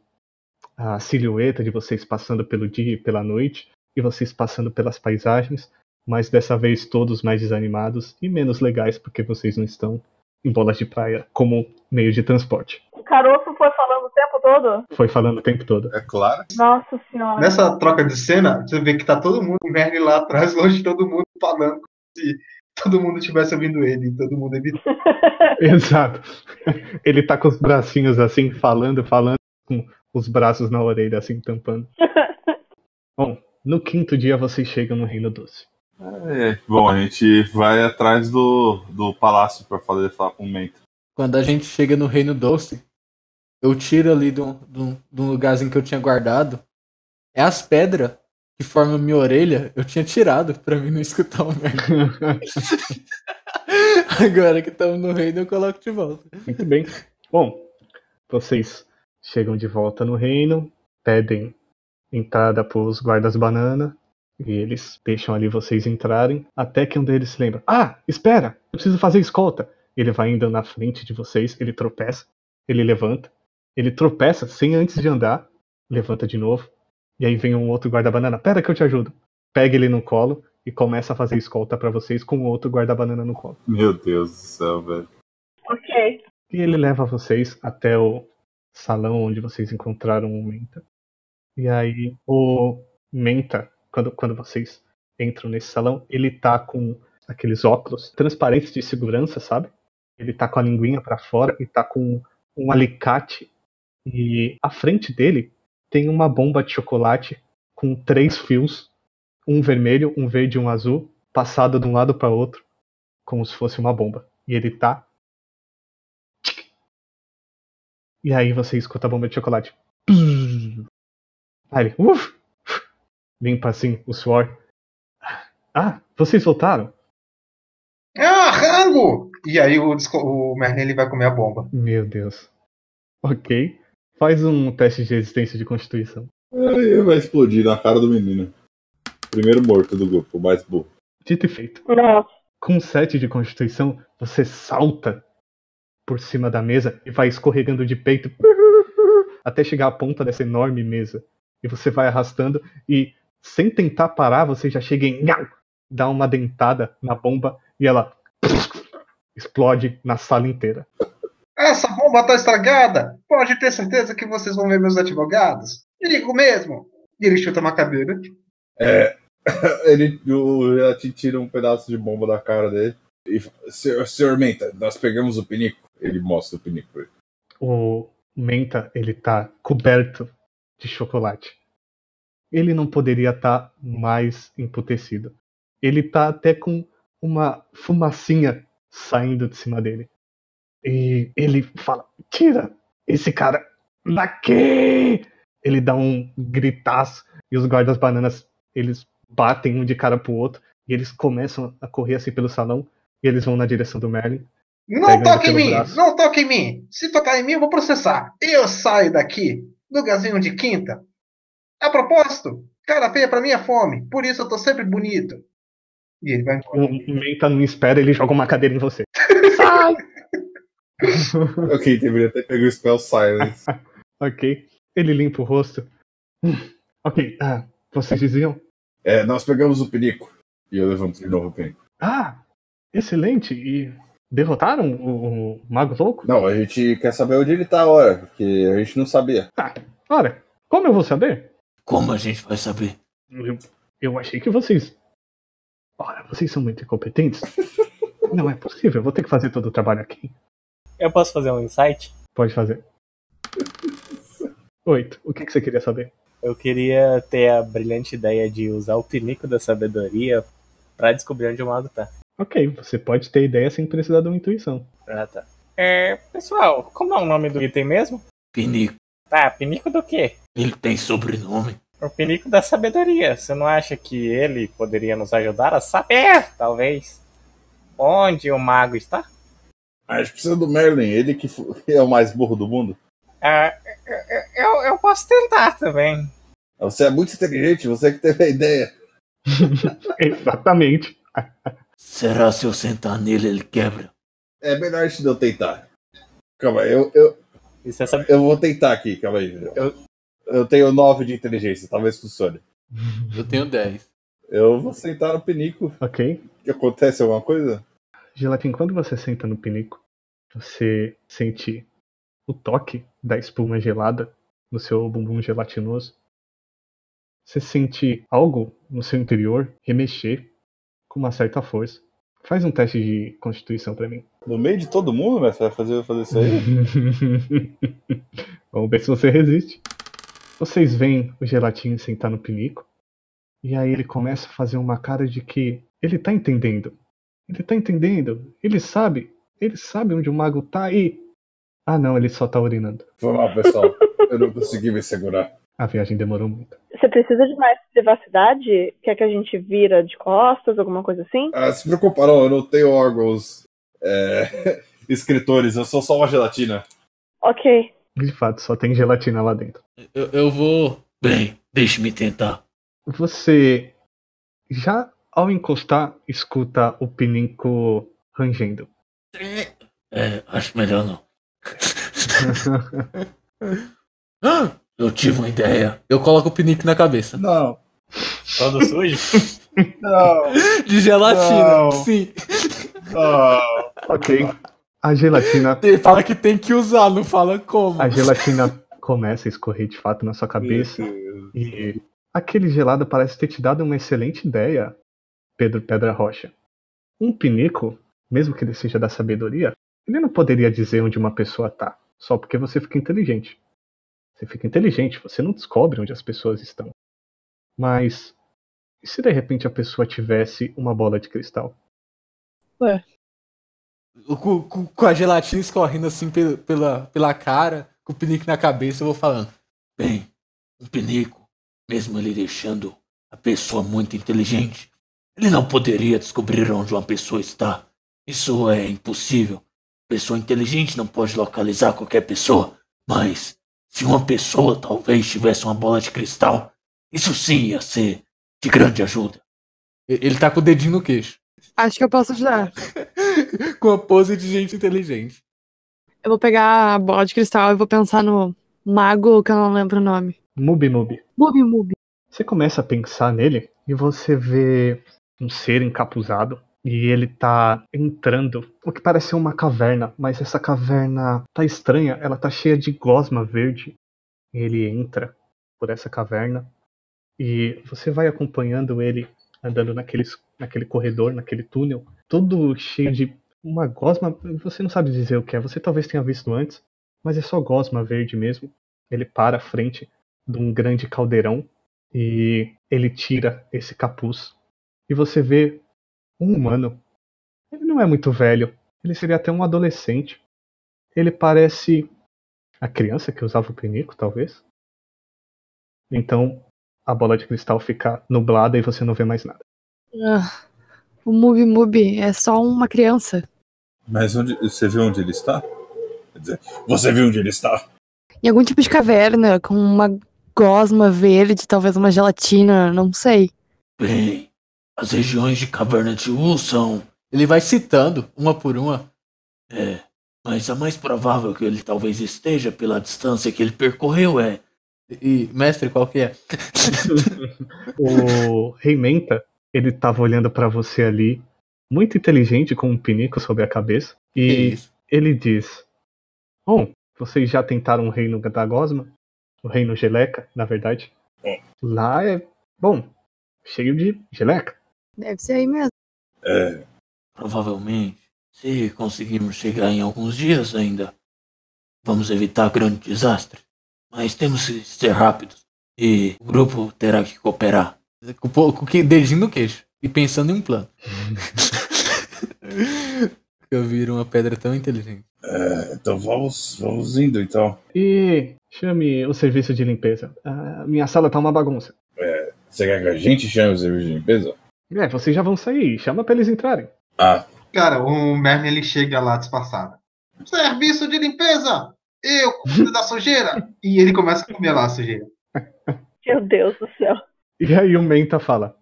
a silhueta de vocês passando pelo dia e pela noite, e vocês passando pelas paisagens, mas dessa vez todos mais desanimados e menos legais porque vocês não estão em bolas de praia como meio de transporte. O caroço foi falando o tempo todo? Foi falando o tempo todo. É claro. Nossa senhora. Nessa troca de cena, você vê que tá todo mundo, o Merlin lá atrás, longe de todo mundo, falando como se todo mundo estivesse ouvindo ele, e todo mundo evitando. Exato. Ele tá com os bracinhos assim, falando, falando, com os braços na orelha, assim, tampando. Bom, no quinto dia vocês chegam no Reino Doce. É, Bom, a gente vai atrás do, do palácio pra fazer falar com o Mento. Quando a gente chega no Reino Doce, eu tiro ali de um, lugarzinho que eu tinha guardado. É as pedras que formam minha orelha, eu tinha tirado pra mim não escutar o merda. Agora que estamos no reino, eu coloco de volta. Muito bem. Bom, vocês chegam de volta no reino, pedem entrada pros guardas banana, e eles deixam ali vocês entrarem, até que um deles se lembra: Ah, espera, eu preciso fazer escolta. Ele vai indo na frente de vocês, ele tropeça, ele levanta, ele tropeça sem antes de andar, levanta de novo, e aí vem um outro guarda-banana: Pera que eu te ajudo. Pega ele no colo e começa a fazer escolta pra vocês com o outro guarda-banana no colo. Meu Deus do céu, velho. ok. E ele leva vocês até o salão onde vocês encontraram o Menta. E aí o Menta, quando, quando vocês entram nesse salão, ele tá com aqueles óculos transparentes de segurança, sabe? Ele tá com a linguinha pra fora e tá com um alicate. E à frente dele tem uma bomba de chocolate com três fios, um vermelho, um verde e um azul, passado de um lado para outro, como se fosse uma bomba. E ele tá E aí você escuta a bomba de chocolate. Aí ele, uf, limpa assim o suor. Ah, vocês voltaram? Ah, rango! E aí o, o Merlin ele vai comer a bomba. Meu Deus. Ok. Faz um teste de resistência de constituição. Aí vai explodir na cara do menino. Primeiro morto do grupo, o mais burro. Dito e feito. Nossa. Com 7 de constituição, você salta por cima da mesa e vai escorregando de peito até chegar à ponta dessa enorme mesa. E você vai arrastando e, sem tentar parar, você já chega em. Dá uma dentada na bomba e ela explode na sala inteira. Essa bomba tá estragada! Pode ter certeza que vocês vão ver meus advogados. Digo mesmo! E ele chuta uma cadeira. É. Ele o Gelatin tira um pedaço de bomba da cara dele. E fala, senhor, senhor Menta, nós pegamos o pinico. Ele mostra o pinico pra ele. O Menta, ele tá coberto de chocolate. Ele não poderia estar mais emputecido. Ele tá até com uma fumacinha saindo de cima dele. E ele fala: Tira! esse cara daqui! Ele dá um gritaço e os guardas bananas eles batem um de cara pro outro e eles começam a correr assim pelo salão e eles vão na direção do Merlin. Não toque em mim! braço. Não toque em mim! Se tocar em mim, eu vou processar. Eu saio daqui, lugarzinho de quinta. A propósito, cara feia pra mim é fome, por isso eu tô sempre bonito. E ele vai embora. O Menta não espera, ele joga uma cadeira em você. ok, deveria ter pego o spell silence. ok. Ele limpa o rosto. Ok, ah, vocês diziam? É, nós pegamos o pinico. E eu levanto de novo o pinico. Ah, excelente. E derrotaram o, o Mago Louco? Não, a gente quer saber onde ele tá agora, porque a gente não sabia. Tá. Ora, como eu vou saber? Como a gente vai saber? Eu, eu achei que vocês. Ora, vocês são muito incompetentes. Não é possível, eu vou ter que fazer todo o trabalho aqui. Eu posso fazer um insight? Pode fazer. Oito. O que, que você queria saber? Eu queria ter a brilhante ideia de usar o pinico da sabedoria pra descobrir onde o mago tá. Ok, você pode ter ideia sem precisar de uma intuição. Ah, tá. É, pessoal, como é o nome do item mesmo? Pinico. Tá, pinico do quê? Ele tem sobrenome. O pinico da sabedoria. Você não acha que ele poderia nos ajudar a saber, talvez, onde o mago está? A gente precisa do Merlin, ele que é o mais burro do mundo. Ah, eu, eu, eu posso tentar também. Você é muito inteligente, você que teve a ideia. Exatamente. Será se eu sentar nele ele quebra? É melhor a gente não tentar. Calma aí, eu, eu, é eu vou tentar aqui, calma aí. Eu, eu tenho 9 de inteligência, talvez funcione. Eu tenho 10. Eu vou sentar no pinico. Ok. Que acontece alguma coisa? Gelatin, quando você senta no pinico, você sente o toque da espuma gelada no seu bumbum gelatinoso. Você sente algo no seu interior remexer com uma certa força. Faz um teste de constituição pra mim. No meio de todo mundo, mas você vai fazer, fazer isso aí? Vamos ver se você resiste. Vocês veem o gelatinho sentar no pinico. E aí ele começa a fazer uma cara de que ele tá entendendo. Ele tá entendendo. Ele sabe. Ele sabe onde o mago tá e. Ah não, ele só tá urinando. Vamos lá, pessoal. Eu não consegui me segurar. A viagem demorou muito. Você precisa de mais privacidade? Quer que a gente vira de costas, alguma coisa assim? Ah, se preocupa não, eu não tenho órgãos é, escritores, eu sou só uma gelatina. Ok. De fato, só tem gelatina lá dentro. Eu, eu vou. Bem, deixe-me tentar. Você já ao encostar escuta o pinico rangendo. É, acho melhor não. Ah, eu tive uma ideia. Eu coloco o pinico na cabeça. Não, Todo sujo? não, De gelatina. Não. Sim. não. Ok. A gelatina. Ele fala que tem que usar, não fala como. A gelatina começa a escorrer de fato na sua cabeça. E aquele gelado parece ter te dado uma excelente ideia, Pedro Pedra Rocha. Um pinico, mesmo que ele seja da sabedoria, ele não poderia dizer onde uma pessoa tá, só porque você fica inteligente. Você fica inteligente, você não descobre onde as pessoas estão. Mas e se de repente a pessoa tivesse uma bola de cristal? Com, com- com a gelatina escorrendo assim pela, pela, pela cara, com o pinico na cabeça, eu vou falando. Bem, um pinico, mesmo ele deixando a pessoa muito inteligente, ele não poderia descobrir onde uma pessoa está. Isso é impossível. Pessoa inteligente não pode localizar qualquer pessoa. Mas, se uma pessoa talvez tivesse uma bola de cristal, isso sim ia ser de grande ajuda. Ele tá com o dedinho no queixo. Acho que eu posso ajudar. com a pose de gente inteligente. Eu vou pegar a bola de cristal e vou pensar no mago, que eu não lembro o nome. Mubi Mubi. Mubi Mubi. Você começa a pensar nele e você vê um ser encapuzado e ele tá entrando, o que parece ser uma caverna, mas essa caverna tá estranha, ela tá cheia de gosma verde. Ele entra por essa caverna e você vai acompanhando ele andando naqueles, naquele corredor, naquele túnel, todo cheio de uma gosma, você não sabe dizer o que é, você talvez tenha visto antes, mas é só gosma verde mesmo. Ele para à frente de um grande caldeirão e ele tira esse capuz e você vê um humano. Ele não é muito velho, ele seria até um adolescente. Ele parece a criança que usava o pinico, talvez. Então a bola de cristal fica nublada e você não vê mais nada. Ah, o Mubi Mubi é só uma criança. Mas onde, você viu onde ele está? Quer dizer, você viu onde ele está? Em algum tipo de caverna, com uma gosma verde, talvez uma gelatina, não sei. Bem, as regiões de caverna de U são. Ele vai citando, uma por uma. É, mas a mais provável que ele talvez esteja pela distância que ele percorreu é. E, mestre, qual que é? O Rei Menta, ele tava olhando pra você ali, muito inteligente, com um pinico sobre a cabeça. E isso? ele diz: Bom, vocês já tentaram o reino da Gosma? O reino Geleca, na verdade. É. Lá é, bom, cheio de geleca. Deve ser aí mesmo. É, Provavelmente, se conseguirmos chegar em alguns dias ainda, vamos evitar grande desastre. Mas temos que ser rápidos. E o grupo terá que cooperar. Com, o- com o dedinho no queixo. E pensando em um plano. Eu viro uma pedra tão inteligente. é, então vamos, vamos indo então. E chame o serviço de limpeza. Ah, minha sala tá uma bagunça. Você quer que a gente chame o serviço de limpeza? É, vocês já vão sair, chama pra eles entrarem. Ah, Cara, o Merlin ele chega lá disfarçado. Serviço de limpeza! Eu cuido da sujeira! E ele começa a comer lá a sujeira. Meu Deus do céu. E aí o Menta fala: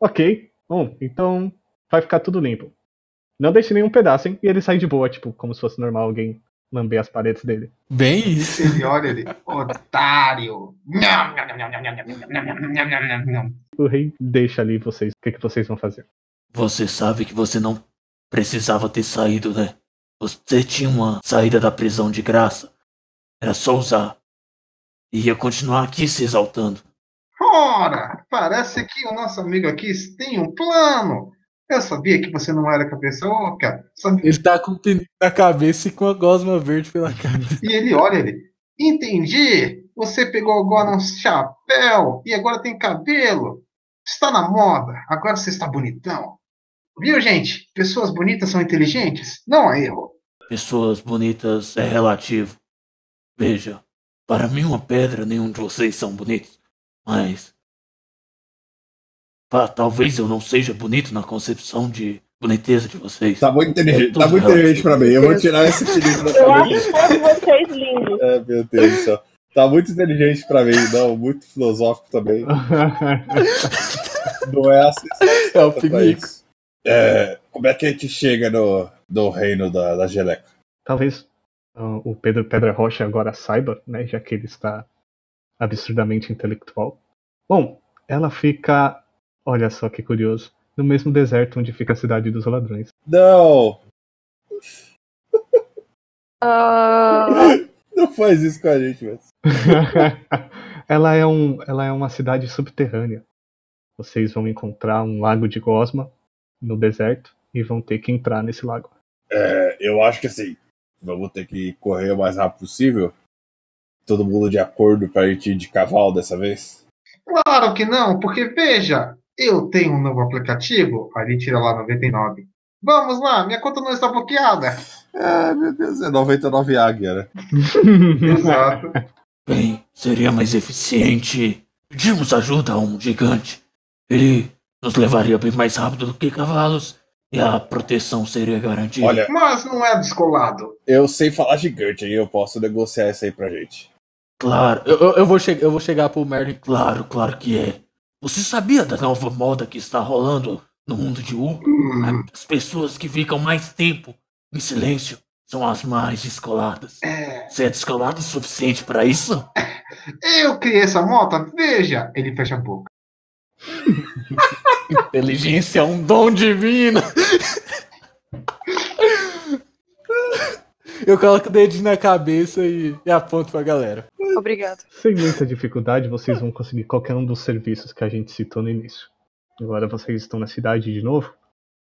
Ok, bom, então vai ficar tudo limpo. Não deixe nenhum pedaço, hein? E ele sai de boa, tipo, como se fosse normal alguém lamber as paredes dele. Bem isso. Ele olha ele, otário! o rei deixa ali vocês. O que, que vocês vão fazer? Você sabe que você não precisava ter saído, né? Você tinha uma saída da prisão de graça. Era só usar. E ia continuar aqui se exaltando. Ora, parece que o nosso amigo aqui tem um plano. Eu sabia que você não era cabeça oca. Sabia- Ele tá com o pinico na cabeça e com a gosma verde pela cara. E ele olha ele. Entendi. Você pegou agora um chapéu e agora tem cabelo. Está na moda. Agora você está bonitão. Viu, gente? Pessoas bonitas são inteligentes. Não há erro. Pessoas bonitas é relativo. Veja, para mim uma pedra nenhum de vocês são bonitos. Mas. Pá, talvez eu não seja bonito na concepção de boniteza de vocês. tá muito inteligente, É tá muito inteligente pra mim. Eu vou tirar esse pedido da Eu acho todos vocês lindos. É, meu Deus do céu. Tá muito inteligente pra mim, não, muito filosófico também. Não é assim. É o pinico. É, como é que a gente chega no, no reino da, da geleca? Talvez ah, o Pedro Pedra Rocha agora saiba, né? Já que ele está absurdamente intelectual. Bom, ela fica. Olha só que curioso. No mesmo deserto onde fica a cidade dos ladrões. Não! Ah, Não faz isso com a gente, velho. ela, é um, ela é uma cidade subterrânea. Vocês vão encontrar um lago de gosma no deserto e vão ter que entrar nesse lago. É, eu acho que assim, vamos ter que correr o mais rápido possível. Todo mundo de acordo pra gente ir de cavalo dessa vez? Claro que não, porque veja, eu tenho um novo aplicativo. Ali tira lá 99. Vamos lá, minha conta não está bloqueada. Ah, meu Deus, é 99 águia, né? Exato. Bem, seria mais eficiente pedirmos ajuda a um gigante. Ele nos levaria bem mais rápido do que cavalos e a proteção seria garantida. Olha, Mas não é descolado. eu sei falar gigante aí, eu posso negociar isso aí pra gente. Claro, Eu, eu, eu vou che eu vou chegar pro Merlin. claro, claro que é. Você sabia da nova moda que está rolando no mundo de U? Hum, As pessoas que ficam mais tempo em silêncio são as mais descoladas. é, Você é descolado o suficiente para isso? eu criei essa moto, veja. Ele fecha a boca. Inteligência é um dom divino. Eu coloco o dedinho na cabeça e, e aponto pra galera. obrigado. Sem muita dificuldade, vocês vão conseguir qualquer um dos serviços que a gente citou no início. Agora vocês estão na cidade de novo,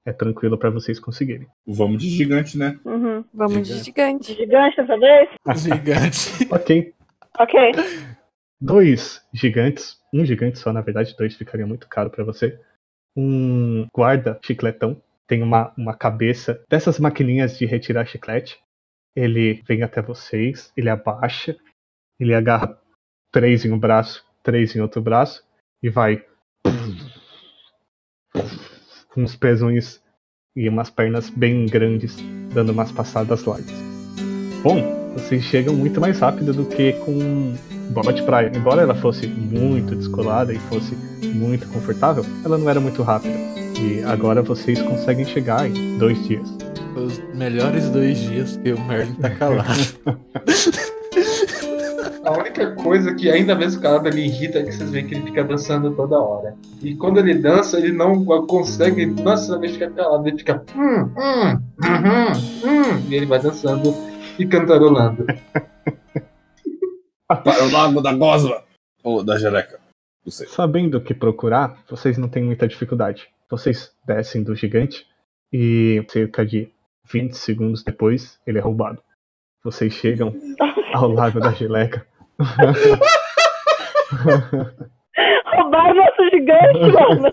é tranquilo pra vocês conseguirem. Vamos de gigante, né? Uhum. Vamos de gigante. Gigante dessa vez? Gigante. Ok, Ok. dois gigantes, um gigante só, na verdade, dois ficaria muito caro pra você. Um guarda chicletão, tem uma, uma cabeça dessas maquininhas de retirar chiclete. Ele vem até vocês, ele abaixa, ele agarra três em um braço, três em outro braço e vai com os pezões e umas pernas bem grandes, dando umas passadas largas. Bom, vocês chegam muito mais rápido do que com bola de praia. Embora ela fosse muito descolada e fosse muito confortável, ela não era muito rápida. E agora vocês conseguem chegar em dois dias. Os melhores dois dias que o Merlin tá calado. A única coisa que ainda mesmo calado me irrita é que vocês veem que ele fica dançando toda hora. E quando ele dança, ele não consegue necessariamente ficar calado, ele fica. Hum, hum, hum, hum, e ele vai dançando e cantarolando. Para o lago da gosma! Ou da. Não sei. Sabendo o que procurar, vocês não têm muita dificuldade. Vocês descem do gigante e cerca de 20 segundos depois ele é roubado. Vocês chegam ao lago da geleca. Roubaram nosso gigante, mano.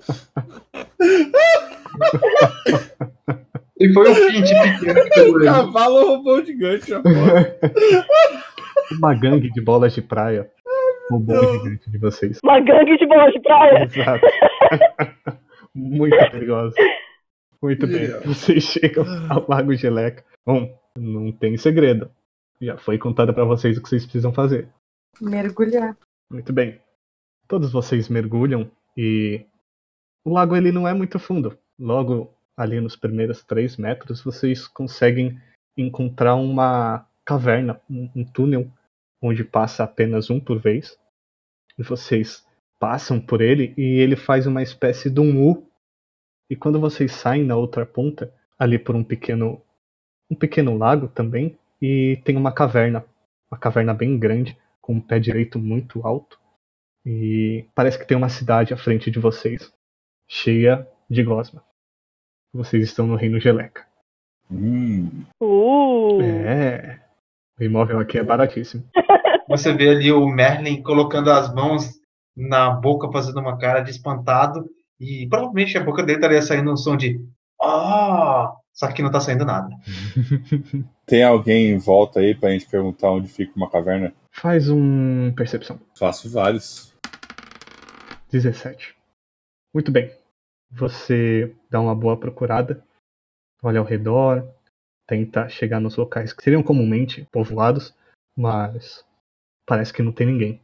E foi um pinte pequeno que pegou ele. Cavalo roubou o gigante. Uma gangue de bolas de praia roubou o gigante de vocês. Uma gangue de bola de praia. Exato. Muito perigoso. Muito bem. Vocês chegam ao Lago Geleca. Bom, não tem segredo. Já foi contado pra vocês o que vocês precisam fazer. Mergulhar. Muito bem. Todos vocês mergulham e o lago ele não é muito fundo. Logo ali nos primeiros três metros vocês conseguem encontrar uma caverna, um, um túnel onde passa apenas um por vez. E vocês passam por ele e ele faz uma espécie de um U. E quando vocês saem na outra ponta, ali por um pequeno um pequeno lago também, e tem uma caverna, uma caverna bem grande, com um pé direito muito alto. E parece que tem uma cidade à frente de vocês, cheia de gosma. Vocês estão no Reino Geleca. Hum. Uh. É. O imóvel aqui é baratíssimo. Você vê ali o Merlin colocando as mãos na boca, fazendo uma cara de espantado. E provavelmente a boca dele estaria saindo um som de. Oh! Só que não tá saindo nada. Tem alguém em volta aí pra gente perguntar onde fica uma caverna? Faz um percepção. Faço vários. 17. Muito bem. Você dá uma boa procurada, olha ao redor, tenta chegar nos locais que seriam comumente povoados, mas parece que não tem ninguém.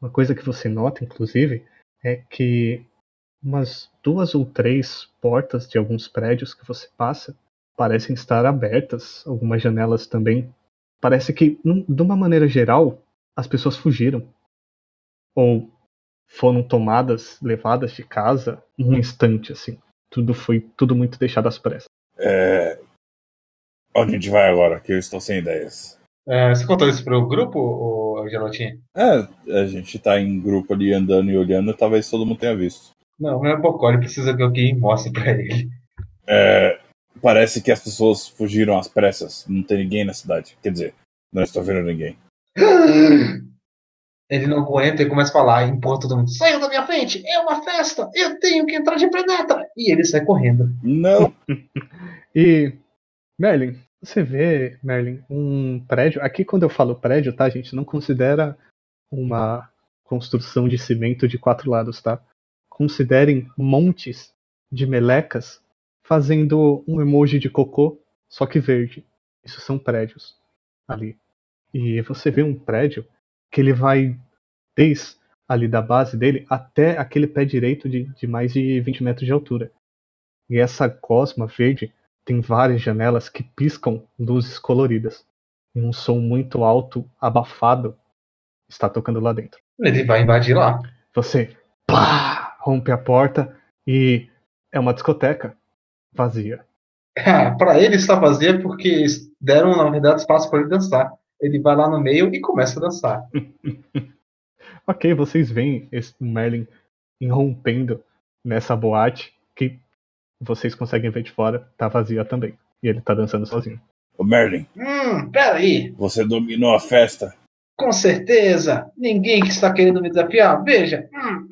Uma coisa que você nota, inclusive, é que umas duas ou três portas de alguns prédios que você passa parecem estar abertas, algumas janelas também. Parece que, num- de uma maneira geral, as pessoas fugiram. Ou foram tomadas, levadas de casa num instante, assim. Tudo foi tudo muito deixado às pressas. É... Onde a gente vai agora? Que eu estou sem ideias. É, você contou isso pro grupo, Gelotinha? É, a gente tá em grupo ali andando e olhando, talvez todo mundo tenha visto. Não, não é Bocó, ele precisa que alguém mostre pra ele. É, parece que as pessoas fugiram às pressas. Não tem ninguém na cidade. Quer dizer, não estou vendo ninguém. Ele não aguenta e começa a falar, empurra todo mundo. Saiam da minha frente! É uma festa! Eu tenho que entrar de penetra! E ele sai correndo. Não! E, Merlin, você vê, Merlin, um prédio. Aqui, quando eu falo prédio, tá, gente? Não considera uma construção de cimento de quatro lados, tá? Considerem montes de melecas fazendo um emoji de cocô, só que verde. Isso são prédios ali. E você vê um prédio que ele vai desde ali da base dele até aquele pé direito de, de mais de 20 metros de altura. E essa cosma verde tem várias janelas que piscam luzes coloridas. E um som muito alto, abafado, está tocando lá dentro. Ele vai invadir lá. Você pá, rompe a porta e é uma discoteca vazia. pra ele está vazia porque deram, na verdade, espaço para ele dançar. Ele vai lá no meio e começa a dançar. Ok, vocês veem esse Merlin irrompendo nessa boate que vocês conseguem ver de fora, tá vazia também. E ele tá dançando sozinho. Ô Merlin, Hum, peraí. você dominou a festa. Com certeza. Ninguém que está querendo me desafiar. Veja. Hum.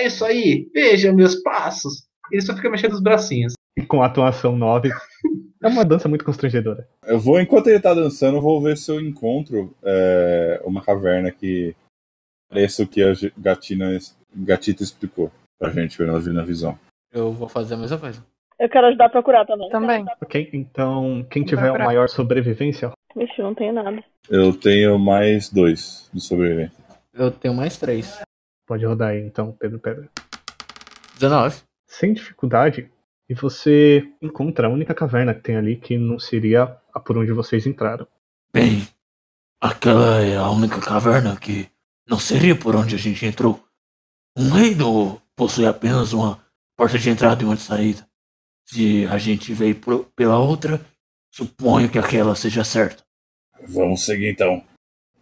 É isso aí. Veja meus passos. Ele só fica mexendo os bracinhos. E com a atuação 9, É uma dança muito constrangedora. Eu vou, enquanto ele tá dançando, eu vou ver se eu encontro é, uma caverna que pareça o que a Gatina, Gatita explicou pra gente na, na visão. Eu vou fazer a mesma coisa. Eu quero ajudar a procurar também. Também. Ok? Então, quem tiver pra- maior sobrevivência, Vixe, não tenho nada. Eu tenho mais dois de sobrevivência. Eu tenho mais três. Pode rodar aí, então, Pedro Pedra. 19. Sem dificuldade, e você encontra a única caverna que tem ali que não seria a por onde vocês entraram. Bem, aquela é a única caverna que não seria por onde a gente entrou. Um reino possui apenas uma porta de entrada e uma de saída. Se a gente veio pro- pela outra, suponho que aquela seja certa. Vamos seguir então.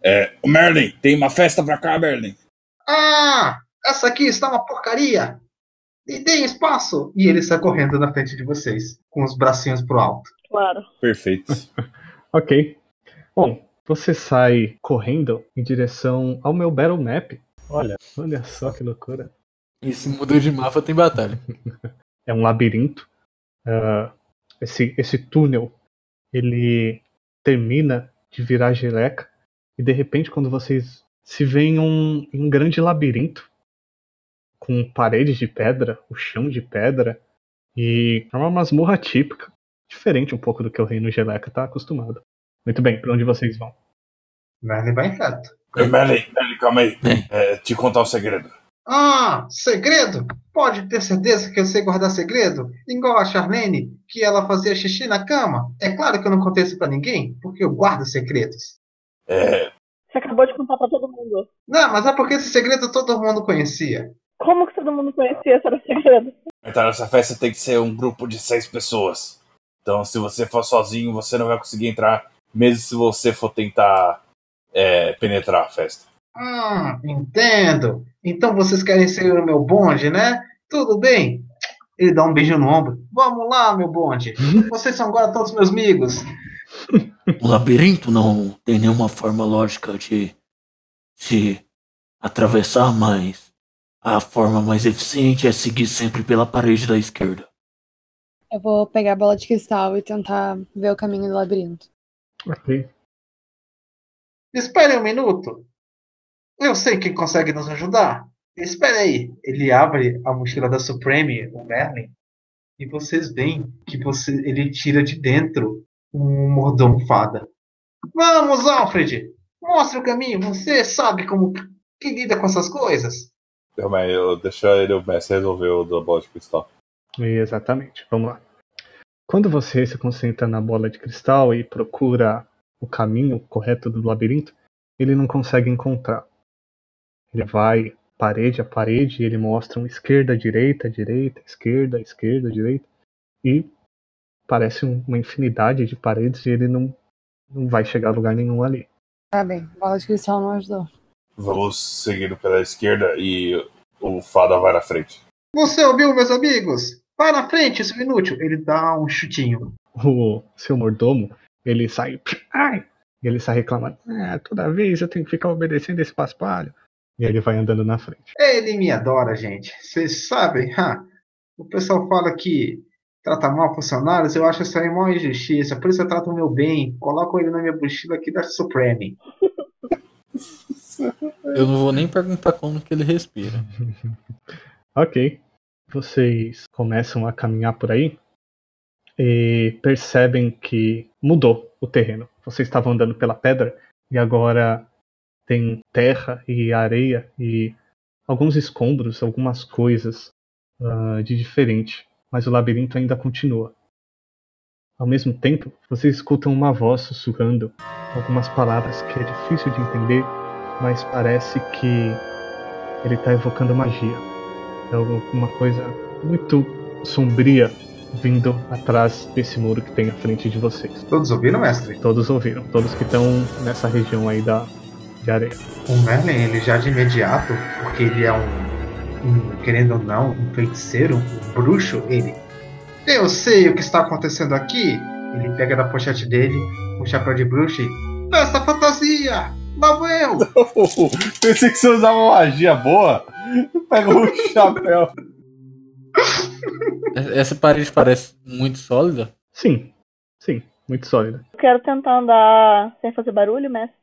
É, o Merlin, tem uma festa pra cá, Merlin. Ah, essa aqui está uma porcaria. Me deem espaço. E ele sai correndo na frente de vocês, com os bracinhos pro alto. Claro. Perfeito. Ok. Bom, você sai correndo em direção ao meu Battle Map. Olha. Olha só que loucura. E se muda de mapa, tem batalha. É um labirinto. Ah, esse, esse túnel, ele termina de virar geleca. E de repente, quando vocês se veem em um, em um grande labirinto, com paredes de pedra, o chão de pedra, e é uma masmorra típica, diferente um pouco do que o Reino Geleca está acostumado. Muito bem, para onde vocês vão? Merlin vai reto. Merlin, Merlin, calma aí. É, te contar um segredo. Ah, segredo? Pode ter certeza que eu sei guardar segredo? Igual a Charlene, que ela fazia xixi na cama. É claro que eu não contei isso pra ninguém, porque eu guardo segredos. É, Você acabou de contar pra todo mundo. Não, mas é porque esse segredo todo mundo conhecia. Como que todo mundo conhecia esse era segredo? então nessa festa tem que ser um grupo de seis pessoas. Então se você for sozinho, você não vai conseguir entrar, mesmo se você for tentar é, penetrar a festa. Hum, entendo. Então vocês querem ser o meu bonde, né? Tudo bem. Ele dá um beijo no ombro. Vamos lá, meu bonde. Vocês são agora todos meus amigos. O labirinto não tem nenhuma forma lógica de se atravessar, mas a forma mais eficiente é seguir sempre pela parede da esquerda. Eu vou pegar a bola de cristal e tentar ver o caminho do labirinto. Ok. Espere um minuto. Eu sei quem consegue nos ajudar. Espere aí. Ele abre a mochila da Supreme, o Merlin, e vocês veem que você, ele tira de dentro um mordomo fada. Vamos, Alfred! Mostre o caminho. Você sabe como que lida com essas coisas. Calma aí, eu deixa ele o mestre resolver o da bola de cristal. Exatamente. Vamos lá. Quando você se concentra na bola de cristal e procura o caminho correto do labirinto, ele não consegue encontrar. Ele vai parede a parede e ele mostra um esquerda, direita, direita, esquerda, esquerda, direita. E parece um- uma infinidade de paredes e ele não, não vai chegar a lugar nenhum ali. Tá bem, bola de cristal não ajudou. Vamos seguindo pela esquerda e o Fada vai na frente. Você ouviu, meus amigos? Vai na frente, seu inútil. Ele dá um chutinho. O seu mordomo, ele sai. Ai! E ele sai reclamando. Ah, toda vez eu tenho que ficar obedecendo esse paspalho. E ele vai andando na frente. Ele me adora, gente. Vocês sabem, ha? o pessoal fala que trata mal funcionários, eu acho isso aí uma injustiça. Por isso eu trato o meu bem. Coloco ele na minha mochila aqui da Supreme. Eu não vou nem perguntar como que ele respira. Ok. Vocês começam a caminhar por aí e percebem que mudou o terreno. Vocês estavam andando pela pedra e agora tem terra e areia e alguns escombros, algumas coisas ah, de diferente. Mas o labirinto ainda continua. Ao mesmo tempo, vocês escutam uma voz sussurrando algumas palavras que é difícil de entender, mas parece que ele está evocando magia. É alguma coisa muito sombria vindo atrás desse muro que tem à frente de vocês. Todos ouviram, mestre? Todos ouviram, todos que estão nessa região aí da de areia. O Merlin, ele já de imediato, porque ele é um, um, querendo ou não, um feiticeiro, um bruxo, ele. Eu sei o que está acontecendo aqui. Ele pega da pochete dele um chapéu de bruxo e. Festa fantasia! Lá vou eu! Pensei que você usava uma magia boa. Pega o chapéu. Essa parede parece muito sólida. Sim, Sim, muito sólida. Eu quero tentar andar sem fazer barulho, mestre,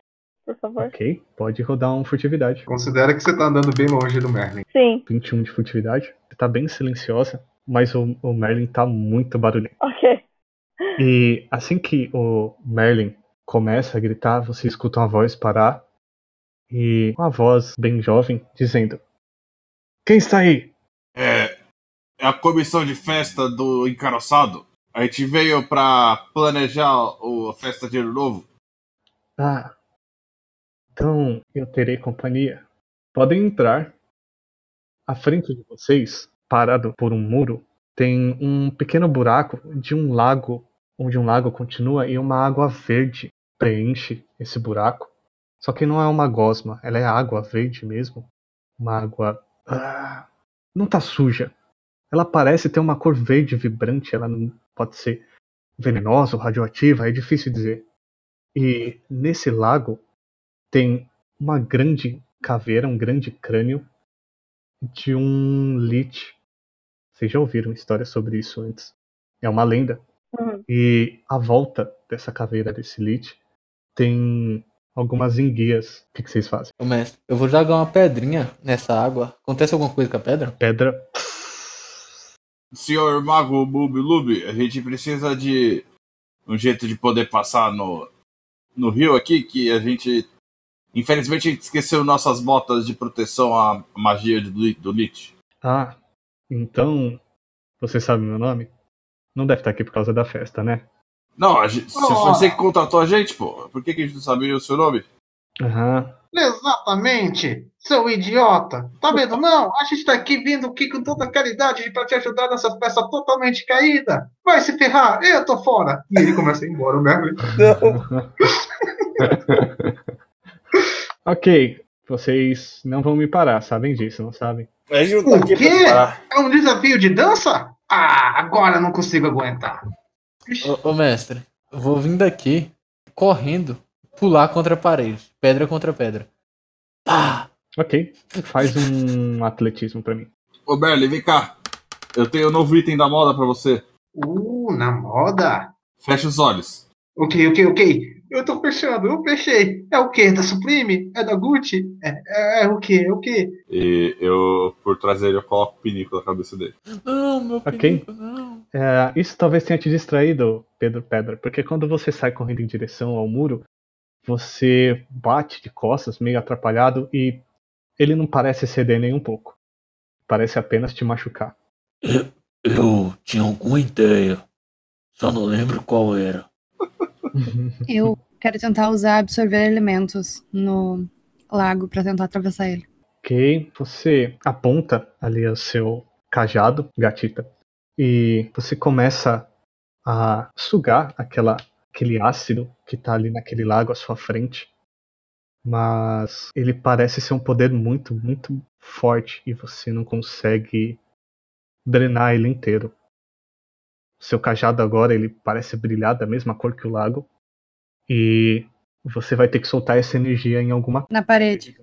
por favor. Ok, pode rodar um furtividade. Considera que você tá andando bem longe do Merlin. Sim, 21 de furtividade. Você tá bem silenciosa, mas o, o Merlin tá muito barulhento. ok. E assim que o Merlin começa a gritar, você escuta uma voz parar e uma voz bem jovem dizendo: Quem está aí? É, é a comissão de festa do encaroçado. A gente veio pra planejar o- a festa de ano novo. Ah, então eu terei companhia. Podem entrar. À frente de vocês, parado por um muro, tem um pequeno buraco de um lago, onde um lago continua e uma água verde preenche esse buraco. Só que não é uma gosma, ela é água verde mesmo. Uma água. Ah, não tá suja. Ela parece ter uma cor verde vibrante, ela não pode ser venenosa ou radioativa, é difícil dizer. E nesse lago tem uma grande caveira, um grande crânio de um lich. Vocês já ouviram história sobre isso antes? É uma lenda. Uhum. E à volta dessa caveira desse lich tem algumas enguias. O que, que vocês fazem? Ô, mestre, eu vou jogar uma pedrinha nessa água. Acontece alguma coisa com a pedra? Pedra. Senhor Mago Bubi Lubi, a gente precisa de um jeito de poder passar no, no rio aqui, que a gente. Infelizmente a gente esqueceu nossas botas de proteção à magia do, do Lich. Ah, então. Você sabe meu nome? Não deve estar aqui por causa da festa, né? Não, a gente, foi você que contratou a gente, pô. Por que, que a gente não sabia o seu nome? Aham. Exatamente, seu idiota. Tá vendo, não? A gente tá aqui vindo aqui com toda a caridade pra te ajudar nessa peça totalmente caída. Vai se ferrar, eu tô fora. E ele começa a ir embora, o Merlin. ok, vocês não vão me parar, sabem disso, não sabem? A gente não tá O aqui quê? pra te parar. É um desafio de dança? Ah, agora eu não consigo aguentar. Ô, ô, mestre, eu vou vir daqui correndo, pular contra a parede, pedra contra pedra. Pá! Ok, faz um atletismo pra mim. Ô, Berli, vem cá. Eu tenho um novo item da moda pra você. Uh, na moda? Fecha os olhos. Ok, ok, ok. Eu tô fechando, eu fechei. É o quê? Da Supreme? É da Gucci? É, é, é o quê? É o quê? E eu, por trás dele, eu coloco o pinico na cabeça dele. Não, meu Ok. pinico, não. É, isso talvez tenha te distraído, Pedro Pedra, porque quando você sai correndo em direção ao muro, você bate de costas, meio atrapalhado, e ele não parece ceder nem um pouco. Parece apenas te machucar. Eu, eu tinha alguma ideia, só não lembro qual era. Eu quero tentar usar absorver elementos no lago pra tentar atravessar ele. Ok, você aponta ali o seu cajado, gatita, e você começa a sugar aquela, aquele ácido que tá ali naquele lago à sua frente. Mas ele parece ser um poder muito, muito forte e você não consegue drenar ele inteiro. Seu cajado agora ele parece brilhar da mesma cor que o lago e você vai ter que soltar essa energia em alguma Na parede.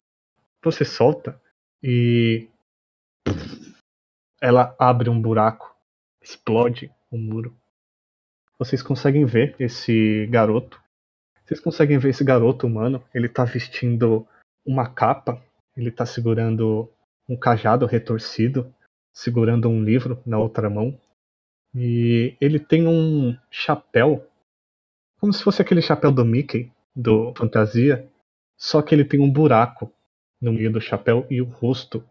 você solta e ela abre um buraco, explode o muro. Vocês conseguem ver esse garoto. Vocês conseguem ver esse garoto humano. Ele tá vestindo uma capa. Ele tá segurando um cajado retorcido, segurando um livro na outra mão. E ele tem um chapéu, como se fosse aquele chapéu do Mickey, do Fantasia, só que ele tem um buraco no meio do chapéu e o rosto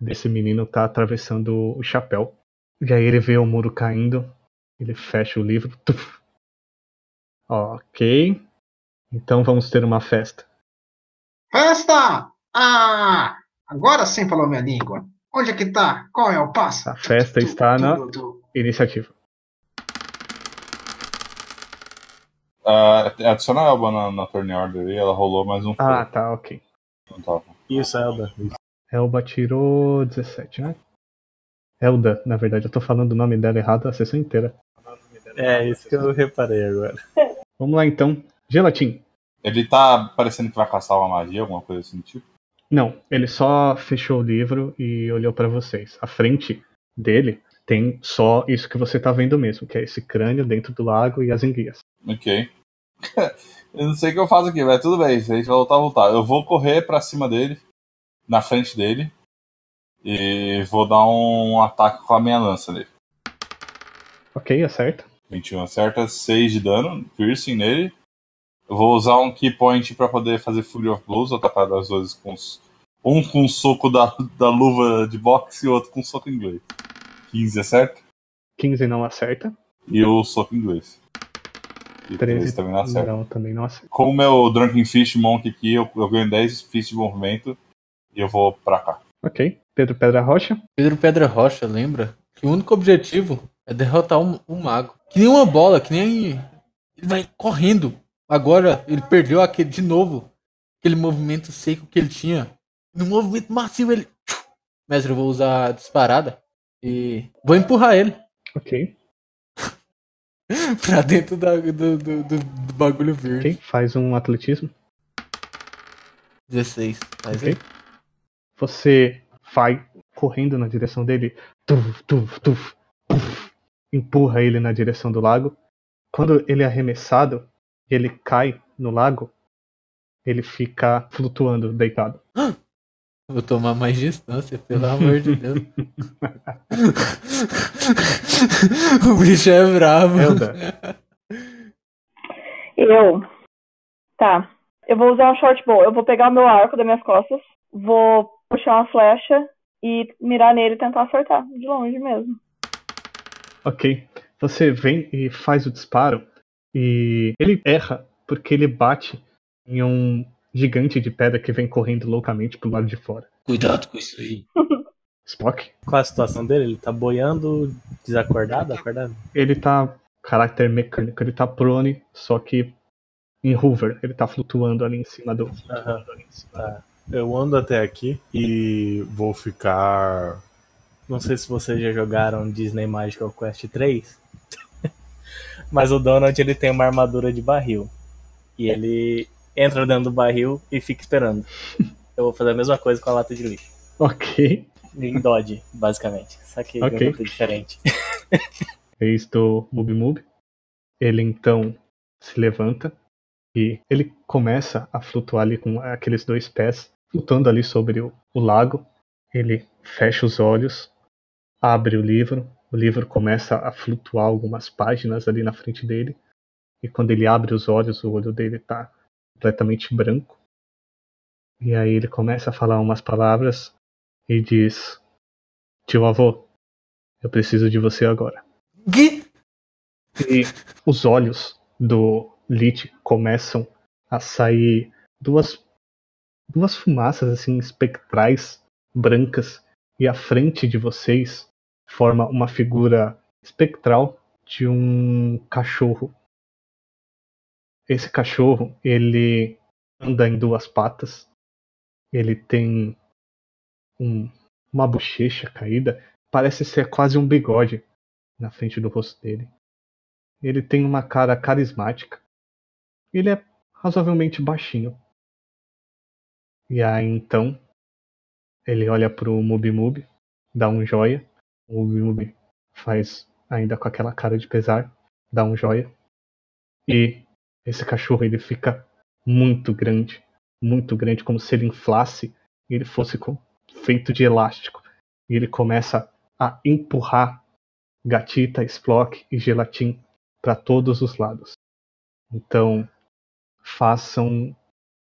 desse menino tá atravessando o chapéu. E aí ele vê o muro caindo, ele fecha o livro. Tuf. Ok. Então vamos ter uma festa. Festa! Ah! Agora sim falou minha língua. Onde é que tá? Qual é o passo? A festa está na. Iniciativa. Ah, adiciona a Elba na, na turn order aí, ela rolou mais um Ah, tá, ok. Não tava. Isso, Elda. Elba tirou 17, né? Elda, na verdade, eu tô falando o nome dela errado a sessão inteira. É, isso que eu reparei agora. Vamos lá então. Gelatin. Ele tá parecendo que vai caçar uma magia, alguma coisa assim do tipo. Não, ele só fechou o livro e olhou pra vocês. À frente dele Tem só isso que você tá vendo mesmo, que é esse crânio dentro do lago e as enguias. Ok. eu não sei o que eu faço aqui, mas tudo bem. A gente vai voltar, voltar. Eu vou correr pra cima dele, na frente dele, e vou dar um ataque com a minha lança nele. Ok, acerta. 21 acerta, 6 de dano, piercing nele. Eu vou usar um key point pra poder fazer Fury of Blows, atacar das duas com os- um com um soco da, da luva de boxe e o outro com um soco inglês. 15 acerta 15 não acerta. e o soco inglês. E 13 13 também não acerta. não, também não acerta. Com o meu Drunken Fish Monk aqui, eu, eu ganho 10 feats de movimento e eu vou pra cá. Ok. Pedro Pedra Rocha. Pedro Pedra Rocha lembra que o único objetivo é derrotar um, um mago. Que nem uma bola, que nem. Ele vai correndo. Agora ele perdeu aquele, de novo aquele movimento seco que ele tinha. No movimento macio ele. Mestre, eu vou usar a disparada e vou empurrar ele Ok. pra dentro da- do, do, do- do bagulho verde. Ok. Faz um atletismo. 16. Faz Ok. aí. Você vai correndo na direção dele. Tuf, tuf, tuf, empurra ele na direção do lago. Quando ele é arremessado e ele cai no lago, ele fica flutuando, deitado. Vou tomar mais distância, pelo amor de Deus. o bicho é bravo. Eu. Tá. Eu vou usar um short bow. Eu vou pegar o meu arco das minhas costas, vou puxar uma flecha e mirar nele e tentar acertar. De longe mesmo. Ok. Você vem e faz o disparo e ele erra porque ele bate em um gigante de pedra que vem correndo loucamente pro lado de fora. Cuidado com isso aí. Spock? Qual a situação dele? Ele tá boiando, desacordado, acordado? Ele tá caráter mecânico, ele tá prone, só que em hover, ele tá flutuando ali em cima do. Aham. Tá. Eu ando até aqui e vou ficar. Não sei se vocês já jogaram Disney Magical Quest 3, mas o Donald ele tem uma armadura de barril. E ele entra dentro do barril e fica esperando. Eu vou fazer a mesma coisa com a lata de lixo. Ok. Em Dodge, basicamente. Só que de um Ok. jeito diferente. Fez do Mubi Mubi. Ele então se levanta e ele começa a flutuar ali com aqueles dois pés, flutuando ali sobre o, o lago. Ele fecha os olhos, abre o livro, o livro começa a flutuar algumas páginas ali na frente dele. E quando ele abre os olhos, o olho dele tá completamente branco. E aí ele começa a falar umas palavras e diz: Tio avô, eu preciso de você agora. Que? E os olhos do Lich começam a sair duas duas fumaças assim espectrais brancas e à frente de vocês forma uma figura espectral de um cachorro. Esse cachorro, ele anda em duas patas. Ele tem um- uma bochecha caída, parece ser quase um bigode na frente do rosto dele. Ele tem uma cara carismática. Ele é razoavelmente baixinho. E aí então ele olha pro Mubi Mubi, dá um joia. O Mubi Mubi faz ainda com aquela cara de pesar, dá um joia. E esse cachorro ele fica muito grande, muito grande, como se ele inflasse e ele fosse com- feito de elástico. E ele começa a empurrar Gatita, Splock e Gelatin para todos os lados. Então, façam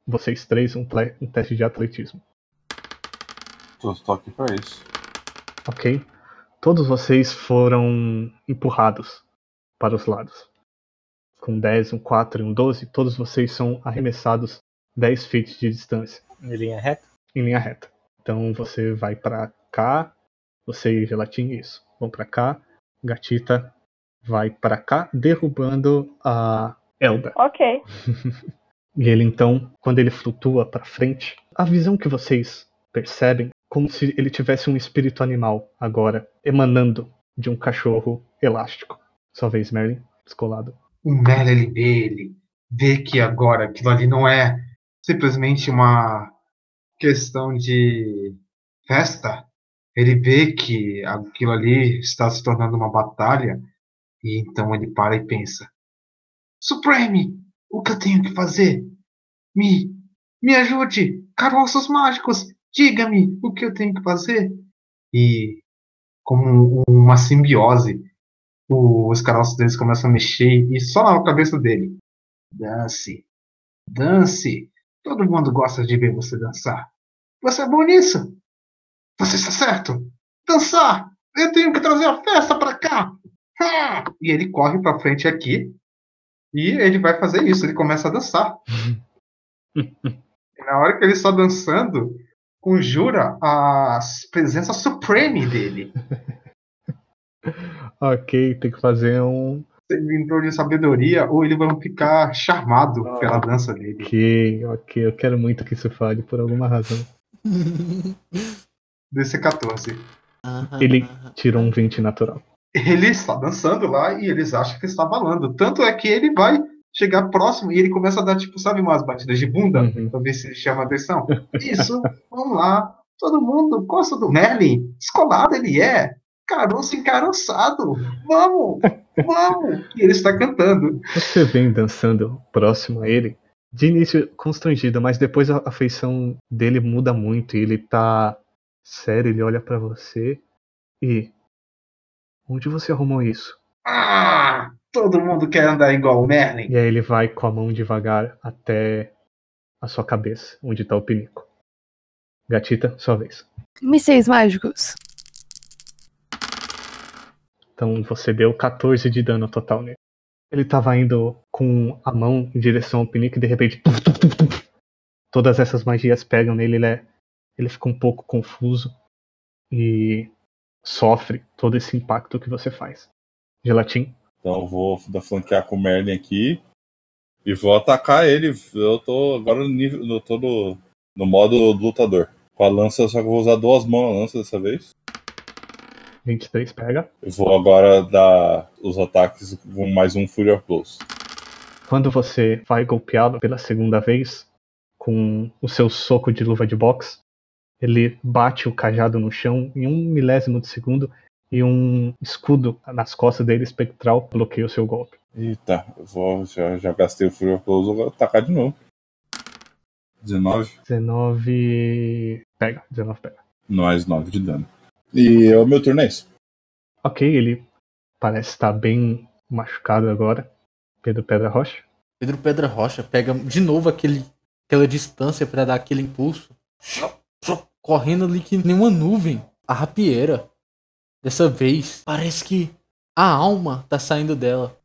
vocês três um, um teste de atletismo, Tô, aqui pra isso. ok? Todos vocês foram empurrados para os lados. Com 10, um 4 e um 12, todos vocês são arremessados 10 feet de distância, Em linha reta? em linha reta. Então você vai para cá, você e Gelatin, isso. Vão para cá, Gatita vai para cá, derrubando a Elda. Ok. E ele então, quando ele flutua para frente, a visão que vocês percebem como se ele tivesse um espírito animal agora emanando de um cachorro elástico. Sua vez, Merlin, descolado. O Merlin dele vê que agora aquilo ali não é simplesmente uma questão de festa, ele vê que aquilo ali está se tornando uma batalha e então ele para e pensa: Supreme, o que eu tenho que fazer? Me, me ajude, caroços mágicos, diga-me o que eu tenho que fazer. E como uma simbiose, os caroços deles começam a mexer e só na cabeça dele. Dance, dance. Todo mundo gosta de ver você dançar. Você é bom nisso. Você está certo. Dançar. Eu tenho que trazer a festa para cá. Ah! E ele corre para frente aqui e ele vai fazer isso. Ele começa a dançar. na hora que ele está dançando, conjura a presença supreme dele. ok, tem que fazer um. Se ele entrou de sabedoria, ou ele vai ficar charmado ah, pela dança dele. Ok, ok. Eu quero muito que isso fale por alguma razão. DC14. Ele tirou um 20 natural. Ele está dançando lá e eles acham que está balando. Tanto é que ele vai chegar próximo e ele começa a dar, tipo, sabe, umas batidas de bunda uhum. pra ver se ele chama atenção. Isso, vamos lá. Todo mundo gosta do Merlin. Escolado ele é. Caroço encaroçado. Vamos, vamos. E ele está cantando. Você vem dançando próximo a ele. De início constrangido, mas depois a afeição dele muda muito e ele tá sério, ele olha para você e onde você arrumou isso? Ah! Todo mundo quer andar igual o Merlin. E aí ele vai com a mão devagar até a sua cabeça, onde tá o pinico. Gatita, sua vez. Mísseis mágicos. Então você deu 14 de dano total nele. Ele tava indo com a mão em direção ao pinico e de repente. todas essas magias pegam nele, ele, é, ele fica um pouco confuso e sofre todo esse impacto que você faz. Gelatim. Então eu vou flanquear com o Merlin aqui e vou atacar ele. Eu tô agora no nível. Eu tô no, no modo lutador. Com a lança, só que eu vou usar duas mãos a lança dessa vez. 23 pega. Eu vou agora dar os ataques com mais um Fury of Blows. Quando você vai golpeá-lo pela segunda vez, com o seu soco de luva de boxe, ele bate o cajado no chão em um milésimo de segundo e um escudo nas costas dele espectral bloqueia o seu golpe. Eita, eu vou, já, já gastei o Fury of Blows, vou atacar de novo. 19. 19. Pega, 19 pega. Mais 9 de dano. E é o meu turno é isso. Ok, ele parece estar bem machucado agora. Pedro Pedra Rocha. Pedro Pedra Rocha pega de novo aquele, aquela distância para dar aquele impulso. Correndo ali que nem uma nuvem. A rapieira. Dessa vez, parece que a alma tá saindo dela.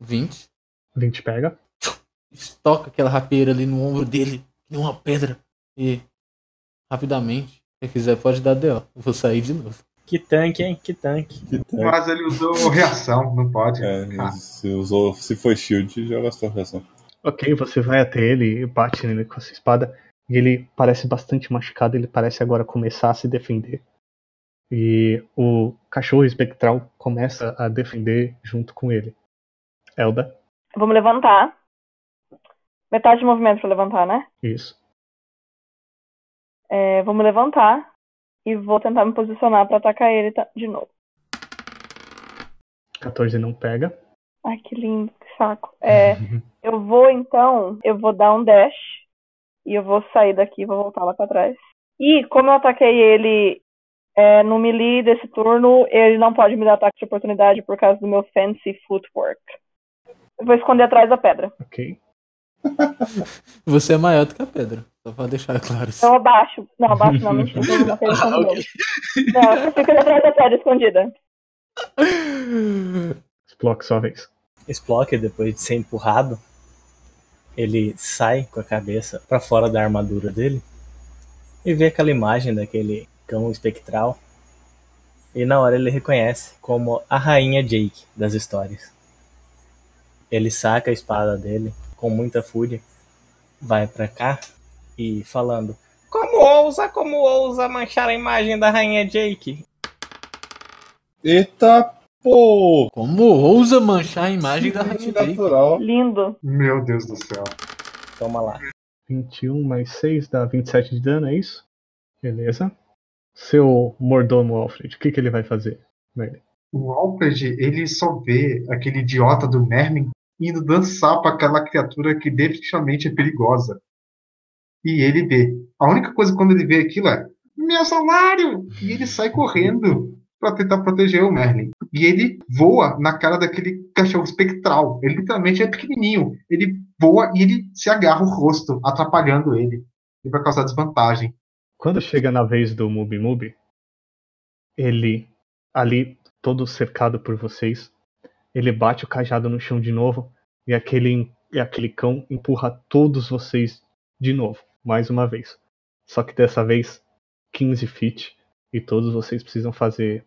20. 20 pega. Estoca aquela rapieira ali no ombro dele, que nem uma pedra. E, rapidamente, se quiser pode dar D.O. Vou sair de novo. Que tanque, hein? Que tanque. Que tanque. Mas ele usou reação, não pode. É, ah. se, usou, se foi shield, já gastou reação. Ok, você vai até ele e bate nele com a sua espada. E ele parece bastante machucado, ele parece agora começar a se defender. E o cachorro espectral começa a defender junto com ele. Elda. Me levantar. Metade de movimento pra levantar, né? Isso. É, vou me levantar e vou tentar me posicionar para atacar ele de novo. 14 não pega. Ai, que lindo, que saco. É, eu vou então, eu vou dar um dash e eu vou sair daqui vou voltar lá para trás. E como eu ataquei ele é, no melee desse turno, ele não pode me dar ataque de oportunidade por causa do meu fancy footwork. Eu vou esconder atrás da pedra. Ok. Você é maior do que a pedra. Só pra deixar claro isso. Não, abaixo. Não, abaixo não, mentira. Não, ah, okay. não, eu fico atrás da pedra escondida. Splock, sua vez. Splock, depois de ser empurrado, ele sai com a cabeça para fora da armadura dele e vê aquela imagem daquele cão espectral. E na hora ele reconhece como a rainha Jake das histórias. Ele saca a espada dele com muita fúria, vai para cá e falando: Como ousa, como ousa manchar a imagem da rainha Jake? Eita pô! Como ousa manchar a imagem da rainha natural. Jake? Lindo. Meu Deus do céu. Toma lá. 21 mais 6 dá 27 de dano, é isso? Beleza. Seu mordomo Alfred, o que, que ele vai fazer? Merlin? O Alfred, ele só vê aquele idiota do Merlin indo dançar para aquela criatura que definitivamente é perigosa. E ele vê. A única coisa quando ele vê aquilo é meu salário! E ele sai correndo para tentar proteger o Merlin. E ele voa na cara daquele cachorro espectral. Ele literalmente é pequenininho. Ele voa e ele se agarra o rosto, atrapalhando ele. E vai causar desvantagem. Quando chega na vez do Mubi Mubi, ele, ali todo cercado por vocês, ele bate o cajado no chão de novo e aquele, e aquele cão empurra todos vocês de novo, mais uma vez. Só que dessa vez 15 feet e todos vocês precisam fazer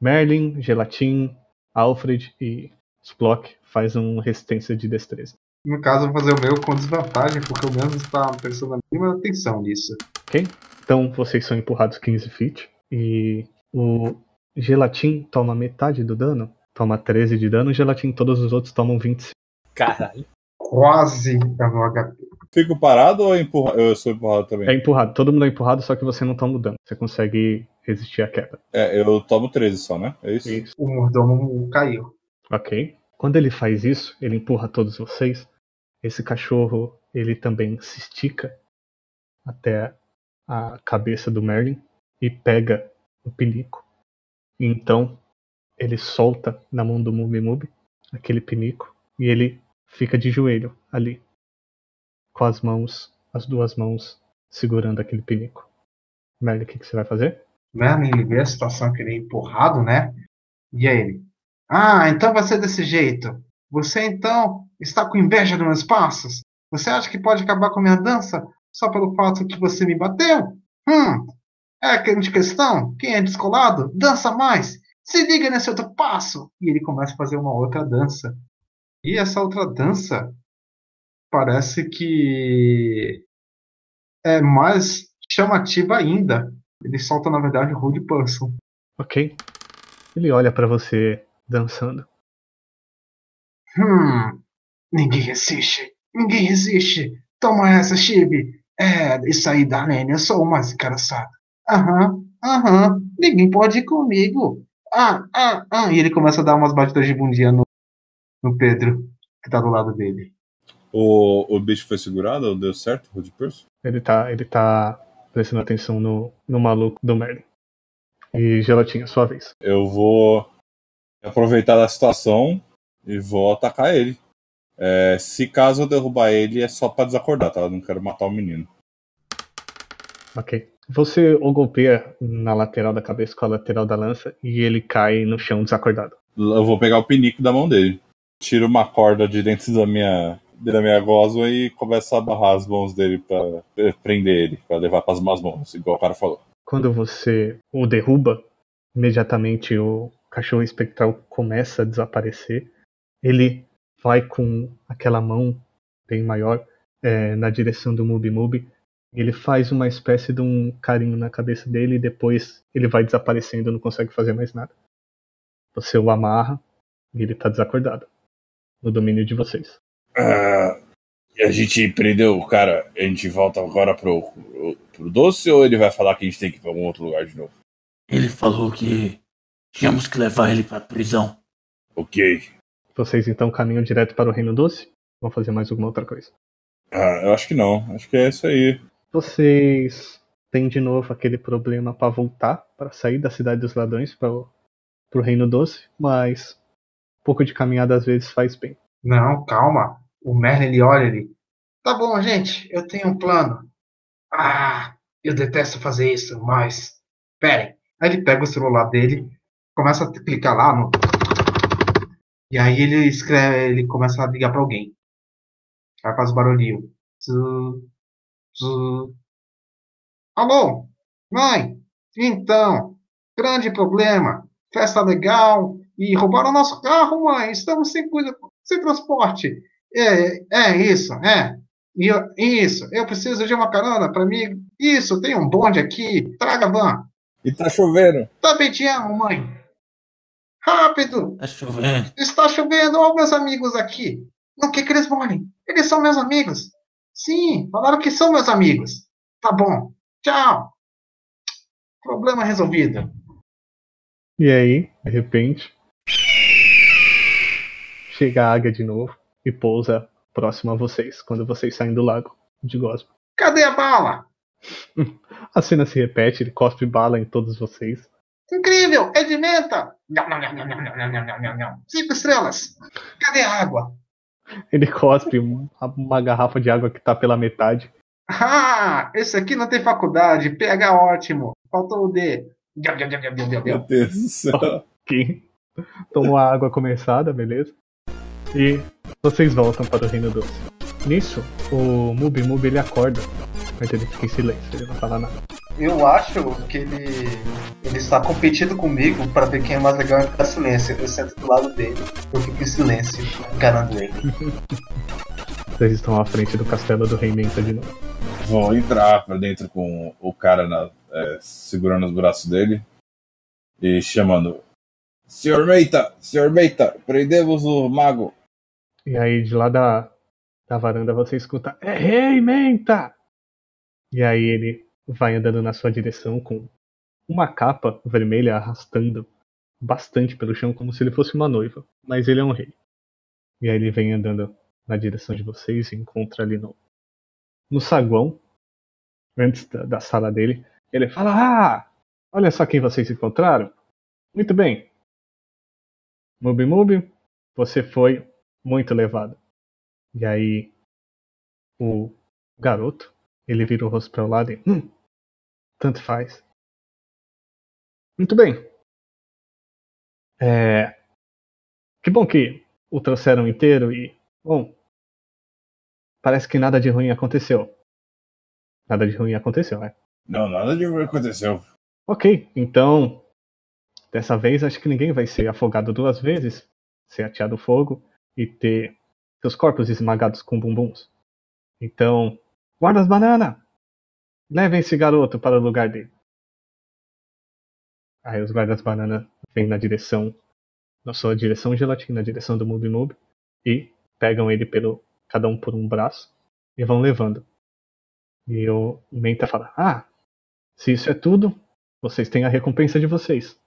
Merlin, Gelatin, Alfred e Splock faz uma resistência de destreza. No caso, eu vou fazer o meu com desvantagem, porque o mesmo está prestando a mínima atenção nisso. Ok? Então vocês são empurrados 15 feet e o Gelatin toma metade do dano, toma 13 de dano, o Gelatin todos os outros tomam 25. Caralho. Quase é meu HP. Fico parado ou empurra... eu sou empurrado também? É empurrado, todo mundo é empurrado, só que você não toma o dano. Você consegue resistir à queda. É, eu tomo 13 só, né? É isso? Isso. O mordomo caiu. Ok. Quando ele faz isso, ele empurra todos vocês. Esse cachorro, ele também se estica até a cabeça do Merlin e pega o pinico. E então ele solta na mão do Mubi Mubi aquele pinico e ele fica de joelho ali, com as mãos, as duas mãos segurando aquele pinico. Merlin, o que, que você vai fazer? Merlin ele vê a situação que ele é empurrado, né? E aí ele. Ah, então vai ser desse jeito. Você então está com inveja dos meus passos? Você acha que pode acabar com a minha dança só pelo fato que você me bateu? Hum, é grande questão. Quem é descolado, dança mais. Se liga nesse outro passo. E ele começa a fazer uma outra dança. E essa outra dança parece que é mais chamativa ainda. Ele solta, na verdade, o Rude Person. Ok. Ele olha pra você dançando. Hum, ninguém resiste. Ninguém resiste. Toma essa, Chibi. É, isso aí, Darlene, eu sou o mais engraçado. Aham, aham, ninguém pode ir comigo. Ah, ah, ah. E ele começa a dar umas batidas de bundinha no, no Pedro, que tá do lado dele. O, o bicho foi segurado ou deu certo, Rude Person? Ele tá, ele tá prestando atenção no, no maluco do Merlin. E Gelatinha, sua vez. Eu vou aproveitar da situação e vou atacar ele. É, se caso eu derrubar ele, é só pra desacordar, tá? Eu não quero matar o menino. Ok. Você o golpeia na lateral da cabeça com a lateral da lança e ele cai no chão desacordado. Eu vou pegar o pinico da mão dele. Tiro uma corda de dentro da minha, da minha gosma e começo a abarrar as mãos dele pra prender ele, pra levar pras más mãos, igual o cara falou. Quando você o derruba, imediatamente o cachorro espectral começa a desaparecer. Ele vai com aquela mão bem maior é, na direção do Mubi Mubi. Ele faz uma espécie de um carinho na cabeça dele e depois ele vai desaparecendo, não consegue fazer mais nada. Você o amarra e ele tá desacordado. No domínio de vocês. Ah, a gente prendeu o cara, a gente volta agora pro, pro, pro doce ou ele vai falar que a gente tem que ir pra algum outro lugar de novo? Ele falou que tínhamos que levar ele pra prisão. Ok. Vocês então caminham direto para o Reino Doce? Vão fazer mais alguma outra coisa? Ah, eu acho que não. Acho que é isso aí. Vocês têm de novo aquele problema para voltar, para sair da cidade dos ladrões para o Reino Doce, mas um pouco de caminhada às vezes faz bem. Não, calma. O Merlin ele olha ele. Tá bom, gente, eu tenho um plano. Ah, eu detesto fazer isso, mas. Peraí. Aí ele pega o celular dele, começa a clicar lá no. E aí ele escreve, ele começa a ligar pra alguém. Aí faz barulhinho. Zu. Alô? Mãe? Então, grande problema. Festa legal. E roubaram nosso carro, mãe. Estamos sem coisa, sem transporte. É, é isso, é. E eu- isso, eu preciso de uma carona para mim. Isso, tem um bonde aqui. Traga a van. E tá chovendo. Também te amo, mãe. Rápido! Tá chovendo. Está chovendo, olha meus amigos aqui. Não quer que eles morem. Eles são meus amigos. Sim, falaram que são meus amigos. Tá bom. Tchau. Problema resolvido. E aí, de repente, chega a águia de novo e pousa próximo a vocês, quando vocês saem do lago de Gosma. Cadê a bala? A cena se repete, ele cospe bala em todos vocês. Incrível! É de menta! Cinco estrelas! Cadê a água? Ele cospe um- uma garrafa de água que tá pela metade. Ah, esse aqui não tem faculdade. PH ótimo. Faltou o D. Meu. Deus do céu. Ok. Tomou a água começada, beleza? E vocês voltam para o Reino Doce. Nisso, o Mubi Mubi ele acorda, mas ele fica em silêncio, ele não fala nada. Eu acho que ele, ele está competindo comigo para ver quem é mais legal em ficar silêncio. Eu sento do lado dele, eu fico em silêncio, encarando ele. Vocês estão à frente do castelo do Rei Menta de novo. Vou entrar pra dentro com o cara na- é, segurando os braços dele e chamando. Senhor Meita! Senhor Meita! Prendemos o mago! E aí, de lá da, da varanda, você escuta: É Rei Menta! E aí ele vai andando na sua direção com uma capa vermelha arrastando bastante pelo chão, como se ele fosse uma noiva. Mas ele é um rei. E aí ele vem andando na direção de vocês e encontra ali no, no saguão, antes da, da sala dele. Ele fala: Ah, olha só quem vocês encontraram. Muito bem. Mubi Mubi, você foi muito levado. E aí o garoto, ele vira o rosto para o lado e. Hum, tanto faz. Muito bem. É. Que bom que o trouxeram inteiro e. Bom. Parece que nada de ruim aconteceu. Nada de ruim aconteceu, né? Não, nada de ruim aconteceu. Ok, então. Dessa vez acho que ninguém vai ser afogado duas vezes, ser ateado fogo e ter seus corpos esmagados com bumbuns. Então, guardas banana! Levem esse garoto para o lugar dele. Aí os guardas banana vêm na direção, na sua direção gelatina, na direção do Mubi Mubi, e pegam ele pelo, cada um por um braço, e vão levando. E o Menta fala, ah, se isso é tudo, vocês têm a recompensa de vocês.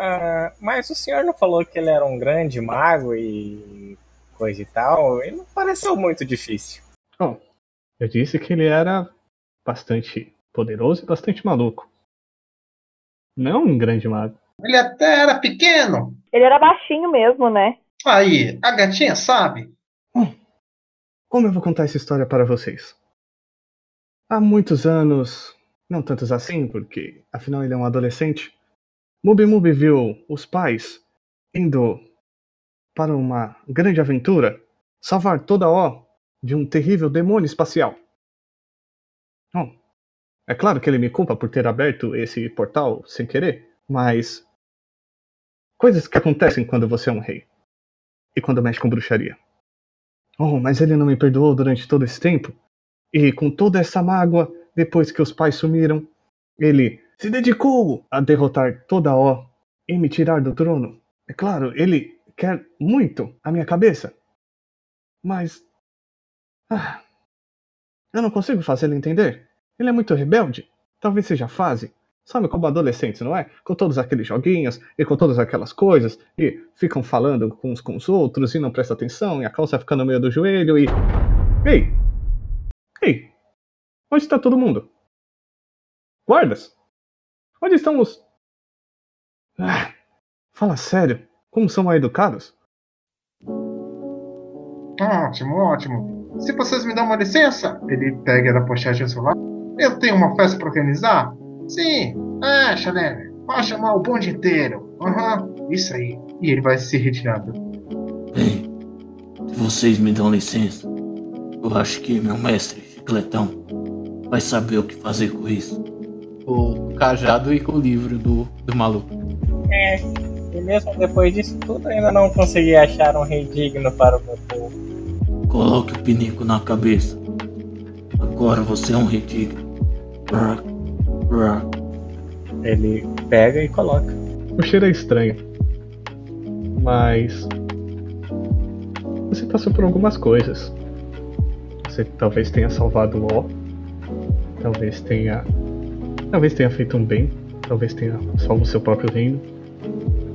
Ah, mas o senhor não falou que ele era um grande mago e coisa e tal? Ele não pareceu muito difícil. Bom, eu disse que ele era bastante poderoso e bastante maluco. Não um grande mago. Ele até era pequeno. Ele era baixinho mesmo, né? Aí, a gatinha sabe? Como eu vou contar essa história para vocês? Há muitos anos, não tantos assim, porque afinal ele é um adolescente, Mubi Mubi viu os pais indo para uma grande aventura salvar toda O de um terrível demônio espacial. Bom, é claro que ele me culpa por ter aberto esse portal sem querer, mas coisas que acontecem quando você é um rei e quando mexe com bruxaria. Oh, mas ele não me perdoou durante todo esse tempo. E com toda essa mágoa, depois que os pais sumiram, ele se dedicou a derrotar toda a O e me tirar do trono. É claro, ele quer muito a minha cabeça. Mas. Ah, eu não consigo fazê-lo entender. Ele é muito rebelde. Talvez seja fase. Sabe como adolescentes, não é? Com todos aqueles joguinhos e com todas aquelas coisas, e ficam falando uns com os outros e não prestam atenção, e a calça fica no meio do joelho e. Ei! Ei! Onde está todo mundo? Guardas! Onde estão os. Ah, fala sério, como são mal educados? Ótimo, ótimo. Se vocês me dão uma licença, ele pega da pochete o celular. Eu tenho uma festa para organizar? Sim. Ah, Chalene, pode chamar o bonde inteiro. Aham, isso aí. E ele vai se retirando. Bem, se vocês me dão licença, eu acho que meu mestre, Chicletão, vai saber o que fazer com isso. O cajado e com o livro do, do maluco. É, e mesmo depois disso tudo, ainda não consegui achar um rei digno para o meu povo. Coloque o pinico na cabeça. Agora você é um rei tigre. Brr, brr. Ele pega e coloca. O cheiro é estranho. Mas. Você passou por algumas coisas. Você talvez tenha salvado o O. Talvez tenha. Talvez tenha feito um bem talvez tenha salvo o seu próprio reino.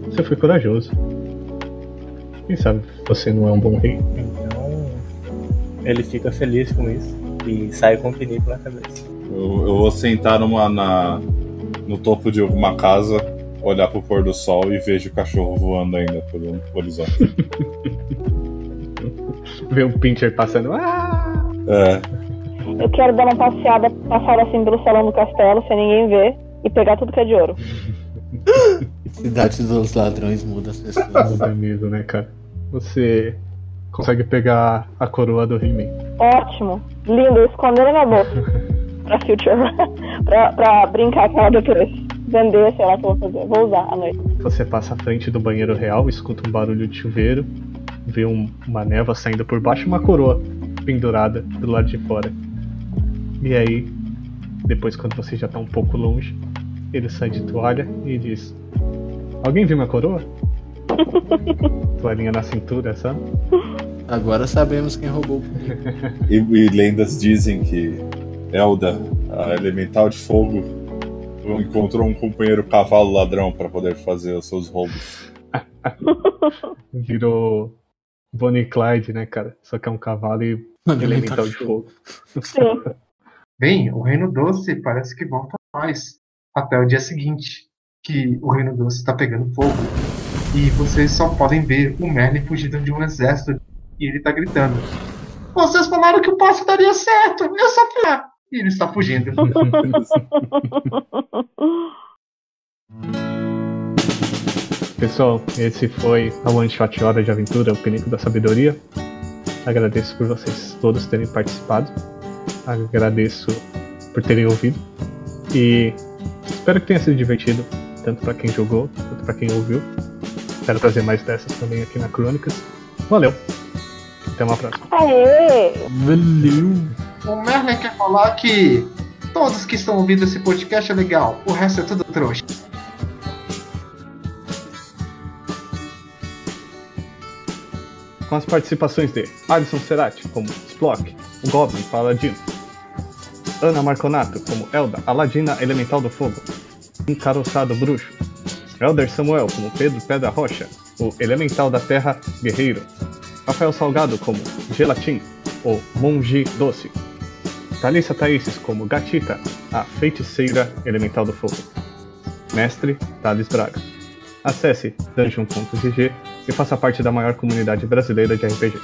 Você foi corajoso. Quem sabe você não é um bom rei? Ele fica feliz com isso e sai com o pinico na cabeça. Eu, eu vou sentar numa, na, no topo de alguma casa, olhar pro pôr do sol e vejo o cachorro voando ainda pelo horizonte. Ver o Pincher passando. Ah! É, Eu quero dar uma passeada, passar assim pelo salão do castelo, sem ninguém ver, e pegar tudo que é de ouro. Cidade dos ladrões muda as pessoas. Muda mesmo, né, cara? Você consegue pegar a coroa do He-Man. Ótimo, lindo, escondendo na bolsa. pra future. pra, pra brincar com ela depois. Vender, sei lá o que eu vou fazer. Vou usar à noite. Você passa à frente do banheiro real, escuta um barulho de chuveiro, vê um- uma névoa saindo por baixo e uma coroa pendurada do lado de fora. E aí, depois quando você já tá um pouco longe, ele sai de toalha e diz: Alguém viu minha coroa? Toalhinha na cintura, sabe? Agora sabemos quem roubou o e, e lendas dizem que Elda, a elemental de fogo, encontrou um companheiro cavalo ladrão para poder fazer os seus roubos. Virou Bonnie Clyde, né, cara? Só que é um cavalo e elemental de fogo. Bem, o Reino Doce parece que volta mais até o dia seguinte, que o Reino Doce está pegando fogo. E vocês só podem ver o Merlin fugindo de um exército e ele tá gritando: Vocês falaram que o passo daria certo, eu só fui lá. E ele está fugindo. Pessoal, esse foi a One Shot Hora de Aventura, o Pinico da Sabedoria. Agradeço por vocês todos terem participado. Agradeço por terem ouvido. E espero que tenha sido divertido, tanto para quem jogou, quanto para quem ouviu. Quero trazer mais dessas também aqui na Crônicas. Valeu! Até uma próxima. Aê! Valeu! O Merlin quer falar que todos que estão ouvindo esse podcast é legal, o resto é tudo trouxa. Com as participações de Alisson Cerati como Splock, o Goblin Paladino, Ana Marconato como Elda, a Ladina Elemental do Fogo, Encaroçado Bruxo, Elder Samuel como Pedro Pedra Rocha, o Elemental da Terra Guerreiro, Rafael Salgado como Gelatin, o Monge Doce, Thalissa Thaíses como Gatita, a Feiticeira Elemental do Fogo, Mestre Thales Braga. Acesse dungeon.gg e faça parte da maior comunidade brasileira de RPG.